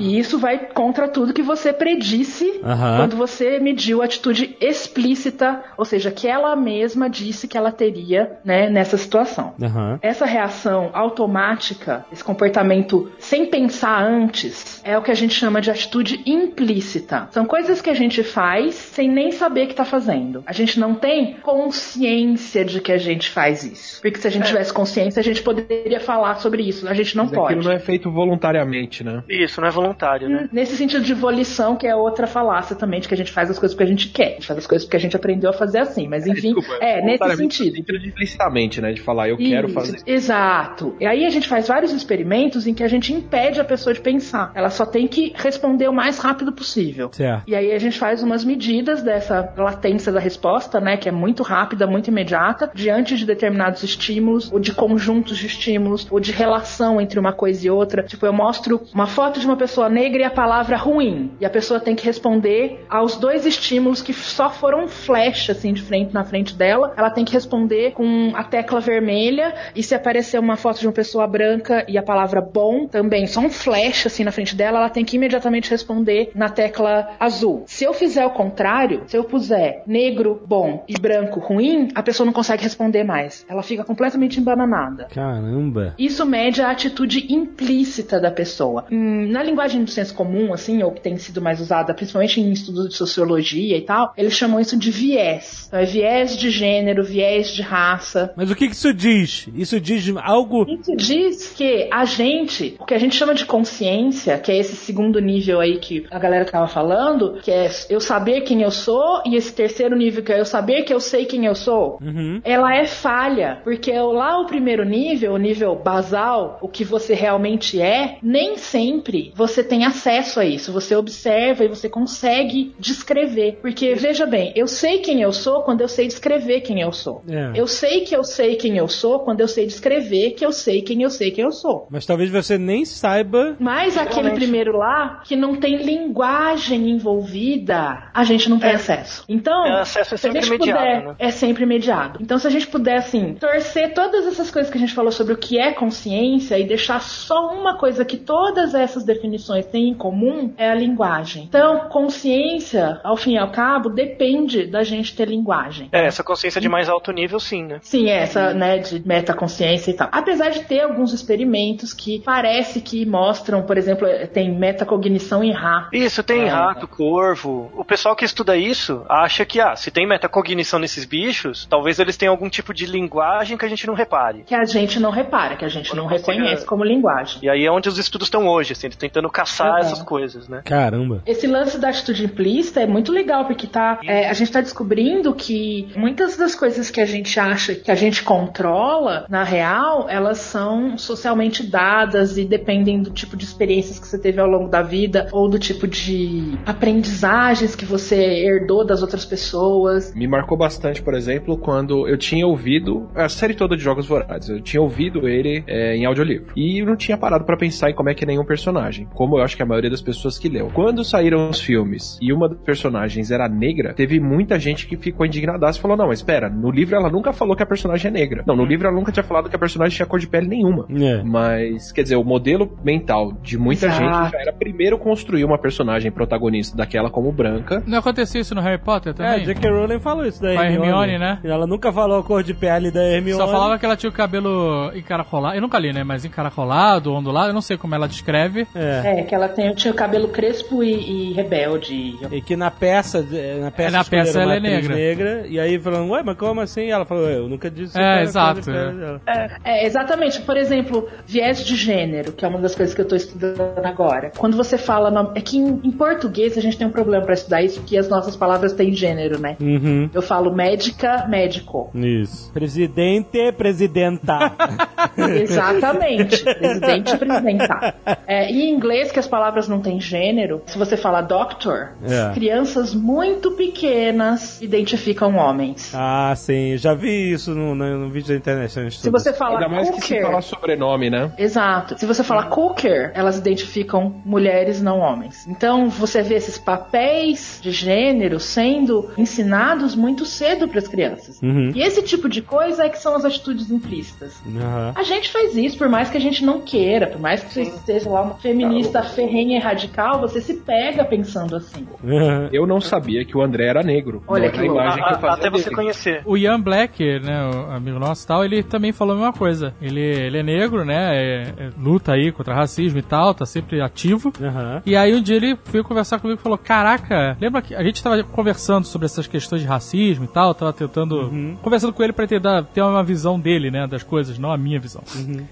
E isso vai contra tudo que você predisse
Aham.
quando você mediu a atitude explícita, ou seja, que ela mesma disse que ela teria né, nessa situação.
Aham.
Essa reação automática, esse comportamento sem pensar antes, é o que a gente chama de atitude implícita. São coisas que a gente faz sem nem saber que tá fazendo. A gente não tem consciência de que a gente faz isso. Porque se a gente tivesse consciência, a gente poderia falar sobre isso. A gente não
Mas
pode.
Aquilo não é feito voluntariamente, né?
Isso, não é voluntário, né?
Nesse sentido de volição, que é outra falácia também, de que a gente faz as coisas porque a gente quer. A gente faz as coisas porque a gente aprendeu a fazer assim. Mas enfim,
Desculpa,
é, nesse sentido.
Implicitamente, né? De falar, eu quero
Isso,
fazer.
Exato. E aí a gente faz vários experimentos em que a gente impede a pessoa de pensar. Ela só tem que responder o mais rápido possível.
Certo.
E aí a gente faz umas medidas dessa latência da resposta, né, que é muito rápida, muito imediata, diante de determinados estímulos, ou de conjuntos de estímulos, ou de relação entre uma coisa e outra. Tipo, eu mostro uma foto de uma pessoa negra e a palavra ruim, e a pessoa tem que responder aos dois estímulos que só foram flash assim de frente na frente dela. Ela tem que responder com a tecla vermelha e se aparecer uma foto de uma pessoa branca e a palavra bom também, só um flash assim na frente dela, ela tem que imediatamente responder na tecla azul. Se eu fizer o contrário, se eu puser negro bom e branco ruim, a pessoa não consegue responder mais. Ela fica completamente embananada.
Caramba.
Isso mede a atitude implícita da pessoa. Hum, na linguagem do senso comum, assim, ou que tem sido mais usada, principalmente em estudos de sociologia e tal, eles chamam isso de viés. Então, é viés de gênero, viés de raça.
Mas o que isso diz? Isso diz algo...
Isso diz que a gente, o que a gente chama de consciência, que é esse segundo nível aí que a galera tava falando, que é eu saber quem eu sou, e esse terceiro nível que é eu saber que eu sei quem eu sou,
Uhum.
ela é falha, porque lá o primeiro nível, o nível basal, o que você realmente é, nem sempre você tem acesso a isso. Você observa e você consegue descrever. Porque, veja bem, eu sei quem eu sou quando eu sei descrever quem eu sou.
É.
Eu sei que eu sei quem eu sou quando eu sei descrever que eu sei quem eu sei quem eu sou.
Mas talvez você nem saiba...
Mas aquele primeiro lá, que não tem linguagem envolvida, a gente não tem acesso. Então,
É, acesso é
se a
sempre
gente
imediato,
puder,
né?
é sempre imediato. Então, se a gente puder, assim, torcer todas essas coisas que a gente falou sobre o que é consciência e deixar só uma coisa que todas essas definições têm em comum, é a linguagem. Então, consciência, ao fim e ao cabo, depende da gente ter linguagem.
É, essa consciência de mais alto nível, sim, né?
Sim, essa, né, de metaconsciência e tal. Apesar de ter alguns experimentos que parece que mostram, por exemplo, tem metacognição em rato.
Isso, tem
Ah.
rato, corvo. O pessoal que estuda isso acha que, ah, se tem metacognição nesses bichos, talvez eles tenham algum tipo de linguagem que a gente não repare.
Que a gente não repara, que a gente não
não
reconhece como linguagem.
E aí é onde os estudos estão hoje, assim, eles tentando caçar
Uhum.
essas coisas, né?
Caramba.
Esse lance da atitude implícita é muito legal, porque tá, é, a gente tá descobrindo que muitas das coisas que a gente acha que a gente controla, na real, elas são socialmente dadas e dependem do tipo de experiências que você teve ao longo da vida ou do tipo de aprendizagens que você herdou das outras pessoas.
Me marcou bastante, por exemplo, quando eu tinha ouvido a série toda de Jogos Vorazes. Eu tinha ouvido ele é, em audiolivro. E eu não tinha parado pra pensar em como é que é nenhum personagem. Como eu acho que a maioria das pessoas que leu. Quando saíram os filmes e uma das personagens era negra, teve muita gente que ficou indignadaça e falou: Não, mas espera, no livro ela nunca falou que a personagem é negra. Não, no livro ela nunca tinha falado que a personagem tinha cor de pele nenhuma.
É.
Mas, quer dizer, o modelo mental de muita
Exato.
gente já era primeiro construir uma personagem protagonista daquela como branca.
Não aconteceu isso no Harry Potter
É,
também?
J.K. Rowling falou isso da
Com a
Hermione.
Hermione, né?
Ela nunca falou a cor de pele da Hermione.
Só falava que ela tinha o cabelo encaracolado. Eu nunca li, né? Mas encaracolado, ondulado. Eu não sei como ela descreve.
É.
É, que ela tem, tinha o cabelo crespo e, e rebelde.
E que na peça, eh, na peça,
É, na peça ela é
atriz
negra.
E aí falando, ué, mas como assim? Ela falou, "Ué, eu nunca disse
É, exato, é.
dela."
É, exatamente. Por exemplo, viés de gênero, que é uma das coisas que eu tô estudando agora. Quando você fala. no- É que em, em português a gente tem um problema pra estudar isso, porque as nossas palavras têm gênero, né?
Uhum.
Eu falo médica, médico.
Isso. Presidente, presidenta.
Exatamente. Presidente e presidenta. É, e em inglês, que as palavras não têm gênero, se você fala doctor,
É.
crianças muito pequenas identificam homens.
ah, sim. Já vi isso no, no, no vídeo da internet. no
Se você fala
Ainda mais que se
cooker,
falar sobrenome, né?
Exato. Se você falar cooker, elas identificam mulheres, não homens. Então você vê esses papéis de gênero sendo ensinados muito cedo para as crianças.
Uhum.
E esse tipo de coisa é que são as atitudes implícitas.
Aham.
A gente faz isso, por mais que a gente não queira, por mais que você esteja lá uma feminista ferrenha e radical, você se pega pensando assim.
Eu não sabia que o André era negro.
Olha que
era a imagem que eu fazia
até você
dele.
conhecer.
O Ian Black, né, o amigo nosso e tal, ele também falou a mesma coisa. Ele, ele é negro, né, é- é- luta aí contra racismo e tal, tá sempre ativo.
Aham.
E aí um dia ele veio conversar comigo e falou: Caraca, lembra que a gente tava conversando sobre essas questões de racismo e tal, tava tentando. Conversando com ele pra tentar ter uma visão dele, né, das coisas, não a minha visão.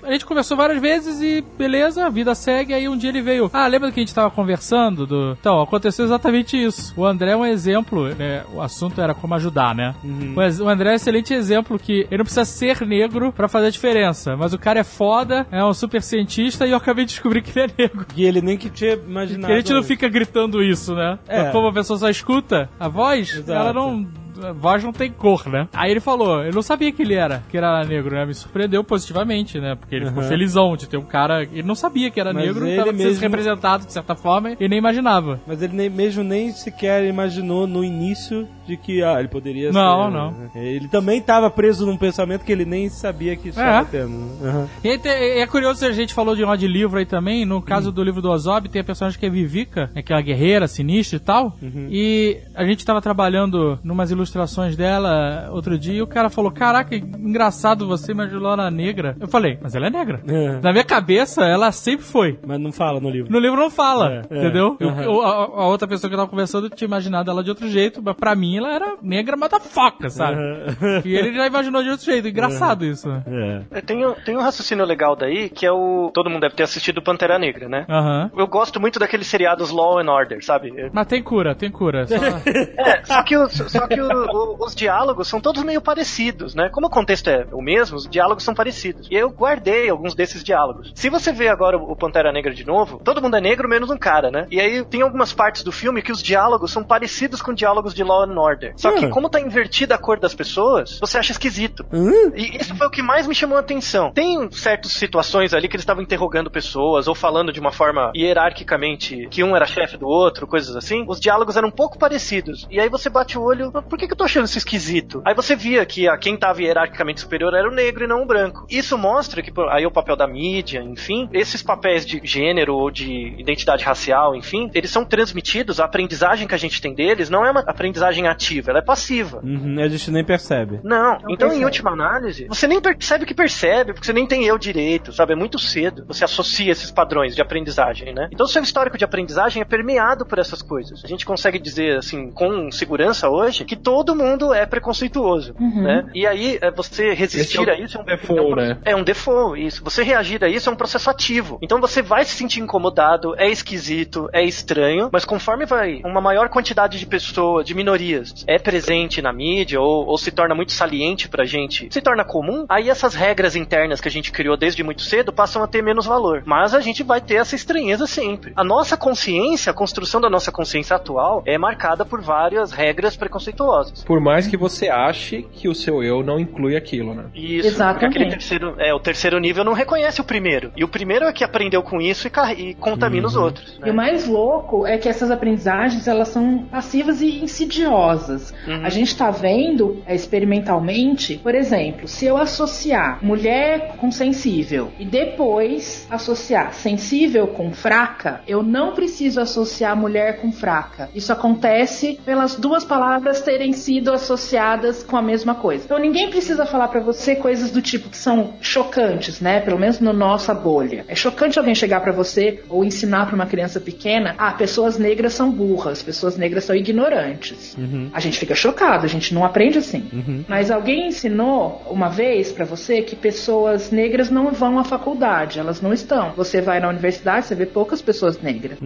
A gente conversou várias vezes e beleza, a vida segue. Aí um dia dia ele veio. Ah, lembra que a gente tava conversando? Do... Então, aconteceu exatamente isso. O André é um exemplo, né? O assunto era como ajudar, né? Mas o André é um excelente exemplo que ele não precisa ser negro pra fazer a diferença. Mas o cara é foda, é um super cientista e eu acabei de descobrir que ele é negro.
E ele nem que tinha imaginado.
Que a gente não fica gritando isso, né?
É.
Como a pessoa só escuta a voz,
Exato.
ela não. Voz não tem cor, né? Aí ele falou, eu não sabia que ele era, que era negro, né? Me surpreendeu positivamente, né? Porque ele ficou
Aham.
felizão de ter um cara. Ele não sabia que era
Mas
negro,
ele
tava sendo
mesmo-
representado de certa forma e nem imaginava.
Mas ele nem, mesmo nem sequer imaginou no início de que ah, ele poderia
Não,
ser.
não.
né? Ele também estava preso num pensamento que ele nem sabia que estava tendo. né? Aham.
E é curioso, a gente falou de um de livro aí também. No caso do livro do Ozob, tem a personagem que é Vivica, é aquela guerreira sinistra e tal. E a gente tava trabalhando numas ilustrações dela outro dia e o cara falou: Caraca, engraçado você imaginou ela negra. Eu falei, mas ela é negra.
É.
Na minha cabeça, ela sempre foi.
Mas não fala no livro.
No livro não fala,
É, é.
entendeu? Eu- a, a outra pessoa que eu tava conversando tinha imaginado ela de outro jeito, mas pra mim ela era negra motherfucker, sabe? E ele já imaginou de outro jeito. Engraçado isso.
É.
É, Tem, um- tem um raciocínio legal daí, que é o. Todo mundo deve ter assistido Pantera Negra, né?
Aham.
Eu gosto muito daqueles seriados Law and Order, sabe?
Mas tem cura, tem cura. Só-
É, só que, os, só que o- o- os diálogos são todos meio parecidos, né? Como o contexto é o mesmo, os diálogos são parecidos. E eu guardei alguns desses diálogos. Se você vê agora o Pantera Negra de novo, todo mundo é negro menos um cara, né? E aí tem algumas partes do filme que os diálogos são parecidos com diálogos de Law and Order. Só que
Hum.
como tá invertida a cor das pessoas, você acha esquisito.
Hum?
E isso foi o que mais me chamou a atenção. Tem certas situações ali que eles estavam interrogando pessoas ou falando de uma forma hierarquicamente que um era chefe do outro, coisas assim. Os diálogos eram um pouco parecidos. E aí você bate o olho, por que, que eu tô achando isso esquisito? Aí você via que a quem tava hierarquicamente superior era o negro e não o branco. Isso mostra que aí o papel da mídia, enfim, esses papéis de gênero ou de identidade racial, enfim, eles são transmitidos, a aprendizagem que a gente tem deles não é uma aprendizagem ativa, ela é passiva.
Uhum, a gente nem percebe.
Não, então
percebe.
em última análise, você nem percebe que percebe, porque você nem tem eu direito, sabe? É muito cedo. Você associa esses padrões de aprendizagem, né? Então o seu histórico de aprendizagem é permeado por essas coisas. A gente consegue dizer, assim, com segurança hoje, que todo mundo é preconceituoso, né? E aí, é, você resistir
é
a isso é um
default,
é um,
né?
É um default, isso. Você reagir a isso é um processo ativo. Então você vai se sentir incomodado, é esquisito, é estranho, mas conforme vai uma maior quantidade de pessoas, de minorias, é presente na mídia ou, ou se torna muito saliente pra gente, se torna comum, aí essas regras internas que a gente criou desde muito cedo passam a ter menos valor. Mas a gente vai ter essa estranheza sempre. A nossa consciência, a construção da nossa consciência atual é marcada por várias regras preconceituosas.
Por mais que você ache que o seu eu não inclui aquilo, né?
Isso,
Exatamente.
porque aquele terceiro, é, o terceiro nível não reconhece o primeiro. E o primeiro é que aprendeu com isso e, e contamina os outros. né?
E o mais louco é que essas aprendizagens elas são passivas e insidiosas.
Uhum.
A gente tá vendo é, experimentalmente, por exemplo, se eu associar mulher com sensível e depois associar sensível com fraca, eu não preciso associar mulher com fraca. Isso acontece pelas duas palavras terem sido associadas com a mesma coisa. Então ninguém precisa falar pra você coisas do tipo que são chocantes, né? Pelo menos no nossa bolha. É chocante alguém chegar pra você ou ensinar pra uma criança pequena, ah, pessoas negras são burras, pessoas negras são ignorantes. A gente fica chocado, a gente não aprende assim. Mas alguém ensinou uma vez pra você que pessoas negras não vão à faculdade, elas não estão. Você vai na universidade, você vê poucas pessoas negras.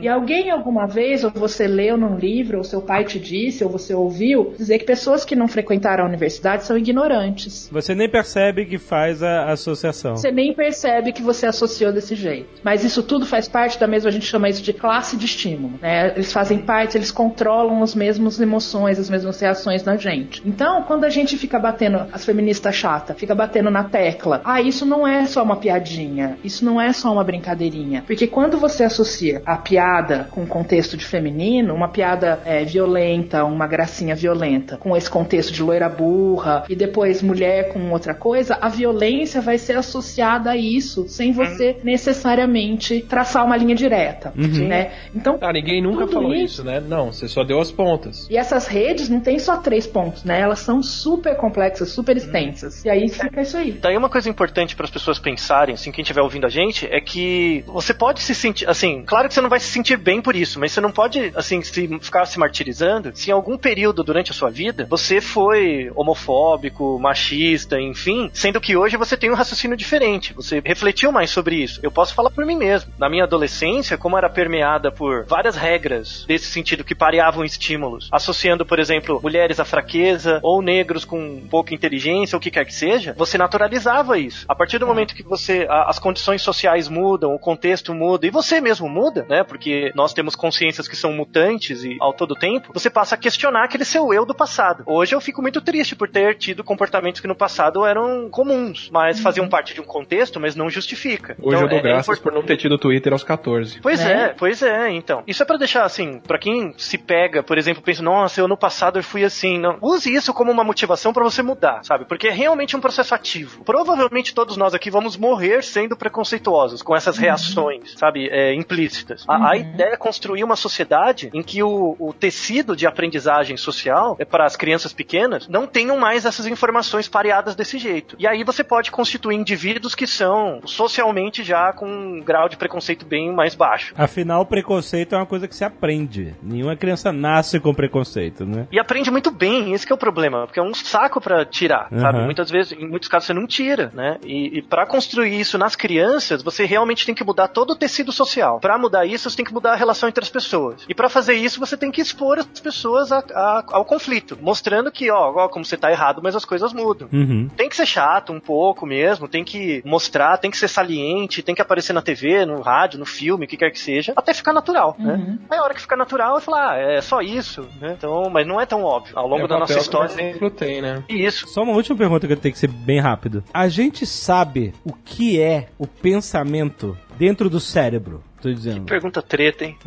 E alguém alguma vez, ou você leu num livro, ou seu pai te disse, ou você ouviu, dizer que pessoas que não frequentaram a universidade são ignorantes.
Você nem percebe que faz a associação.
Você nem percebe que você associou desse jeito. Mas isso tudo faz parte da mesma, a gente chama isso de classe de estímulo. Né? Eles fazem parte, eles controlam as mesmas emoções, as mesmas reações na gente. Então, quando a gente fica batendo, as feministas chata, fica batendo na tecla, ah, isso não é só uma piadinha, isso não é só uma brincadeirinha. Porque quando você associa a piada com o contexto de feminino, uma piada é, violenta, uma gracinha violenta, com esse contexto de loira burra e depois mulher com outra coisa, a violência vai ser associada a isso, sem você necessariamente traçar uma linha direta, né? Então,
Ah, ninguém nunca falou
isso-
isso, né? Não, você só deu as pontas.
e essa essas redes não tem só três pontos, né? Elas são super complexas, super extensas. E aí fica isso aí.
Daí uma coisa importante para as pessoas pensarem, assim, quem estiver ouvindo a gente, é que você pode se sentir, assim, claro que você não vai se sentir bem por isso, mas você não pode, assim, se, ficar se martirizando se em algum período durante a sua vida você foi homofóbico, machista, enfim, sendo que hoje você tem um raciocínio diferente, você refletiu mais sobre isso. Eu posso falar por mim mesmo. Na minha adolescência, como era permeada por várias regras desse sentido que pareavam estímulos, associando, por exemplo, mulheres à fraqueza ou negros com pouca inteligência, ou o que quer que seja, você naturalizava isso. A partir do momento que você a, as condições sociais mudam, o contexto muda e você mesmo muda, né? Porque nós temos consciências que são mutantes e ao todo tempo, você passa a questionar aquele seu eu do passado. Hoje eu fico muito triste por ter tido comportamentos que no passado eram comuns, mas faziam parte de um contexto, mas não justifica.
Hoje
Então,
eu dou
é- é
graças
import-
por não ter tido Twitter aos 14.
Pois
né?
é, pois é, então. Isso é pra deixar assim, pra quem se pega, por exemplo, pensa, nossa, eu no passado eu fui assim, não. Use isso como uma motivação pra você mudar, sabe? Porque é realmente um processo ativo. Provavelmente todos nós aqui vamos morrer sendo preconceituosos com essas reações, sabe, é, implícitas. A, a ideia é construir uma sociedade em que o, o tecido de aprendizagem social é para as crianças pequenas não tenham mais essas informações pareadas desse jeito. E aí você pode constituir indivíduos que são socialmente já com um grau de preconceito bem mais baixo.
Afinal, preconceito é uma coisa que se aprende. Nenhuma criança nasce com preconceito, né?
E aprende muito bem, esse que é o problema, porque é um saco pra tirar,
Uhum.
sabe? Muitas vezes, em muitos casos você não tira, né? E, e para construir isso nas crianças, você realmente tem que mudar todo o tecido social. Pra mudar isso, você tem que mudar a relação entre as pessoas. E pra fazer isso, você tem que expor as pessoas a- a- ao conflito, mostrando que, ó, ó, como você tá errado, mas as coisas mudam.
Uhum.
Tem que ser chato um pouco mesmo, tem que mostrar, tem que ser saliente, tem que aparecer na TV, no rádio, no filme, o que quer que seja, até ficar natural, né? Aí a hora que ficar natural, eu falar, ah, é só isso, né? Então, mas não é tão óbvio. Ao longo
É
da nossa
que
história.
exemplo tem, né?
Isso.
Só uma última pergunta que eu tenho que ser bem rápido. A gente sabe o que é o pensamento dentro do cérebro? Tô dizendo.
Pergunta treta, hein?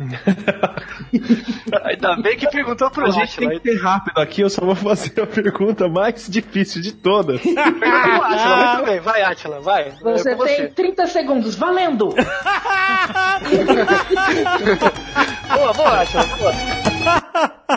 Ainda bem que perguntou pro
A gente tem
Atila.
que ser rápido aqui, eu só vou fazer a pergunta mais difícil de todas.
Atila, muito bem. Vai, Atila, vai.
Você
é
tem
você.
30 segundos, valendo!
Boa, boa, Atila, boa.